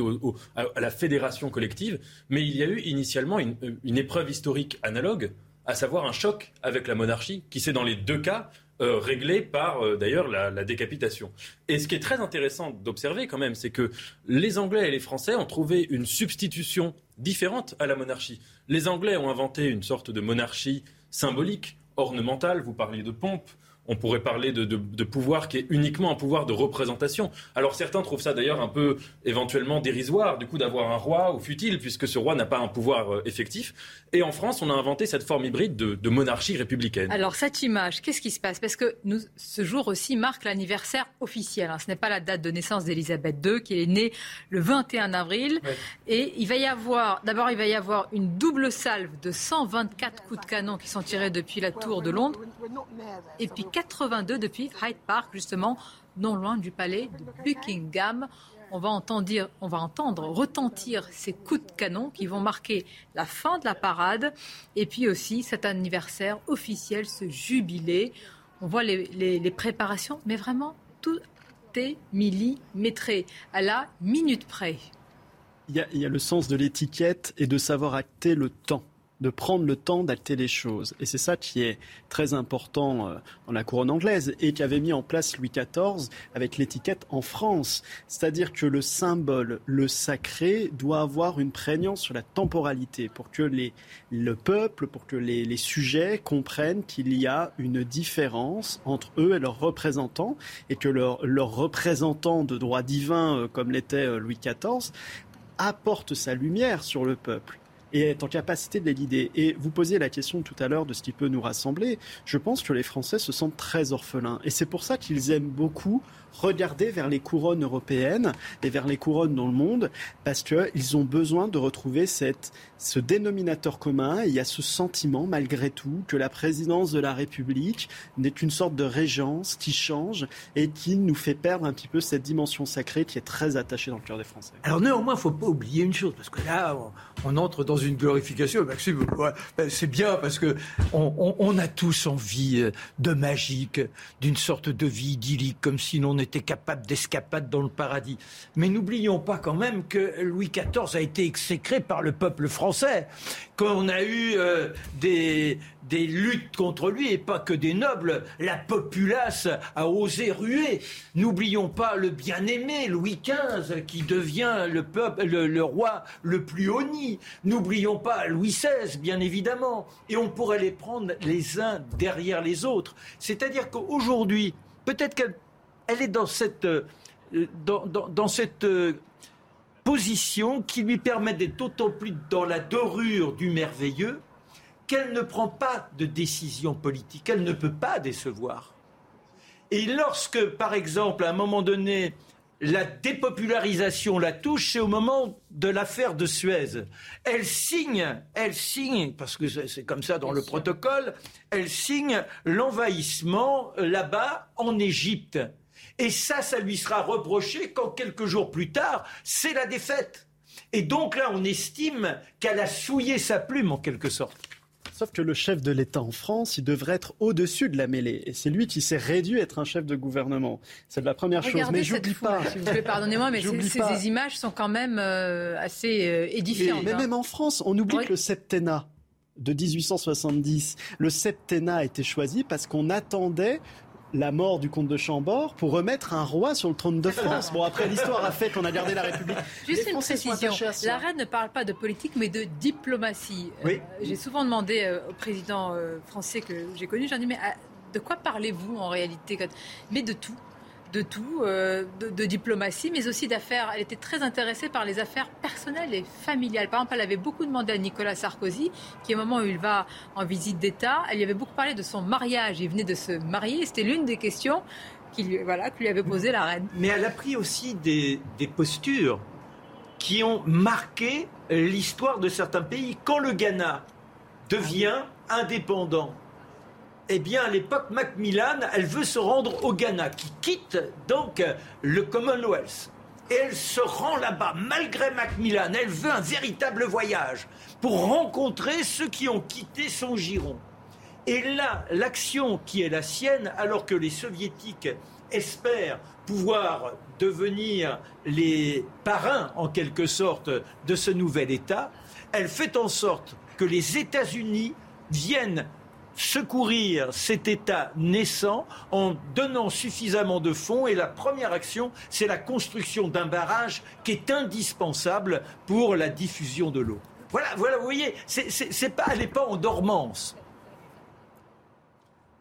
à, la fédération collective, mais il y a eu initialement une, épreuve historique analogue, à savoir un choc avec la monarchie, qui s'est dans les deux cas euh, réglé par euh, d'ailleurs la, la, décapitation. Et ce qui est très intéressant d'observer quand même, c'est que les Anglais et les Français ont trouvé une substitution différente à la monarchie. Les Anglais ont inventé une sorte de monarchie symbolique, ornementale, vous parliez de pompe, on pourrait parler de, pouvoir qui est uniquement un pouvoir de représentation. Alors certains trouvent ça d'ailleurs un peu éventuellement dérisoire, du coup, d'avoir un roi ou futile, puisque ce roi n'a pas un pouvoir euh, effectif. Et en France, on a inventé cette forme hybride de, monarchie républicaine. Alors cette image, qu'est-ce qui se passe? Parce que nous, ce jour aussi marque l'anniversaire officiel. Hein. Ce n'est pas la date de naissance d'Elisabeth II, qui est née le 21 avril. Et il va y avoir, d'abord, il va y avoir une double salve de 124 coups de canon qui sont tirés depuis la tour de Londres. Et puis 82 depuis Hyde Park, justement, non loin du palais de Buckingham. On va, entendre, retentir ces coups de canon qui vont marquer la fin de la parade et puis aussi cet anniversaire officiel, ce jubilé. On voit les, préparations, mais vraiment tout est millimétré à la minute près. il y a le sens de l'étiquette et de savoir acter le temps de prendre le temps d'acter les choses. Et c'est ça qui est très important euh, dans la couronne anglaise et qui avait mis en place Louis XIV avec l'étiquette en France. C'est-à-dire que le symbole, le sacré, doit avoir une prégnance sur la temporalité pour que les, le peuple, pour que les, sujets comprennent qu'il y a une différence entre eux et leurs représentants et que leurs leur représentants de droit divin, euh, comme l'était euh, Louis XIV, apporte sa lumière sur le peuple et est en capacité de les guider. Et vous posiez la question tout à l'heure de ce qui peut nous rassembler. Je pense que les Français se sentent très orphelins. Et c'est pour ça qu'ils aiment beaucoup regarder vers les couronnes européennes et vers les couronnes dans le monde, parce qu'ils ont besoin de retrouver ce dénominateur commun. Il y a ce sentiment, malgré tout, que la présidence de la République n'est qu'une sorte de régence qui change et qui nous fait perdre un petit peu cette dimension sacrée qui est très attachée dans le cœur des Français. Alors néanmoins, il ne faut pas oublier une chose, parce que là, on, entre dans une glorification. Maxime, ben, c'est bien parce que on, a tous envie euh, de magique, d'une sorte de vie idyllique, comme si l'on était capable d'escapade dans le paradis. Mais n'oublions pas quand même que Louis XIV a été exécré par le peuple français, qu'on a eu euh, des, des luttes contre lui, et pas que des nobles, la populace a osé ruer. N'oublions pas le bien-aimé Louis XV, qui devient le, peuple, le, roi le plus honni. N'oublions pas Louis XVI, bien évidemment. Et on pourrait les prendre les uns derrière les autres. C'est-à-dire qu'aujourd'hui, peut-être qu'elle elle est dans cette, euh, dans, cette euh, position qui lui permet d'être d'autant plus dans la dorure du merveilleux qu'elle ne prend pas de décision politique, elle ne peut pas décevoir. Et lorsque, par exemple, à un moment donné, la dépopularisation la touche, c'est au moment de l'affaire de Suez. Elle signe, elle signe, parce que c'est comme ça dans le protocole, elle signe l'envahissement euh, là-bas en Égypte. Et ça, ça lui sera reproché quand quelques jours plus tard, c'est la défaite. Et donc là, on estime qu'elle a souillé sa plume en quelque sorte. Sauf que le chef de l'État en France, il devrait être au-dessus de la mêlée. Et c'est lui qui s'est réduit à être un chef de gouvernement. C'est la première chose. Mais j'oublie pas. Pardonnez-moi, mais ces, images sont quand même euh, assez euh, édifiantes. Mais, hein. même en France, on oublie que le septennat de 1870, le septennat a été choisi parce qu'on attendait la mort du comte de Chambord pour remettre un roi sur le trône de France. Bon, après, l'histoire a fait qu'on a gardé la République. Juste une précision. La reine ne parle pas de politique, mais de diplomatie. Euh, j'ai souvent demandé euh, au président euh, français que j'ai connu, j'ai dit, mais de quoi parlez-vous en réalité Mais de tout de tout, euh, de, diplomatie, mais aussi d'affaires. Elle était très intéressée par les affaires personnelles et familiales. Par exemple, elle avait beaucoup demandé à Nicolas Sarkozy, qui au moment où il va en visite d'État, elle lui avait beaucoup parlé de son mariage. Il venait de se marier. C'était l'une des questions qui lui, voilà, que lui avait posée la reine. Mais elle a pris aussi des, des postures qui ont marqué l'histoire de certains pays. Quand le Ghana devient indépendant, eh bien, à l'époque, Macmillan, elle veut se rendre au Ghana, qui quitte donc le Commonwealth. Et elle se rend là-bas, malgré Macmillan. Elle veut un véritable voyage pour rencontrer ceux qui ont quitté son giron. Et là, l'action qui est la sienne, alors que les soviétiques espèrent pouvoir devenir les parrains, en quelque sorte, de ce nouvel État, elle fait en sorte que les États-Unis viennent secourir cet État naissant en donnant suffisamment de fonds. Et la première action, c'est la construction d'un barrage qui est indispensable pour la diffusion de l'eau. Voilà, voilà, vous voyez, pas, elle n'est pas en dormance.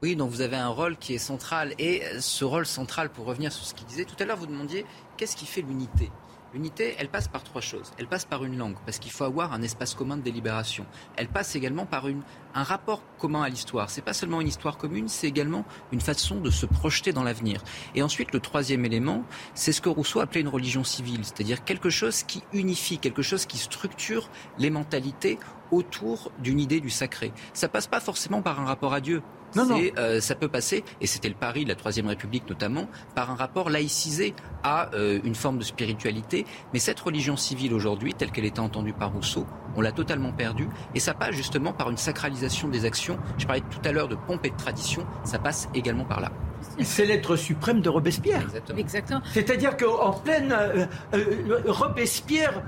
Oui, donc vous avez un rôle qui est central. Et ce rôle central, pour revenir sur ce qu'il disait tout à l'heure, vous demandiez qu'est-ce qui fait l'unité? L'unité, elle passe par trois choses. Elle passe par une langue, parce qu'il faut avoir un espace commun de délibération. Elle passe également par une, un rapport commun à l'histoire. C'est pas seulement une histoire commune, c'est également une façon de se projeter dans l'avenir. Et ensuite, le troisième élément, c'est ce que Rousseau appelait une religion civile, c'est-à-dire quelque chose qui unifie, quelque chose qui structure les mentalités autour d'une idée du sacré. Ça passe pas forcément par un rapport à Dieu. Non, non. Euh, ça peut passer, et c'était le pari de la Troisième République notamment, par un rapport laïcisé à euh, une forme de spiritualité. Mais cette religion civile aujourd'hui, telle qu'elle était entendue par Rousseau, on l'a totalement perdue. Et ça passe justement par une sacralisation des actions. Je parlais tout à l'heure de pompe et de tradition, ça passe également par là. C'est l'être suprême de Robespierre. Exactement. C'est-à-dire qu'en pleine euh, euh, Robespierre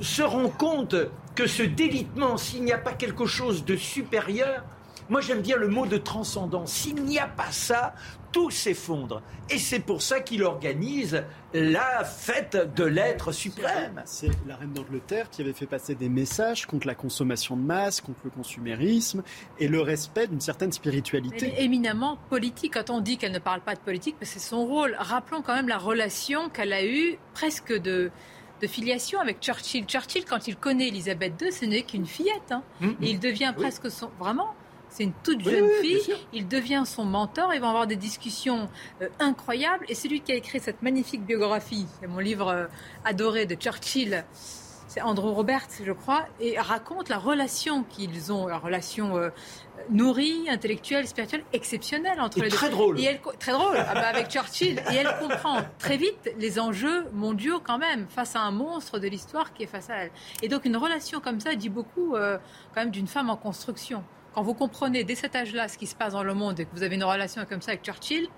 se rend compte que ce délitement, s'il n'y a pas quelque chose de supérieur, moi j'aime bien le mot de transcendance. S'il n'y a pas ça, tout s'effondre. Et c'est pour ça qu'il organise la fête de l'être suprême. C'est la reine d'Angleterre qui avait fait passer des messages contre la consommation de masse, contre le consumérisme et le respect d'une certaine spiritualité. Elle est éminemment politique. Quand on dit qu'elle ne parle pas de politique, c'est son rôle. Rappelons quand même la relation qu'elle a eue presque de de filiation avec Churchill. Churchill, quand il connaît Elisabeth II, ce n'est qu'une fillette. Hein. Mm-hmm. Et il devient presque son... Vraiment c'est une toute jeune fille. Il devient son mentor. Ils vont avoir des discussions euh, incroyables. Et c'est lui qui a écrit cette magnifique biographie. C'est mon livre euh, adoré de Churchill. C'est Andrew Roberts, je crois, et raconte la relation qu'ils ont, la relation euh, nourrie, intellectuelle, spirituelle, exceptionnelle entre Et les deux. très drôle. Et elle, très drôle, ah bah, avec Churchill. Et elle comprend très vite les enjeux mondiaux quand même, face à un monstre de l'histoire qui est face à elle. Et donc une relation comme ça dit beaucoup euh, quand même d'une femme en construction. Quand vous comprenez dès cet âge-là ce qui se passe dans le monde et que vous avez une relation comme ça avec Churchill,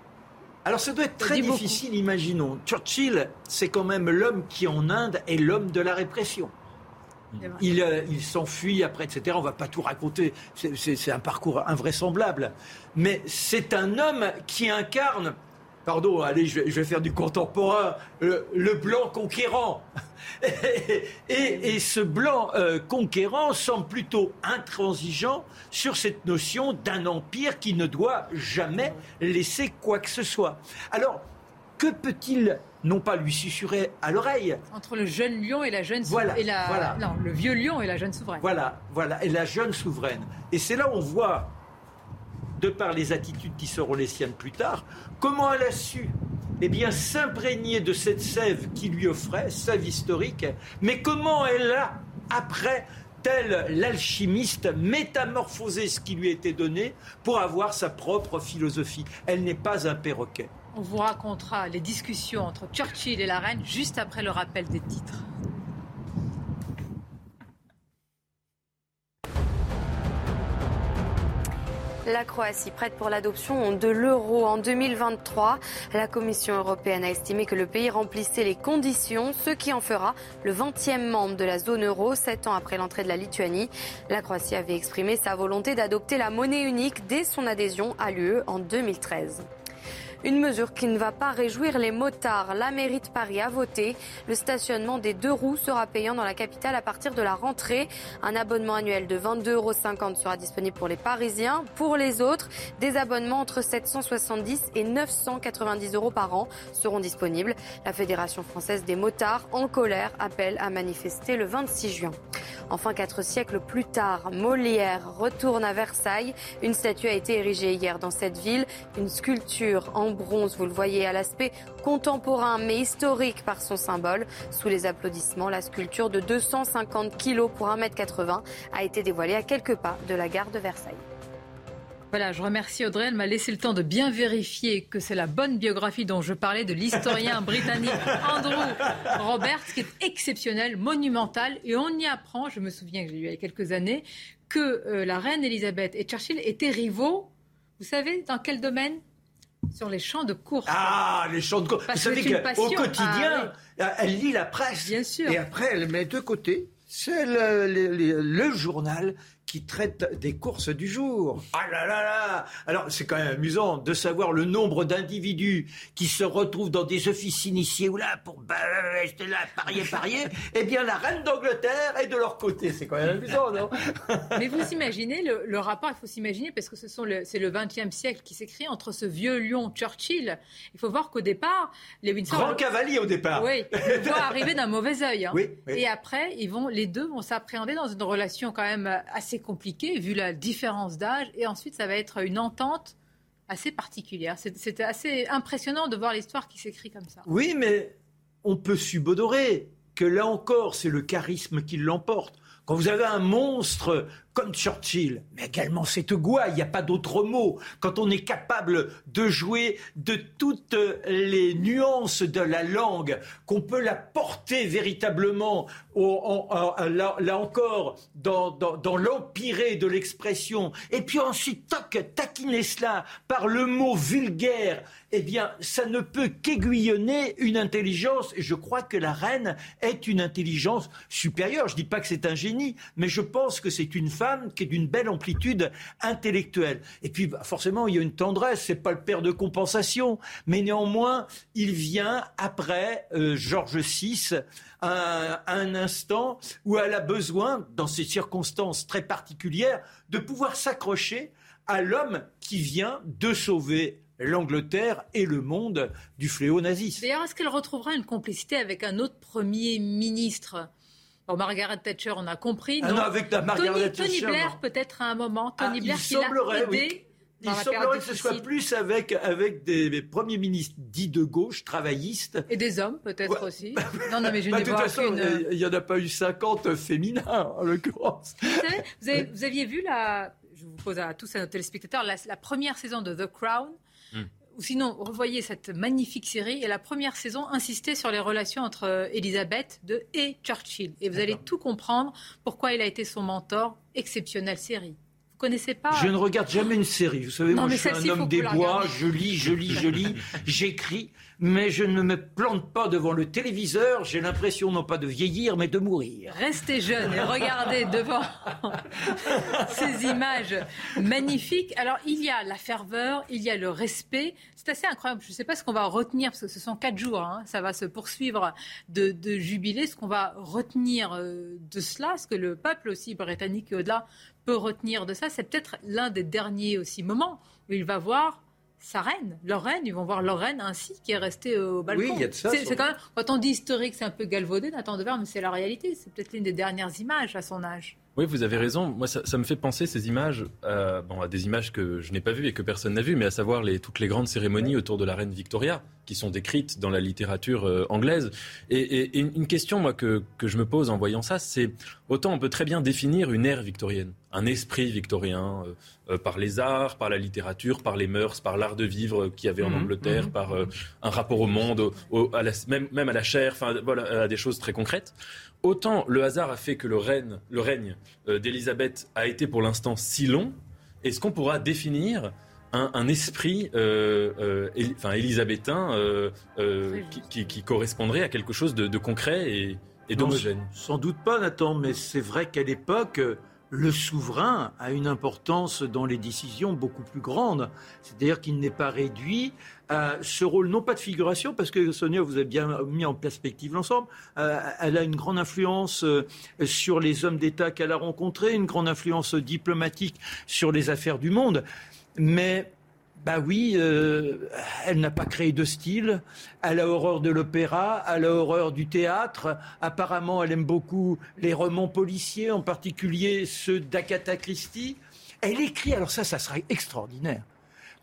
Alors ça doit être Ça très beaucoup. difficile, imaginons. Churchill, c'est quand même l'homme qui en Inde est l'homme de la répression. Il, euh, il s'enfuit après, etc. On va pas tout raconter. C'est un parcours invraisemblable. Mais c'est un homme qui incarne, pardon, allez, je vais, je vais faire du contemporain, le, le blanc conquérant. Et, et ce blanc euh, conquérant semble plutôt intransigeant sur cette notion d'un empire qui ne doit jamais laisser quoi que ce soit. Alors, que peut-il non pas lui susurrer à l'oreille, entre le jeune lion et la jeune sou- Voilà, et la voilà. non, le vieux lion et la jeune souveraine. Voilà, voilà, et la jeune souveraine. Et c'est là où on voit, de par les attitudes qui seront les siennes plus tard, comment elle a su eh bien, s'imprégner de cette sève qui lui offrait, sève historique, mais comment elle a, après, tel l'alchimiste, métamorphosé ce qui lui était donné pour avoir sa propre philosophie. Elle n'est pas un perroquet. On vous racontera les discussions entre Churchill et la reine juste après le rappel des titres. La Croatie prête pour l'adoption de l'euro en 2023. La Commission européenne a estimé que le pays remplissait les conditions, ce qui en fera le 20e membre de la zone euro, sept ans après l'entrée de la Lituanie. La Croatie avait exprimé sa volonté d'adopter la monnaie unique dès son adhésion à l'UE en 2013. Une mesure qui ne va pas réjouir les motards. La mairie de Paris a voté. Le stationnement des deux roues sera payant dans la capitale à partir de la rentrée. Un abonnement annuel de 22,50 euros sera disponible pour les Parisiens. Pour les autres, des abonnements entre 770 et 990 euros par an seront disponibles. La Fédération française des motards, en colère, appelle à manifester le 26 juin. Enfin, quatre siècles plus tard, Molière retourne à Versailles. Une statue a été érigée hier dans cette ville. Une sculpture en bronze, vous le voyez, à l'aspect contemporain mais historique par son symbole. Sous les applaudissements, la sculpture de 250 kilos pour 1m80 a été dévoilée à quelques pas de la gare de Versailles. Voilà, je remercie Audrey. Elle m'a laissé le temps de bien vérifier que c'est la bonne biographie dont je parlais de l'historien britannique Andrew Roberts, qui est exceptionnel, monumental. Et on y apprend, je me souviens que j'ai lu il y a quelques années, que euh, la reine Elisabeth et Churchill étaient rivaux. Vous savez dans quel domaine? Sur les champs de course. Ah, les champs de course. Vous savez c'est une qu'au quotidien, Ah elle lit la presse. Bien sûr. Et après, elle met de côté. C'est le, le- le- le journal qui traite des courses du jour. Ah là là là Alors c'est quand même amusant de savoir le nombre d'individus qui se retrouvent dans des offices initiés ou là pour bah, là, parier, parier. eh bien la reine d'Angleterre est de leur côté. C'est quand même amusant, non? Mais vous imaginez le, rapport, il faut s'imaginer, parce que ce sont c'est le XXe siècle qui s'écrit entre ce vieux lion Churchill. Il faut voir qu'au départ, les Windsor... Grand cavalier au départ. Oui, le voit arriver d'un mauvais œil. Hein. Et après, ils vont, les deux vont s'appréhender dans une relation quand même assez compliqué vu la différence d'âge. Et ensuite, ça va être une entente assez particulière. C'était assez impressionnant de voir l'histoire qui s'écrit comme ça. Oui, mais on peut subodorer que là encore, c'est le charisme qui l'emporte. Quand vous avez un monstre comme Churchill, mais également cette gouaille, il n'y a pas d'autre mot. Quand on est capable de jouer de toutes les nuances de la langue, qu'on peut la porter véritablement, là, encore, dans, dans, l'empiré de l'expression, et puis ensuite, toc, taquiner cela par le mot vulgaire, eh bien, ça ne peut qu'aiguillonner une intelligence, et je crois que la reine est une intelligence supérieure. Je ne dis pas que c'est un génie, mais je pense que c'est une qui est d'une belle amplitude intellectuelle. Et puis, bah, forcément, il y a une tendresse. C'est pas le père de compensation, mais néanmoins, il vient après euh, Georges VI. À un instant où elle a besoin, dans ces circonstances très particulières, de pouvoir s'accrocher à l'homme qui vient de sauver l'Angleterre et le monde du fléau naziste. D'ailleurs, est-ce qu'elle retrouvera une complicité avec un autre Premier ministre? Margaret Thatcher, on a compris. Ah non, avec la Margaret Tony, Tony Blair, peut-être à un moment. Tony ah, Blair qui l'a aidé. Il semblerait que ce soit plus avec, avec des, premiers ministres dits de gauche, travaillistes. Et des hommes, peut-être aussi. non, non, mais je bah, ne vois Il n'y en a pas eu 50 féminins, en l'occurrence. Vous, savez, vous, aviez vu, la, je vous pose à tous à nos téléspectateurs, la, la première saison de The Crown. Hmm ou sinon, revoyez cette magnifique série. Et la première saison insistait sur les relations entre euh, Elisabeth de et Churchill. Et vous allez tout comprendre pourquoi il a été son mentor. Exceptionnelle série. Connaissez pas Je ne regarde jamais une série. Vous savez, moi, je suis un homme des bois. Je lis, je lis, je lis. J'écris mais je ne me plante pas devant le téléviseur. J'ai l'impression non pas de vieillir, mais de mourir. Restez jeune et regardez devant ces images magnifiques. Alors, il y a la ferveur, il y a le respect. C'est assez incroyable. Je ne sais pas ce qu'on va retenir, parce que ce sont quatre jours. Hein. Ça va se poursuivre de, de jubilé. Ce qu'on va retenir euh, de cela, ce que le peuple aussi britannique et au-delà peut retenir de ça, c'est peut-être l'un des derniers aussi moments où il va voir sa reine, leur reine, ils vont voir leur reine ainsi qui est restée au balcon. Oui, il y a de ça. C'est, quand même, quand on dit historique, c'est un peu galvaudé, Nathan Devers, mais c'est la réalité. C'est peut-être l'une des dernières images à son âge. Oui, vous avez raison. Moi, ça, me fait penser ces images, euh, bon, à des images que je n'ai pas vues et que personne n'a vues, mais à savoir les, toutes les grandes cérémonies autour de la reine Victoria, qui sont décrites dans la littérature euh, anglaise. Et, une question, moi, que, que je me pose en voyant ça, c'est autant on peut très bien définir une ère victorienne, un esprit victorien, euh, par les arts, par la littérature, par les mœurs, par l'art de vivre qu'il y avait en mhm, Angleterre, mhm. par un rapport au monde, à la, même, même à la chair, enfin, voilà, à des choses très concrètes autant le hasard a fait que le règne, le règne euh, d'Élisabeth a été pour l'instant si long, est-ce qu'on pourra définir un, esprit euh, euh, enfin, élisabétain qui, correspondrait à quelque chose de, concret et, et d'homogène? Sans doute pas, Nathan, mais c'est vrai qu'à l'époque, le souverain a une importance dans les décisions beaucoup plus grande. C'est-à-dire qu'il n'est pas réduit à ce rôle, non pas de figuration, parce que Sonia, vous avez bien mis en perspective l'ensemble, euh, elle a une grande influence euh, sur les hommes d'État qu'elle a rencontrés, une grande influence diplomatique sur les affaires du monde. Mais bah oui, euh, elle n'a pas créé de style. Elle a horreur de l'opéra, elle a horreur du théâtre. Apparemment, elle aime beaucoup les romans policiers, en particulier ceux d'Agatha Christie. Elle écrit, alors ça, ça sera extraordinaire.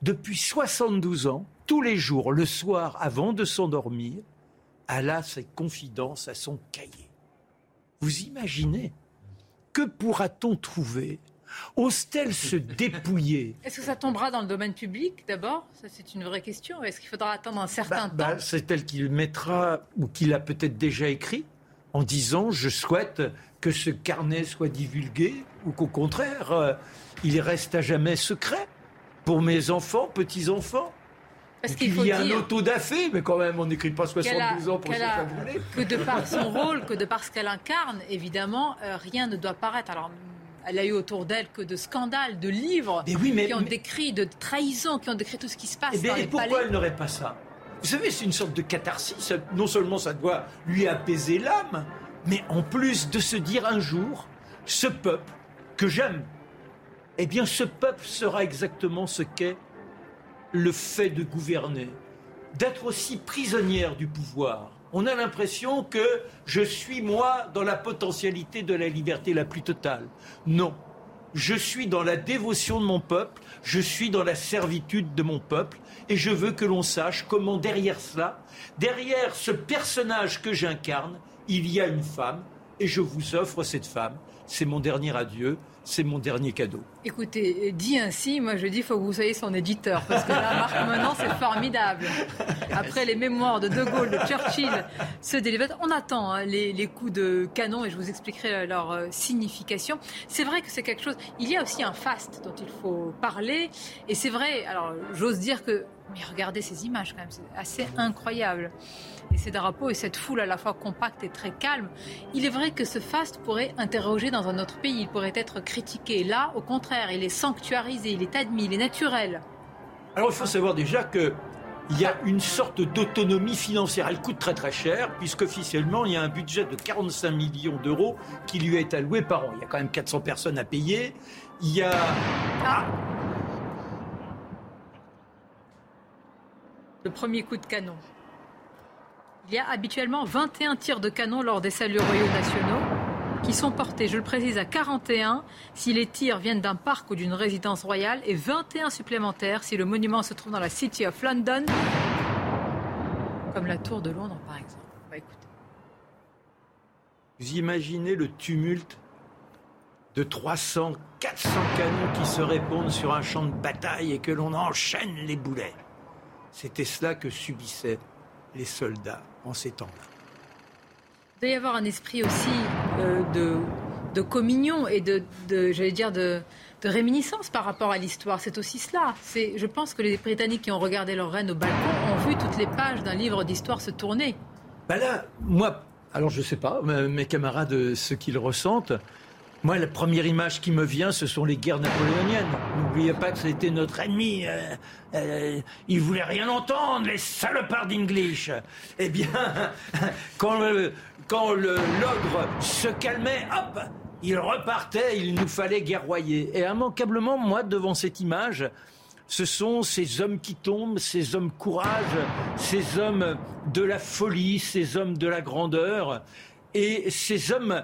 Depuis 72 ans, tous les jours, le soir, avant de s'endormir, elle a ses confidences à son cahier. Vous imaginez Que pourra-t-on trouver Ose-t-elle se dépouiller? Est-ce que ça tombera dans le domaine public d'abord? Ça, c'est une vraie question. Est-ce qu'il faudra attendre un certain bah, bah, temps? C'est elle qui le mettra, ou qu'il a peut-être déjà écrit, en disant Je souhaite que ce carnet soit divulgué, ou qu'au contraire, euh, il reste à jamais secret pour mes enfants, petits-enfants. Parce qu'il y a un auto-dafé, mais quand même, on n'écrit pas 72 ans pour se faire Que de par son rôle, que de par ce qu'elle incarne, évidemment, euh, rien ne doit paraître. Alors, elle a eu autour d'elle que de scandales, de livres qui ont décrit, de trahisons, qui ont décrit tout ce qui se passe Eh bien, dans et les pourquoi palais. elle n'aurait pas ça Vous savez, c'est une sorte de catharsis. Non seulement ça doit lui apaiser l'âme, mais en plus de se dire un jour, ce peuple que j'aime, eh bien, ce peuple sera exactement ce qu'est le fait de gouverner, d'être aussi prisonnière du pouvoir. On a l'impression que je suis, moi, dans la potentialité de la liberté la plus totale. Non. Je suis dans la dévotion de mon peuple, je suis dans la servitude de mon peuple, et je veux que l'on sache comment derrière cela, derrière ce personnage que j'incarne, il y a une femme, et je vous offre cette femme. C'est mon dernier adieu, c'est mon dernier cadeau. Écoutez, dit ainsi, moi je dis, il faut que vous soyez son éditeur, parce que là, Marc Menon, c'est formidable. Après les mémoires de De Gaulle, de Churchill, ceux d'Elivet, on attend hein, les, les coups de canon et je vous expliquerai leur euh, signification. C'est vrai que c'est quelque chose. Il y a aussi un faste dont il faut parler, et c'est vrai. Alors, j'ose dire que, mais regardez ces images quand même, c'est assez incroyable. Et ces drapeaux et cette foule à la fois compacte et très calme. Il est vrai que ce faste pourrait interroger dans un autre pays, il pourrait être critiqué. Là, au contraire, il est sanctuarisé, il est admis, il est naturel. Alors il faut savoir déjà que il y a une sorte d'autonomie financière. Elle coûte très très cher, puisqu'officiellement, il y a un budget de 45 millions d'euros qui lui est alloué par an. Il y a quand même 400 personnes à payer. Il y a... Ah. Le premier coup de canon. Il y a habituellement 21 tirs de canon lors des saluts royaux nationaux qui sont portés, je le précise, à 41 si les tirs viennent d'un parc ou d'une résidence royale et 21 supplémentaires si le monument se trouve dans la City of London, comme la Tour de Londres par exemple. Bah. Vous imaginez le tumulte de 300, 400 canons qui se répondent sur un champ de bataille et que l'on enchaîne les boulets. C'était cela que subissaient les soldats en ces temps-là. Il doit y avoir un esprit aussi euh, de, de communion et de, de j'allais dire, de, de réminiscence par rapport à l'histoire. C'est aussi cela. C'est, je pense que les Britanniques qui ont regardé leur reine au balcon ont vu toutes les pages d'un livre d'histoire se tourner. Bah là, moi, alors je sais pas, mes camarades, euh, ceux qui le ressentent, moi, la première image qui me vient, ce sont les guerres napoléoniennes. N'oubliez pas que c'était notre ennemi. Euh, euh, voulaient rien entendre, les salopards d'English. Eh bien, quand le l'ogre se calmait, hop, il repartait, il nous fallait guerroyer. Et immanquablement, moi, devant cette image, ce sont ces hommes qui tombent, ces hommes courage, ces hommes de la folie, ces hommes de la grandeur, et ces hommes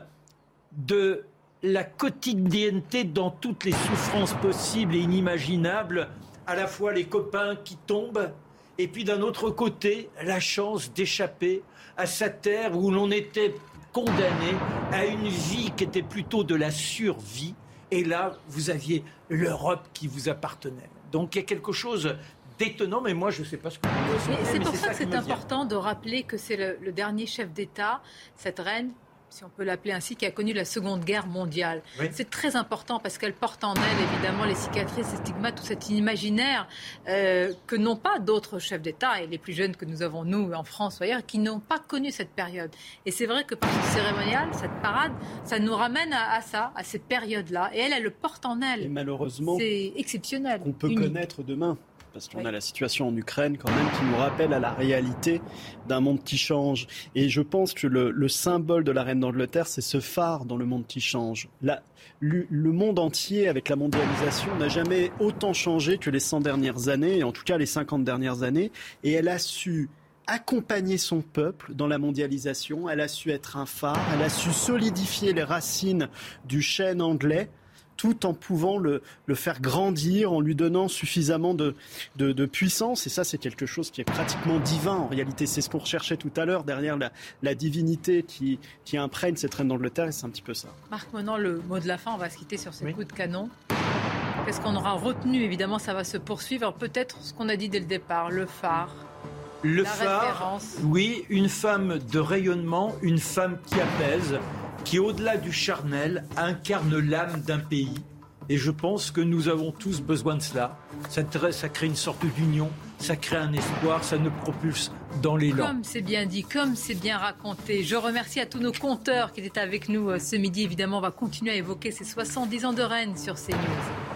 de la quotidienneté dans toutes les souffrances possibles et inimaginables, à la fois les copains qui tombent, et puis d'un autre côté, la chance d'échapper à sa terre où l'on était condamné à une vie qui était plutôt de la survie. Et là, vous aviez l'Europe qui vous appartenait. Donc il y a quelque chose d'étonnant, mais moi je ne sais pas ce que vous ressentez, c'est pour ça que c'est important de rappeler que c'est le, le dernier chef d'État, cette reine, si on peut l'appeler ainsi, qui a connu la Seconde Guerre mondiale. Oui. C'est très important parce qu'elle porte en elle évidemment les cicatrices, les stigmates, tout cet imaginaire euh, que n'ont pas d'autres chefs d'État et les plus jeunes que nous avons nous en France ou ailleurs qui n'ont pas connu cette période. Et c'est vrai que par ce cérémonial, cette parade, ça nous ramène à, à ça, à cette période-là. Et elle, elle le porte en elle. Et malheureusement, c'est exceptionnel. qu'on peut unique. connaître demain. Parce qu'on Oui. a la situation en Ukraine quand même qui nous rappelle à la réalité d'un monde qui change. Et je pense que le, le symbole de la reine d'Angleterre, c'est ce phare dans le monde qui change. La- le, le monde entier, avec la mondialisation, n'a jamais autant changé que les 100 dernières années, et en tout cas les 50 dernières années. Et elle a su accompagner son peuple dans la mondialisation, elle a su être un phare, elle a su solidifier les racines du chêne anglais tout en pouvant le, le faire grandir, en lui donnant suffisamment de, de, de puissance. Et ça, c'est quelque chose qui est pratiquement divin en réalité. C'est ce qu'on recherchait tout à l'heure derrière la, la divinité qui, qui imprègne cette reine d'Angleterre, et c'est un petit peu ça. Marc, maintenant le mot de la fin, on va se quitter sur ces coups de canon. Qu'est-ce qu'on aura retenu Évidemment, ça va se poursuivre. Peut-être ce qu'on a dit dès le départ, le phare. Le La phare, référence. oui, une femme de rayonnement, une femme qui apaise, qui au-delà du charnel incarne l'âme d'un pays. Et je pense que nous avons tous besoin de cela. Ça, crée une sorte d'union, ça crée un espoir, ça nous propulse dans l'élan. Comme c'est bien dit, comme c'est bien raconté. Je remercie à tous nos compteurs qui étaient avec nous euh, ce midi. Évidemment, on va continuer à évoquer ces 70 ans de Rennes sur CNews.